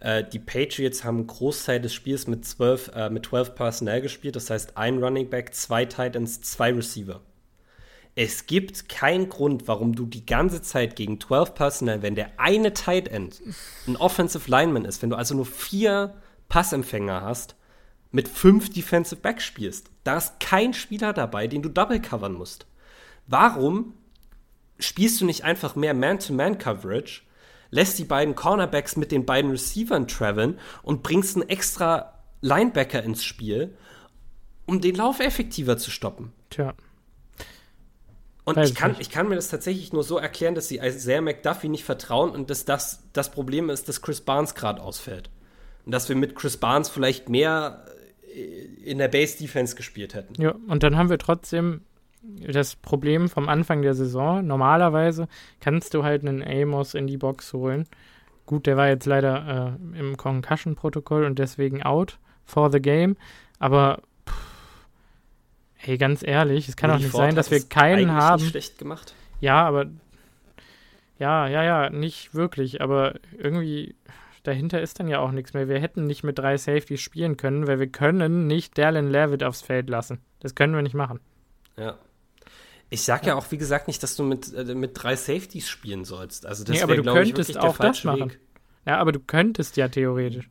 Äh, die Patriots haben einen Großteil des Spiels mit zwölf, äh, mit 12 Personnel gespielt, das heißt ein Running Back, zwei Titans, zwei Receiver. Es gibt keinen Grund, warum du die ganze Zeit gegen 12 Personnel, wenn der eine Tight End ein Offensive Lineman ist, wenn du also nur vier Passempfänger hast, mit fünf Defensive Backs spielst. Da ist kein Spieler dabei, den du double covern musst. Warum spielst du nicht einfach mehr Man-to-Man-Coverage, lässt die beiden Cornerbacks mit den beiden Receivern traveln und bringst einen extra Linebacker ins Spiel, um den Lauf effektiver zu stoppen? Tja. Und ich kann, ich kann mir das tatsächlich nur so erklären, dass sie sehr McDuffie nicht vertrauen und dass das das Problem ist, dass Chris Barnes gerade ausfällt. Und dass wir mit Chris Barnes vielleicht mehr in der Base Defense gespielt hätten. Ja, und dann haben wir trotzdem das Problem vom Anfang der Saison. Normalerweise kannst du halt einen Amos in die Box holen. Gut, der war jetzt leider äh, im Concussion-Protokoll und deswegen out for the game. Aber hey, ganz ehrlich, es kann doch nicht Ford sein, dass wir keinen haben. Nicht schlecht gemacht. Ja, aber ja, ja, ja, nicht wirklich. Aber irgendwie dahinter ist dann ja auch nichts mehr. Wir hätten nicht mit drei Safeties spielen können, weil wir können nicht Dallin Levitt aufs Feld lassen. Das können wir nicht machen. Ja. Ich sag ja, auch, wie gesagt, nicht, dass du mit, äh, mit drei Safeties spielen sollst. Also das nee, aber du könntest ich, auch das machen. Weg. Ja, aber du könntest ja theoretisch.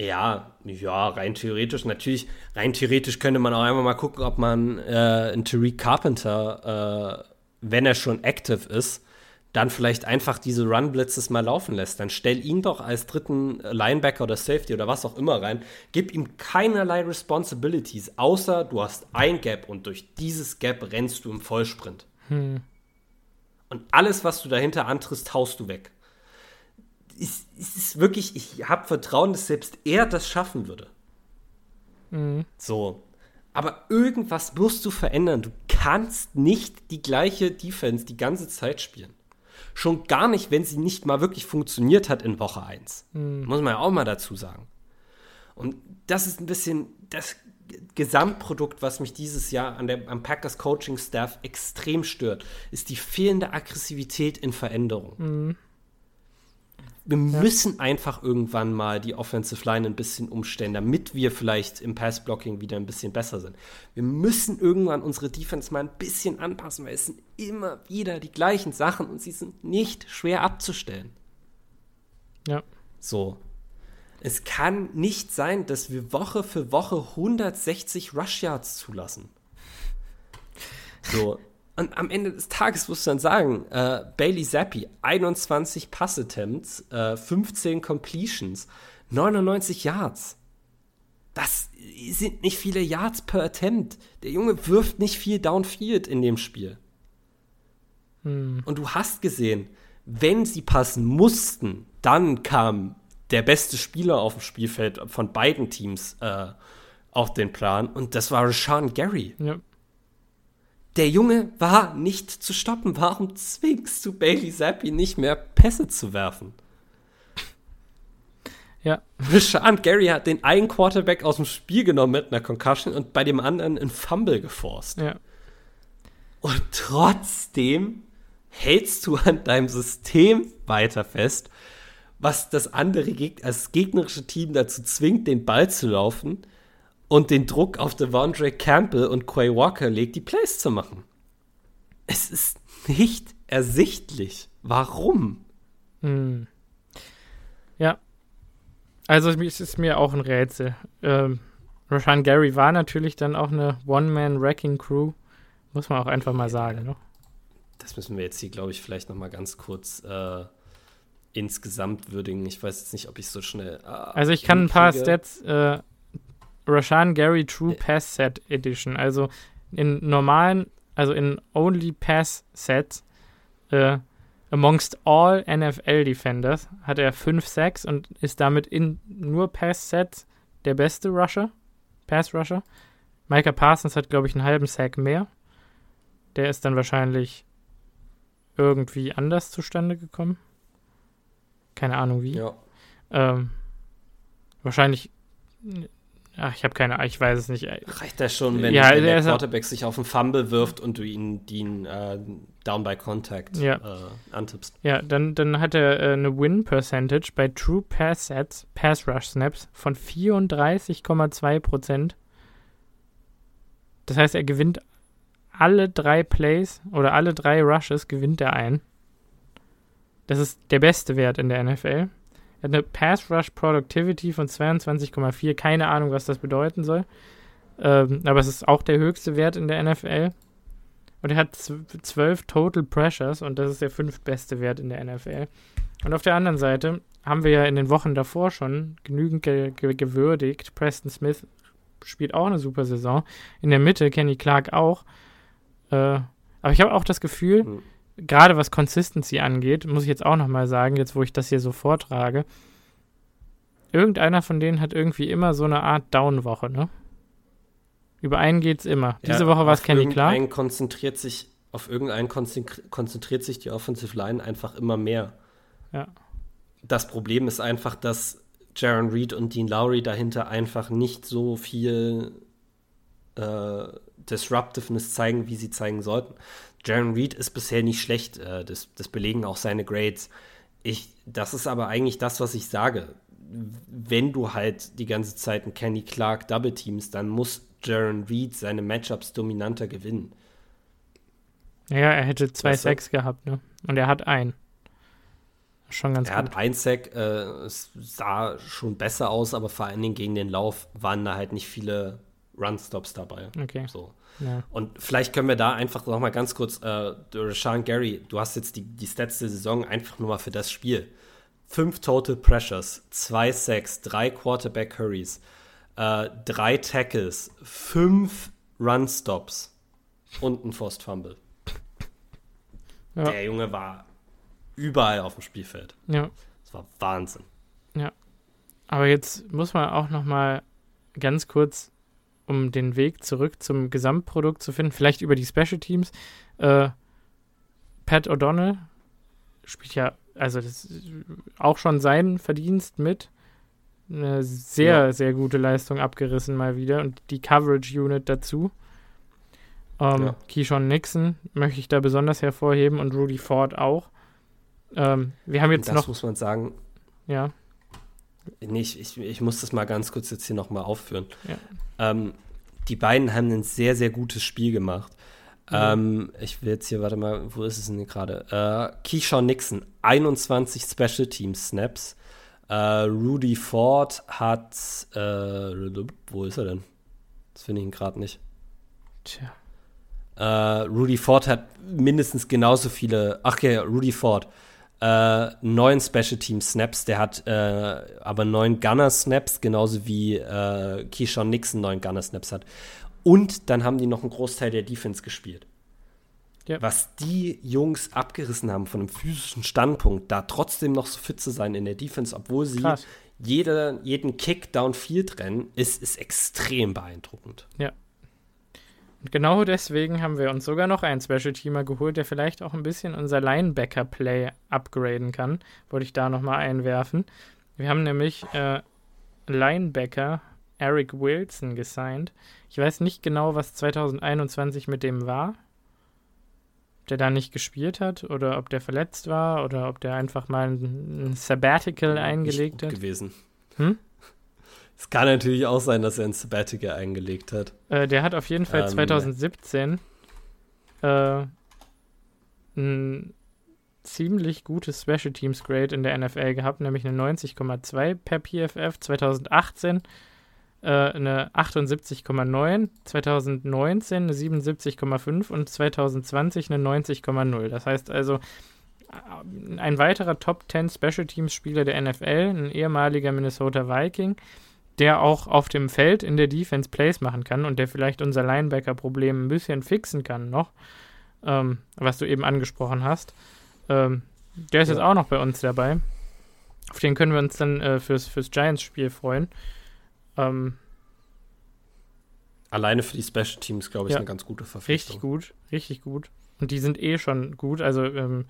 Ja, ja, rein theoretisch. Natürlich, rein theoretisch könnte man auch einmal mal gucken, ob man äh, einen Tariq Carpenter, äh, wenn er schon active ist, dann vielleicht einfach diese Run-Blitzes mal laufen lässt. Dann stell ihn doch als dritten Linebacker oder Safety oder was auch immer rein. Gib ihm keinerlei Responsibilities, außer du hast ein Gap und durch dieses Gap rennst du im Vollsprint. Hm. Und alles, was du dahinter antrittst, haust du weg. Es, es ist wirklich, ich habe Vertrauen, dass selbst er das schaffen würde. Hm. So. Aber irgendwas musst du verändern. Du kannst nicht die gleiche Defense die ganze Zeit spielen. Schon gar nicht, wenn sie nicht mal wirklich funktioniert hat in Woche 1. Mhm. Muss man ja auch mal dazu sagen. Und das ist ein bisschen das Gesamtprodukt, was mich dieses Jahr an der, am Packers Coaching Staff extrem stört, ist die fehlende Aggressivität in Veränderung. Mhm wir ja. müssen einfach irgendwann mal die Offensive Line ein bisschen umstellen, damit wir vielleicht im Pass-Blocking wieder ein bisschen besser sind. Wir müssen irgendwann unsere Defense mal ein bisschen anpassen, weil es sind immer wieder die gleichen Sachen und sie sind nicht schwer abzustellen. Ja. So. Es kann nicht sein, dass wir Woche für Woche 160 Rush Yards zulassen. So. Und am Ende des Tages musst du dann sagen, äh, Bailey Zappi, 21 Passattempts, äh, 15 Completions, 99 Yards. Das sind nicht viele Yards per Attempt. Der Junge wirft nicht viel Downfield in dem Spiel. Hm. Und du hast gesehen, wenn sie passen mussten, dann kam der beste Spieler auf dem Spielfeld von beiden Teams äh, auf den Plan und das war Rashawn Gary. Ja. Der Junge war nicht zu stoppen. Warum zwingst du Bailey Zappi nicht mehr Pässe zu werfen? Ja. (laughs) Rashan Gary hat den einen Quarterback aus dem Spiel genommen mit einer Concussion und bei dem anderen einen Fumble geforst. Ja. Und trotzdem hältst du an deinem System weiter fest, was das andere Geg das gegnerische Team dazu zwingt, den Ball zu laufen und den Druck auf Devondre Campbell und Quay Walker legt, die Plays zu machen. Es ist nicht ersichtlich. Warum? Hm. Ja. Also es ist mir auch ein Rätsel. Ähm, Rashan Gary war natürlich dann auch eine One-Man-Wrecking-Crew. Muss man auch einfach mal sagen. Ne? Das müssen wir jetzt hier, glaube ich, vielleicht noch mal ganz kurz äh, insgesamt würdigen. Ich weiß jetzt nicht, ob ich so schnell. Äh, also ich kann ein paar Stats äh, Rashan Gary True Pass Set Edition. Also in normalen, also in Only Pass Sets, äh, amongst all NFL Defenders, hat er 5 Sacks und ist damit in nur Pass Sets der beste Rusher, Pass Rusher. Micah Parsons hat, glaube ich, einen halben Sack mehr. Der ist dann wahrscheinlich irgendwie anders zustande gekommen. Keine Ahnung wie. Ja. Ähm, wahrscheinlich Ach, ich habe keine Ahnung, ich weiß es nicht. Reicht das schon, wenn, Ja, wenn der Quarterback sich auf den Fumble wirft und du ihn, ihn äh, down by contact Ja. äh, antippst? Ja, dann, dann hat er äh, eine Win Percentage bei True Pass Sets, Pass Rush Snaps von 34,2 Prozent. Das heißt, er gewinnt alle drei Plays oder alle drei Rushes gewinnt er ein. Das ist der beste Wert in der NFL. Er hat eine Pass Rush Productivity von 22,4. Keine Ahnung, was das bedeuten soll. Ähm, aber es ist auch der höchste Wert in der NFL. Und er hat zw- 12 Total Pressures und das ist der fünftbeste Wert in der NFL. Und auf der anderen Seite haben wir ja in den Wochen davor schon genügend ge ge gewürdigt. Preston Smith spielt auch eine super Saison. In der Mitte Kenny Clark auch. Äh, aber ich habe auch das Gefühl, Hm. Gerade was Consistency angeht, muss ich jetzt auch nochmal sagen, jetzt wo ich das hier so vortrage, irgendeiner von denen hat irgendwie immer so eine Art Down-Woche, ne? Über einen geht's immer. Diese Ja, Woche war es Kenny Clark. konzentriert sich auf irgendeinen konzentri- konzentriert sich die Offensive Line einfach immer mehr. Ja. Das Problem ist einfach, dass Jaron Reed und Dean Lowry dahinter einfach nicht so viel äh, Disruptiveness zeigen, wie sie zeigen sollten. Jaron Reed ist bisher nicht schlecht, äh, das, das belegen auch seine Grades. Ich, das ist aber eigentlich das, was ich sage. Wenn du halt die ganze Zeit einen Kenny Clark Double Teams, dann muss Jaron Reed seine Matchups dominanter gewinnen. Ja, er hätte zwei Weißt? Sacks gehabt, ne? Und er hat einen. Schon ganz Er gut. hat ein Sack, äh, es sah schon besser aus, aber vor allen Dingen gegen den Lauf waren da halt nicht viele Run-Stops dabei. Okay. So. Ja. Und vielleicht können wir da einfach noch mal ganz kurz, äh, Rashawn Gary, du hast jetzt die, die Stats der Saison einfach nur mal für das Spiel. Fünf Total Pressures, zwei Sacks, drei Quarterback Hurries, äh, drei Tackles, fünf Run-Stops und ein Forced Fumble. Ja. Der Junge war überall auf dem Spielfeld. ja. Das war Wahnsinn. Aber jetzt muss man auch noch mal ganz kurz, um den Weg zurück zum Gesamtprodukt zu finden, vielleicht über die Special Teams. Äh, Pat O'Donnell spielt ja, also das ist auch schon sein Verdienst mit. Eine sehr, Ja. sehr gute Leistung abgerissen mal wieder und die Coverage Unit dazu. Ähm, Ja. Keyshawn Nixon möchte ich da besonders hervorheben und Rudy Ford auch. Ähm, wir haben jetzt das noch, muss man sagen. ja, Nee, ich, ich, ich muss das mal ganz kurz jetzt hier nochmal aufführen. Ja. Ähm, die beiden haben ein sehr, sehr gutes Spiel gemacht. Ähm, ich will jetzt hier, warte mal, wo ist es denn gerade? Äh, Keyshawn Nixon, 21 Special Teams Snaps. Äh, Rudy Ford hat, äh, wo ist er denn? Das finde ich ihn gerade nicht. tja. Äh, Rudy Ford hat mindestens genauso viele. Ach ja, Rudy Ford. Äh, neun Special Team Snaps. Der hat äh, aber neun Gunner Snaps, genauso wie äh, Keyshawn Nixon neun Gunner Snaps hat. Und dann haben die noch einen Großteil der Defense gespielt. Ja. Was die Jungs abgerissen haben von einem physischen Standpunkt, da trotzdem noch so fit zu sein in der Defense, obwohl sie Krass. jede, jeden Kick downfield rennen, ist, ist extrem beeindruckend. Und genau deswegen haben wir uns sogar noch einen Special-Teamer geholt, der vielleicht auch ein bisschen unser Linebacker-Play upgraden kann. Wollte ich da nochmal einwerfen. Wir haben nämlich äh, Linebacker Eric Wilson gesigned. Ich weiß nicht genau, was 2021 mit dem war. Ob der da nicht gespielt hat oder ob der verletzt war oder ob der einfach mal ein, ein Sabbatical eingelegt Nicht gut hat. gewesen. Hm? Es kann natürlich auch sein, dass er ein Sabbatical eingelegt hat. Äh, der hat auf jeden Fall Ähm, 2017 äh, ein ziemlich gutes Special Teams Grade in der NFL gehabt, nämlich eine 90,2 per PFF. 2018 äh, eine 78,9, 2019 eine 77,5 und 2020 eine 90,0. Das heißt also, äh, ein weiterer Top 10 Special Teams Spieler der NFL, ein ehemaliger Minnesota Viking, der auch auf dem Feld in der Defense Plays machen kann und der vielleicht unser Linebacker-Problem ein bisschen fixen kann noch, ähm, was du eben angesprochen hast. Ähm, der ist Ja. jetzt auch noch bei uns dabei. Auf den können wir uns dann äh, fürs, fürs Giants-Spiel freuen. Ähm, Alleine für die Special Teams, glaube ich, Ja. eine ganz gute Verpflichtung. richtig gut, richtig gut. Und die sind eh schon gut. Also, ähm,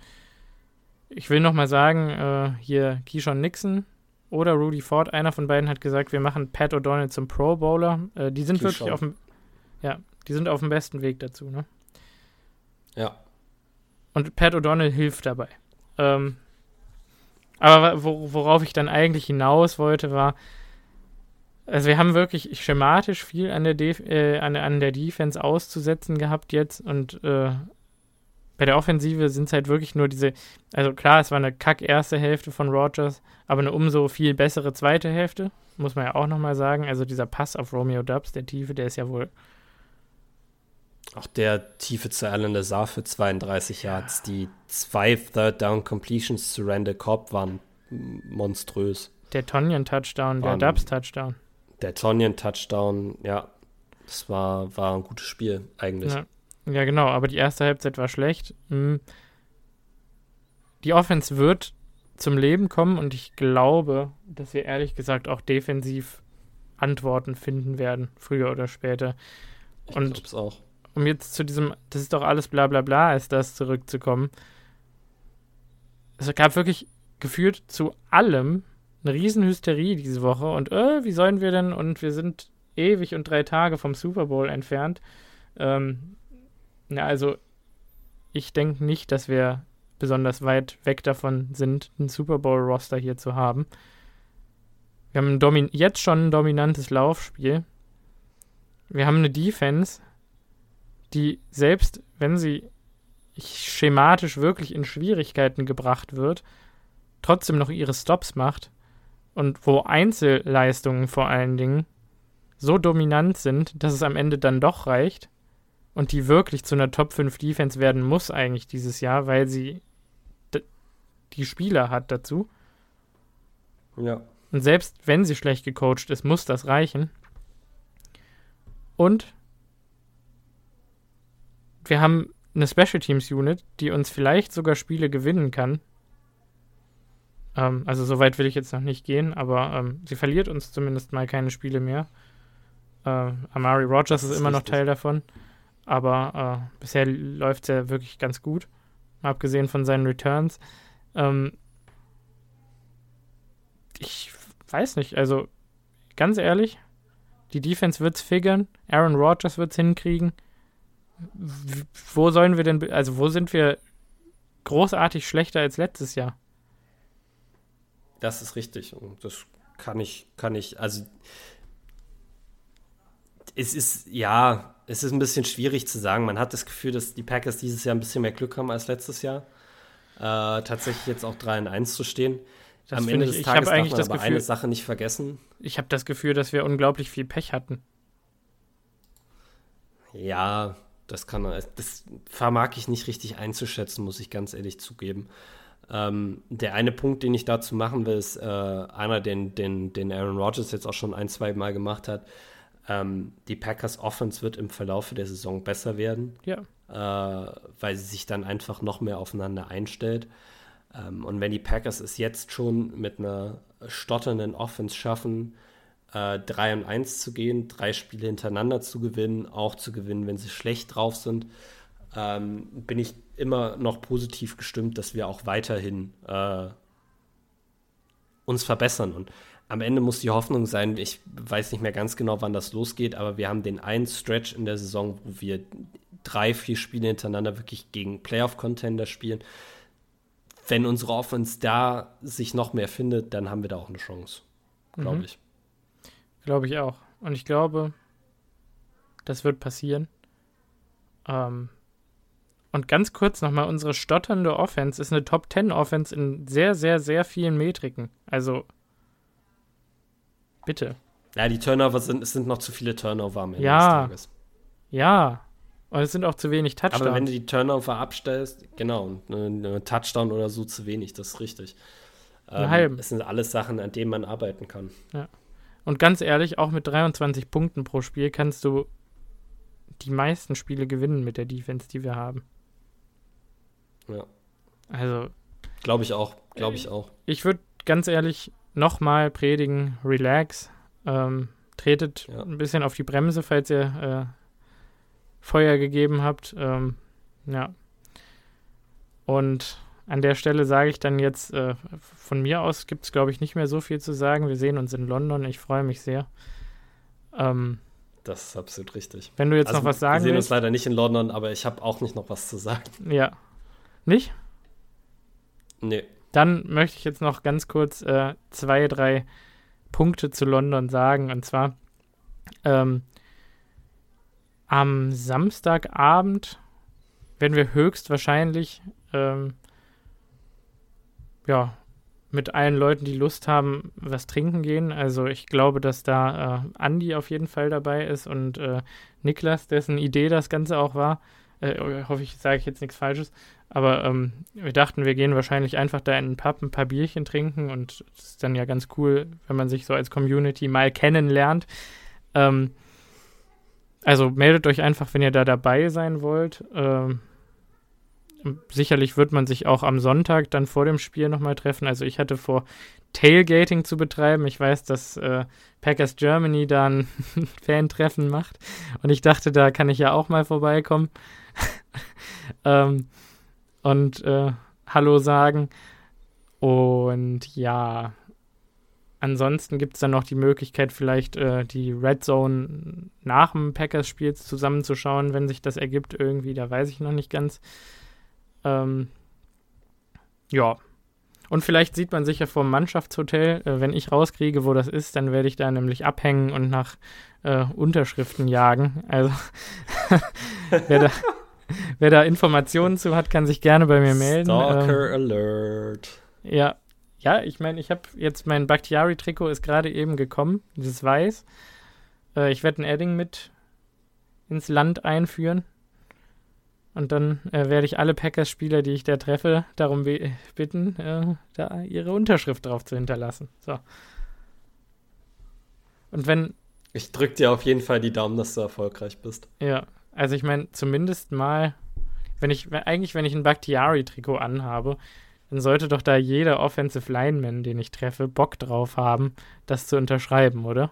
ich will noch mal sagen, äh, hier Keyshawn Nixon, oder Rudy Ford, einer von beiden hat gesagt, wir machen Pat O'Donnell zum Pro Bowler. Äh, die sind Die wirklich auf dem, ja, die sind auf dem besten Weg dazu, ne? Ja. Und Pat O'Donnell hilft dabei. Ähm, aber wo, worauf ich dann eigentlich hinaus wollte, war, also wir haben wirklich schematisch viel an der, Def äh, an, an der Defense auszusetzen gehabt jetzt und äh, bei der Offensive sind es halt wirklich nur diese, also klar, es war eine kack erste Hälfte von Rogers, aber eine umso viel bessere zweite Hälfte, muss man ja auch nochmal sagen. Also dieser Pass auf Romeo Dubs, der Tiefe, der ist ja wohl Auch der tiefe zu Alan Lazar für 32 Yards. Die zwei Third Down Completions zu Randall Cobb waren monströs. der Tonyan-Touchdown, der Waren- Dubs-Touchdown. Der Tonyan Touchdown, ja, das war, war ein gutes Spiel eigentlich. Ja. Ja, genau, aber die erste Halbzeit war schlecht. Hm. Die Offense wird zum Leben kommen und ich glaube, dass wir ehrlich gesagt auch defensiv Antworten finden werden, früher oder später. Ich Und- glaub's auch. Um jetzt zu diesem, das ist doch alles bla bla bla, als das zurückzukommen. Es gab wirklich gefühlt zu allem eine Riesenhysterie diese Woche und äh, wie sollen wir denn und wir sind ewig und drei Tage vom Super Bowl entfernt. Ähm, na, also ich denke nicht, dass wir besonders weit weg davon sind, ein Super Bowl-Roster hier zu haben. Wir haben jetzt schon ein dominantes Laufspiel. Wir haben eine Defense, die selbst wenn sie schematisch wirklich in Schwierigkeiten gebracht wird, trotzdem noch ihre Stops macht und wo Einzelleistungen vor allen Dingen so dominant sind, dass es am Ende dann doch reicht und die wirklich zu einer Top 5 Defense werden muss eigentlich dieses Jahr, weil sie die Spieler hat dazu. Ja. Und selbst wenn sie schlecht gecoacht ist, muss das reichen. Und wir haben eine Special Teams Unit, die uns vielleicht sogar Spiele gewinnen kann. Ähm, also so weit will ich jetzt noch nicht gehen, aber ähm, sie verliert uns zumindest mal keine Spiele mehr. Äh, Amari Rogers ist, ist immer noch. Teil davon, aber äh, bisher läuft es ja wirklich ganz gut, abgesehen von seinen Returns. Ähm, ich weiß nicht, also ganz ehrlich, die Defense wird's figern, Aaron Rodgers wird's hinkriegen. W wo sollen wir denn, also wo sind wir großartig schlechter als letztes Jahr? Das ist richtig. Und das kann ich, kann ich, also es ist, ja, es ist ein bisschen schwierig zu sagen. Man hat das Gefühl, dass die Packers dieses Jahr ein bisschen mehr Glück haben als letztes Jahr. Äh, tatsächlich jetzt auch 3 in 1 zu stehen. Das Am Ende ich- des Tages habe eigentlich darf man das aber Gefühl- eine Sache nicht vergessen. Ich habe das Gefühl, dass wir unglaublich viel Pech hatten. Ja, das kann das vermag ich nicht richtig einzuschätzen, muss ich ganz ehrlich zugeben. Ähm, der eine Punkt, den ich dazu machen will, ist äh, einer, den, den, den Aaron Rodgers jetzt auch schon ein, zwei Mal gemacht hat. Ähm, die Packers Offense wird im Verlaufe der Saison besser werden, Ja. äh, weil sie sich dann einfach noch mehr aufeinander einstellt. Ähm, und wenn die Packers es jetzt schon mit einer stotternden Offense schaffen, äh, 3 und 1 zu gehen, drei Spiele hintereinander zu gewinnen, auch zu gewinnen, wenn sie schlecht drauf sind, ähm, bin ich immer noch positiv gestimmt, dass wir auch weiterhin äh, uns verbessern. Und am Ende muss die Hoffnung sein, ich weiß nicht mehr ganz genau, wann das losgeht, aber wir haben den einen Stretch in der Saison, wo wir drei, vier Spiele hintereinander wirklich gegen Playoff-Contender spielen. Wenn unsere Offense da sich noch mehr findet, dann haben wir da auch eine Chance, glaube Mhm. ich. Glaube ich auch. Und ich glaube, das wird passieren. Ähm, und ganz kurz nochmal, unsere stotternde Offense ist eine Top 10 Offense in sehr, sehr, sehr vielen Metriken. Also, bitte. Ja, die Turnover sind, es sind noch zu viele Turnover am Ende Ja. des Tages. Ja. Und es sind auch zu wenig Aber wenn Touchdowns. du die Turnover abstellst, genau, eine Touchdown oder so zu wenig, das ist richtig. Halben. Es sind alles Sachen, an denen man arbeiten kann. Und ganz ehrlich, auch mit 23 Punkten pro Spiel kannst du die meisten Spiele gewinnen mit der Defense, die wir haben. Ja. Also, Glaube ich auch, glaube ich auch. ich würde ganz ehrlich nochmal predigen, relax. Ähm, tretet Ja. ein bisschen auf die Bremse, falls ihr äh, Feuer gegeben habt. Ähm, ja. Und an der Stelle sage ich dann jetzt, äh, von mir aus gibt es, glaube ich, nicht mehr so viel zu sagen. Wir sehen uns in London. Ich freue mich sehr. Ähm, das ist absolut richtig. Wenn du jetzt also, noch was sagen willst. Wir sehen willst, uns leider nicht in London, aber ich habe auch nicht noch was zu sagen. Ja. Nicht? Nee. Dann möchte ich jetzt noch ganz kurz äh, zwei, drei Punkte zu London sagen. Und zwar ähm, am Samstagabend werden wir höchstwahrscheinlich ähm, ja, mit allen Leuten, die Lust haben, was trinken gehen. Also ich glaube, dass da äh, Andi auf jeden Fall dabei ist und äh, Niklas, dessen Idee das Ganze auch war. Äh, hoffe ich, sage ich jetzt nichts Falsches. Aber ähm, wir dachten, wir gehen wahrscheinlich einfach da in den Pub ein paar Bierchen trinken und es ist dann ja ganz cool, wenn man sich so als Community mal kennenlernt. Ähm, also meldet euch einfach, wenn ihr da dabei sein wollt. Ähm, sicherlich wird man sich auch am Sonntag dann vor dem Spiel nochmal treffen. Also ich hatte vor, Tailgating zu betreiben. Ich weiß, dass äh, Packers Germany da ein (laughs) Fan-Treffen macht. Und ich dachte, da kann ich ja auch mal vorbeikommen. (laughs) ähm, und äh, Hallo sagen. Und ja, ansonsten gibt es dann noch die Möglichkeit, vielleicht äh, die Red Zone nach dem Packers-Spiel zusammenzuschauen, wenn sich das ergibt irgendwie. Da weiß ich noch nicht ganz. Ähm, ja. Und vielleicht sieht man sich ja vom Mannschaftshotel. Äh, wenn ich rauskriege, wo das ist, dann werde ich da nämlich abhängen und nach äh, Unterschriften jagen. Also, (laughs) wer, da, wer da Informationen zu hat, kann sich gerne bei mir melden. Stalker ähm, Alert. Ja. Ja, ich meine, ich habe jetzt mein Bakhtiari-Trikot ist gerade eben gekommen, dieses Weiß. Äh, ich werde ein Edding mit ins Land einführen. Und dann äh, werde ich alle Packers-Spieler, die ich da treffe, darum bitten, äh, da ihre Unterschrift drauf zu hinterlassen. So. Und wenn. Ich drücke dir auf jeden Fall die Daumen, dass du erfolgreich bist. Ja, also ich meine, zumindest mal, wenn ich, eigentlich, wenn ich ein Bakhtiari-Trikot anhabe, dann sollte doch da jeder Offensive Lineman, den ich treffe, Bock drauf haben, das zu unterschreiben, oder?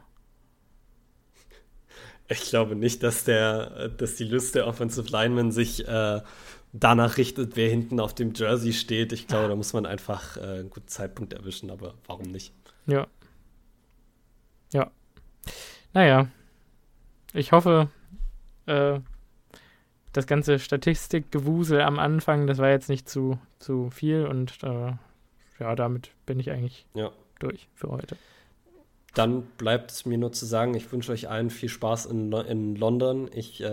Ich glaube nicht, dass der, dass die Lust der Offensive Linemen sich äh, danach richtet, wer hinten auf dem Jersey steht. Ich glaube, da muss man einfach äh, einen guten Zeitpunkt erwischen, aber warum nicht? Ja. Ja. Naja. Ich hoffe, äh, das ganze Statistikgewusel am Anfang, das war jetzt nicht zu, zu viel und äh, ja, damit bin ich eigentlich ja. durch für heute. Dann bleibt es mir nur zu sagen, ich wünsche euch allen viel Spaß in, in London. Ich äh,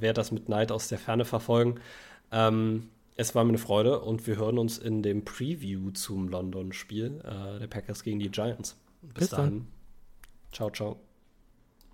werde das mit Neid aus der Ferne verfolgen. Ähm, es war mir eine Freude und wir hören uns in dem Preview zum London-Spiel äh, der Packers gegen die Giants. Bis, Bis dahin. Dann. Ciao, ciao.